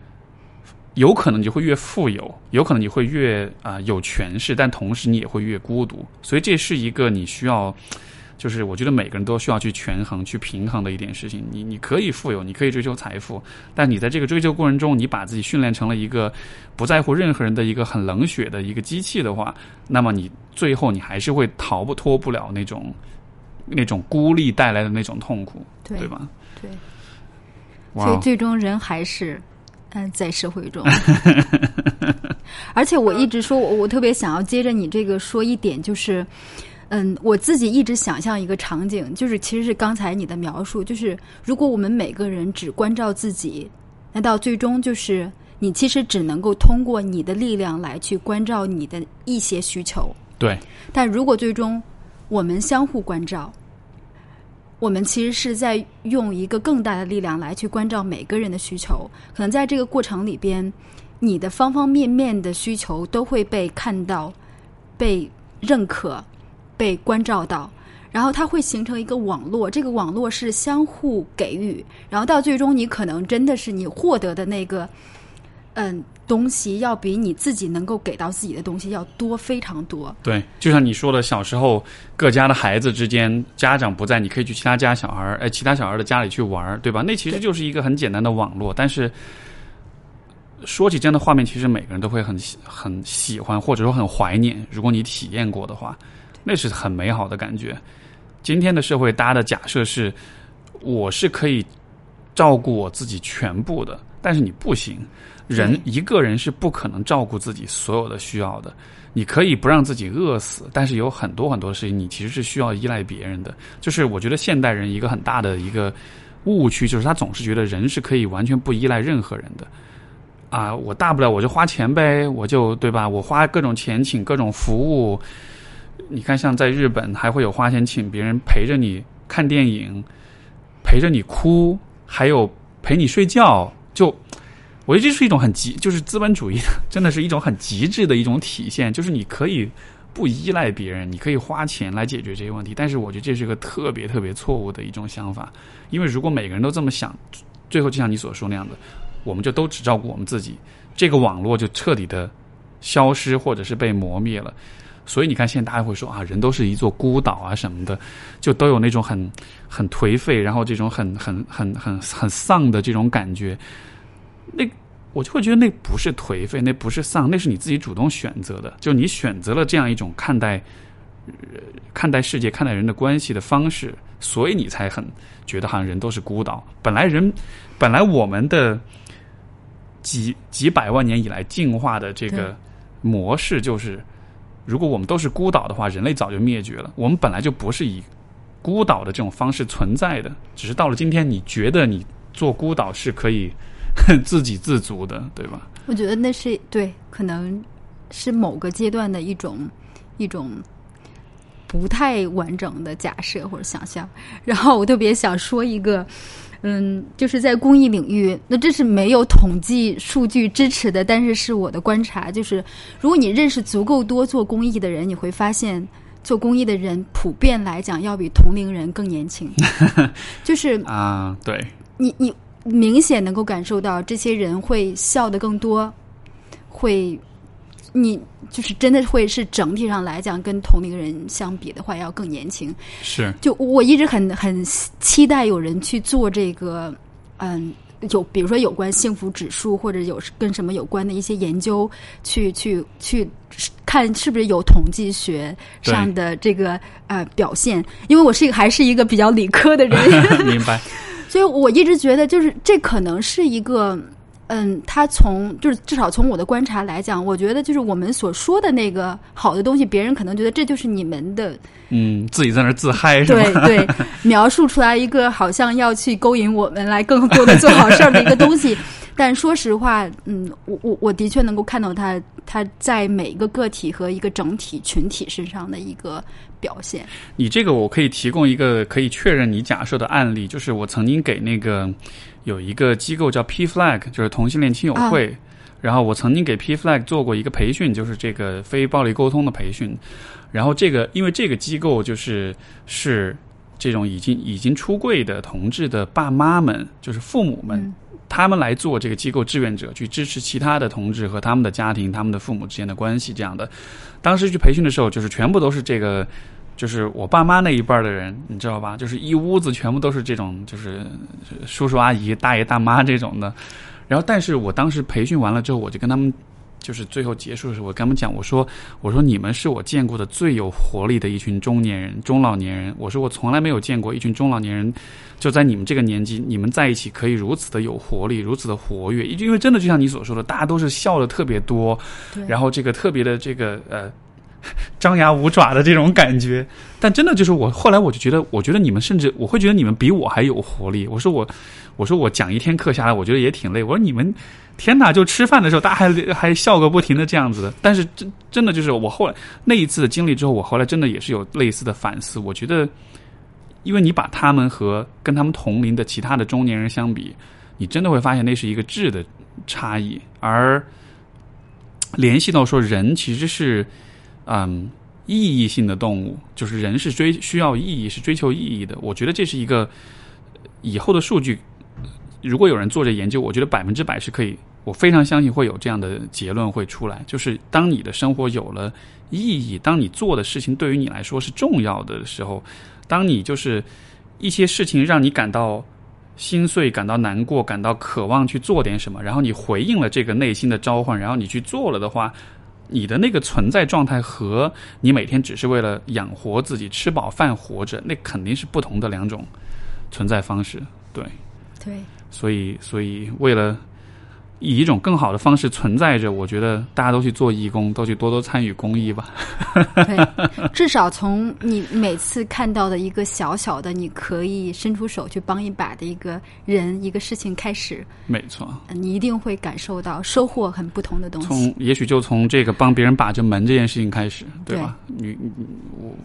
有可能你会越富有，有可能你会越啊有权势，但同时你也会越孤独，所以这是一个你需要。就是我觉得每个人都需要去权衡、去平衡的一点事情。你你可以富有，你可以追求财富，但你在这个追求过程中，你把自己训练成了一个不在乎任何人的一个很冷血的一个机器的话，那么你最后你还是会逃不脱不了那种那种孤立带来的那种痛苦，对吧？对。所以最终人还是嗯在社会中。而且我一直说，我我特别想要接着你这个说一点，就是。嗯，我自己一直想象一个场景，就是其实是刚才你的描述，就是如果我们每个人只关照自己，那到最终就是你其实只能够通过你的力量来去关照你的一些需求。对。但如果最终我们相互关照，我们其实是在用一个更大的力量来去关照每个人的需求。可能在这个过程里边，你的方方面面的需求都会被看到、被认可。被关照到，然后它会形成一个网络，这个网络是相互给予，然后到最终你可能真的是你获得的那个，嗯，东西要比你自己能够给到自己的东西要多非常多。对，就像你说的，小时候各家的孩子之间，家长不在，你可以去其他家小孩儿哎，其他小孩的家里去玩儿对吧？那其实就是一个很简单的网络。但是说起这样的画面，其实每个人都会很很喜欢，或者说很怀念。如果你体验过的话。那是很美好的感觉。今天的社会，大家的假设是，我是可以照顾我自己全部的，但是你不行。人一个人是不可能照顾自己所有的需要的。你可以不让自己饿死，但是有很多很多事情，你其实是需要依赖别人的。就是我觉得现代人一个很大的一个误区，就是他总是觉得人是可以完全不依赖任何人的。啊，我大不了我就花钱呗，我就对吧？我花各种钱请各种服务。你看，像在日本，还会有花钱请别人陪着你看电影，陪着你哭，还有陪你睡觉。就我觉得这是一种很极，就是资本主义，真的是一种很极致的一种体现。就是你可以不依赖别人，你可以花钱来解决这些问题。但是我觉得这是个特别特别错误的一种想法，因为如果每个人都这么想，最后就像你所说那样的，我们就都只照顾我们自己，这个网络就彻底的消失，或者是被磨灭了。所以你看，现在大家会说啊，人都是一座孤岛啊什么的，就都有那种很很颓废，然后这种很很很很很丧的这种感觉。那我就会觉得那不是颓废，那不是丧，那是你自己主动选择的。就你选择了这样一种看待呃看待世界、看待人的关系的方式，所以你才很觉得好像人都是孤岛。本来人，本来我们的几几百万年以来进化的这个模式就是，如果我们都是孤岛的话，人类早就灭绝了。我们本来就不是以孤岛的这种方式存在的，只是到了今天，你觉得你做孤岛是可以 自给自足的，对吧？我觉得那是对，可能是某个阶段的一种一种不太完整的假设或者想象。然后我特别想说一个，嗯，就是在公益领域，那这是没有统计数据支持的，但是是我的观察，就是如果你认识足够多做公益的人，你会发现。做公益的人普遍来讲要比同龄人更年轻，就是啊，对，你你明显能够感受到这些人会笑得更多，会你就是真的会是整体上来讲跟同龄人相比的话要更年轻。是就我一直很很期待有人去做这个，嗯。有，比如说有关幸福指数，或者有跟什么有关的一些研究，去去去看是不是有统计学上的这个呃表现。因为我是一个还是一个比较理科的人，明白。所以我一直觉得，就是这可能是一个，嗯，他从就是至少从我的观察来讲，我觉得就是我们所说的那个好的东西，别人可能觉得这就是你们的，嗯，自己在那自嗨是吧？对对，描述出来一个好像要去勾引我们来更多的做好事儿的一个东西。但说实话，嗯，我我我的确能够看到他他在每一个个体和一个整体群体身上的一个表现。你这个我可以提供一个可以确认你假设的案例，就是我曾经给那个有一个机构叫 P Flag，就是同性恋亲友会，然后我曾经给 P Flag 做过一个培训，就是这个非暴力沟通的培训。然后这个因为这个机构就是是这种已经已经出柜的同志的爸妈们，就是父母们。嗯他们来做这个机构志愿者，去支持其他的同志和他们的家庭、他们的父母之间的关系，这样的。当时去培训的时候，就是全部都是这个，就是我爸妈那一辈儿的人，你知道吧？就是一屋子全部都是这种，就是叔叔阿姨、大爷大妈这种的。然后，但是我当时培训完了之后，我就跟他们，就是最后结束的时候，我跟他们讲，我说，我说你们是我见过的最有活力的一群中年人、中老年人。我说我从来没有见过一群中老年人。就在你们这个年纪，你们在一起可以如此的有活力，如此的活跃，因为真的就像你所说的，大家都是笑的特别多，然后这个特别的这个呃 张牙舞爪的这种感觉。但真的就是我后来我就觉得，我觉得你们甚至我会觉得你们比我还有活力。我说我我说我讲一天课下来，我觉得也挺累。我说你们天哪，就吃饭的时候大家还还笑个不停的这样子的。但是真真的就是我后来那一次的经历之后，我后来真的也是有类似的反思。我觉得。因为你把他们和跟他们同龄的其他的中年人相比，你真的会发现那是一个质的差异，而联系到说人其实是嗯意义性的动物，就是人是追需要意义，是追求意义的。我觉得这是一个以后的数据，如果有人做这研究，我觉得百分之百是可以，我非常相信会有这样的结论会出来，就是当你的生活有了意义，当你做的事情对于你来说是重要的时候。当你就是一些事情让你感到心碎、感到难过、感到渴望去做点什么，然后你回应了这个内心的召唤，然后你去做了的话，你的那个存在状态和你每天只是为了养活自己、吃饱饭活着，那肯定是不同的两种存在方式。对，对，所以，所以为了。以一种更好的方式存在着，我觉得大家都去做义工，都去多多参与公益吧。对，至少从你每次看到的一个小小的，你可以伸出手去帮一把的一个人、一个事情开始，没错，你一定会感受到收获很不同的东西。从也许就从这个帮别人把着门这件事情开始，对吧？你你我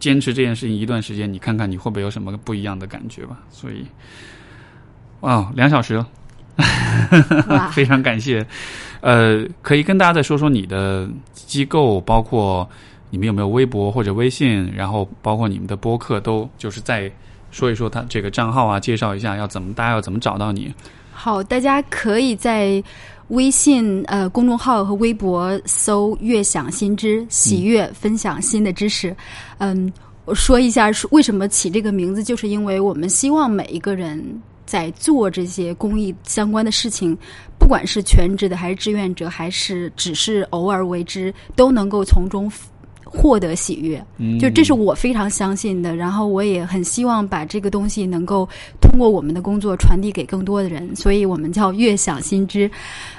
坚持这件事情一段时间，你看看你会不会有什么不一样的感觉吧？所以，哇，两小时了。非常感谢，呃，可以跟大家再说说你的机构，包括你们有没有微博或者微信，然后包括你们的播客，都就是再说一说他这个账号啊，介绍一下要怎么大家要怎么找到你。好，大家可以在微信呃公众号和微博搜“悦享新知”，喜悦分享新的知识。嗯，我说一下为什么起这个名字，就是因为我们希望每一个人。在做这些公益相关的事情，不管是全职的，还是志愿者，还是只是偶尔为之，都能够从中获得喜悦。嗯就这是我非常相信的，然后我也很希望把这个东西能够通过我们的工作传递给更多的人，所以我们叫悦享新知。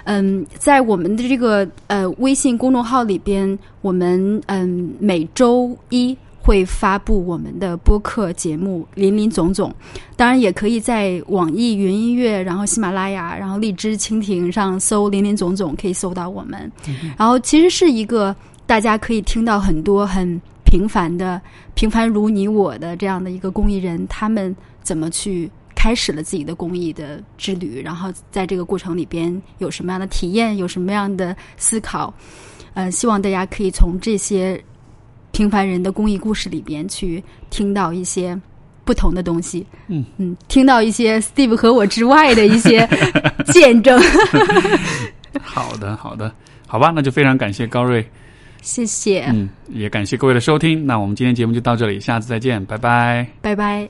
嗯，在我们的这个呃微信公众号里边，我们嗯每周一会发布我们的播客节目《林林总总》，当然也可以在网易云音乐、然后喜马拉雅、然后荔枝、蜻蜓上搜“林林总总”，可以搜到我们。然后其实是一个大家可以听到很多很平凡的、平凡如你我的这样的一个公益人，他们怎么去开始了自己的公益的之旅，然后在这个过程里边有什么样的体验，有什么样的思考。呃，希望大家可以从这些平凡人的公益故事里边去听到一些不同的东西。嗯嗯，听到一些 Steve 和我之外的一些 见证。好的，好的，好吧，那就非常感谢高瑞，谢谢，嗯，也感谢各位的收听。那我们今天节目就到这里，下次再见，拜拜。拜拜。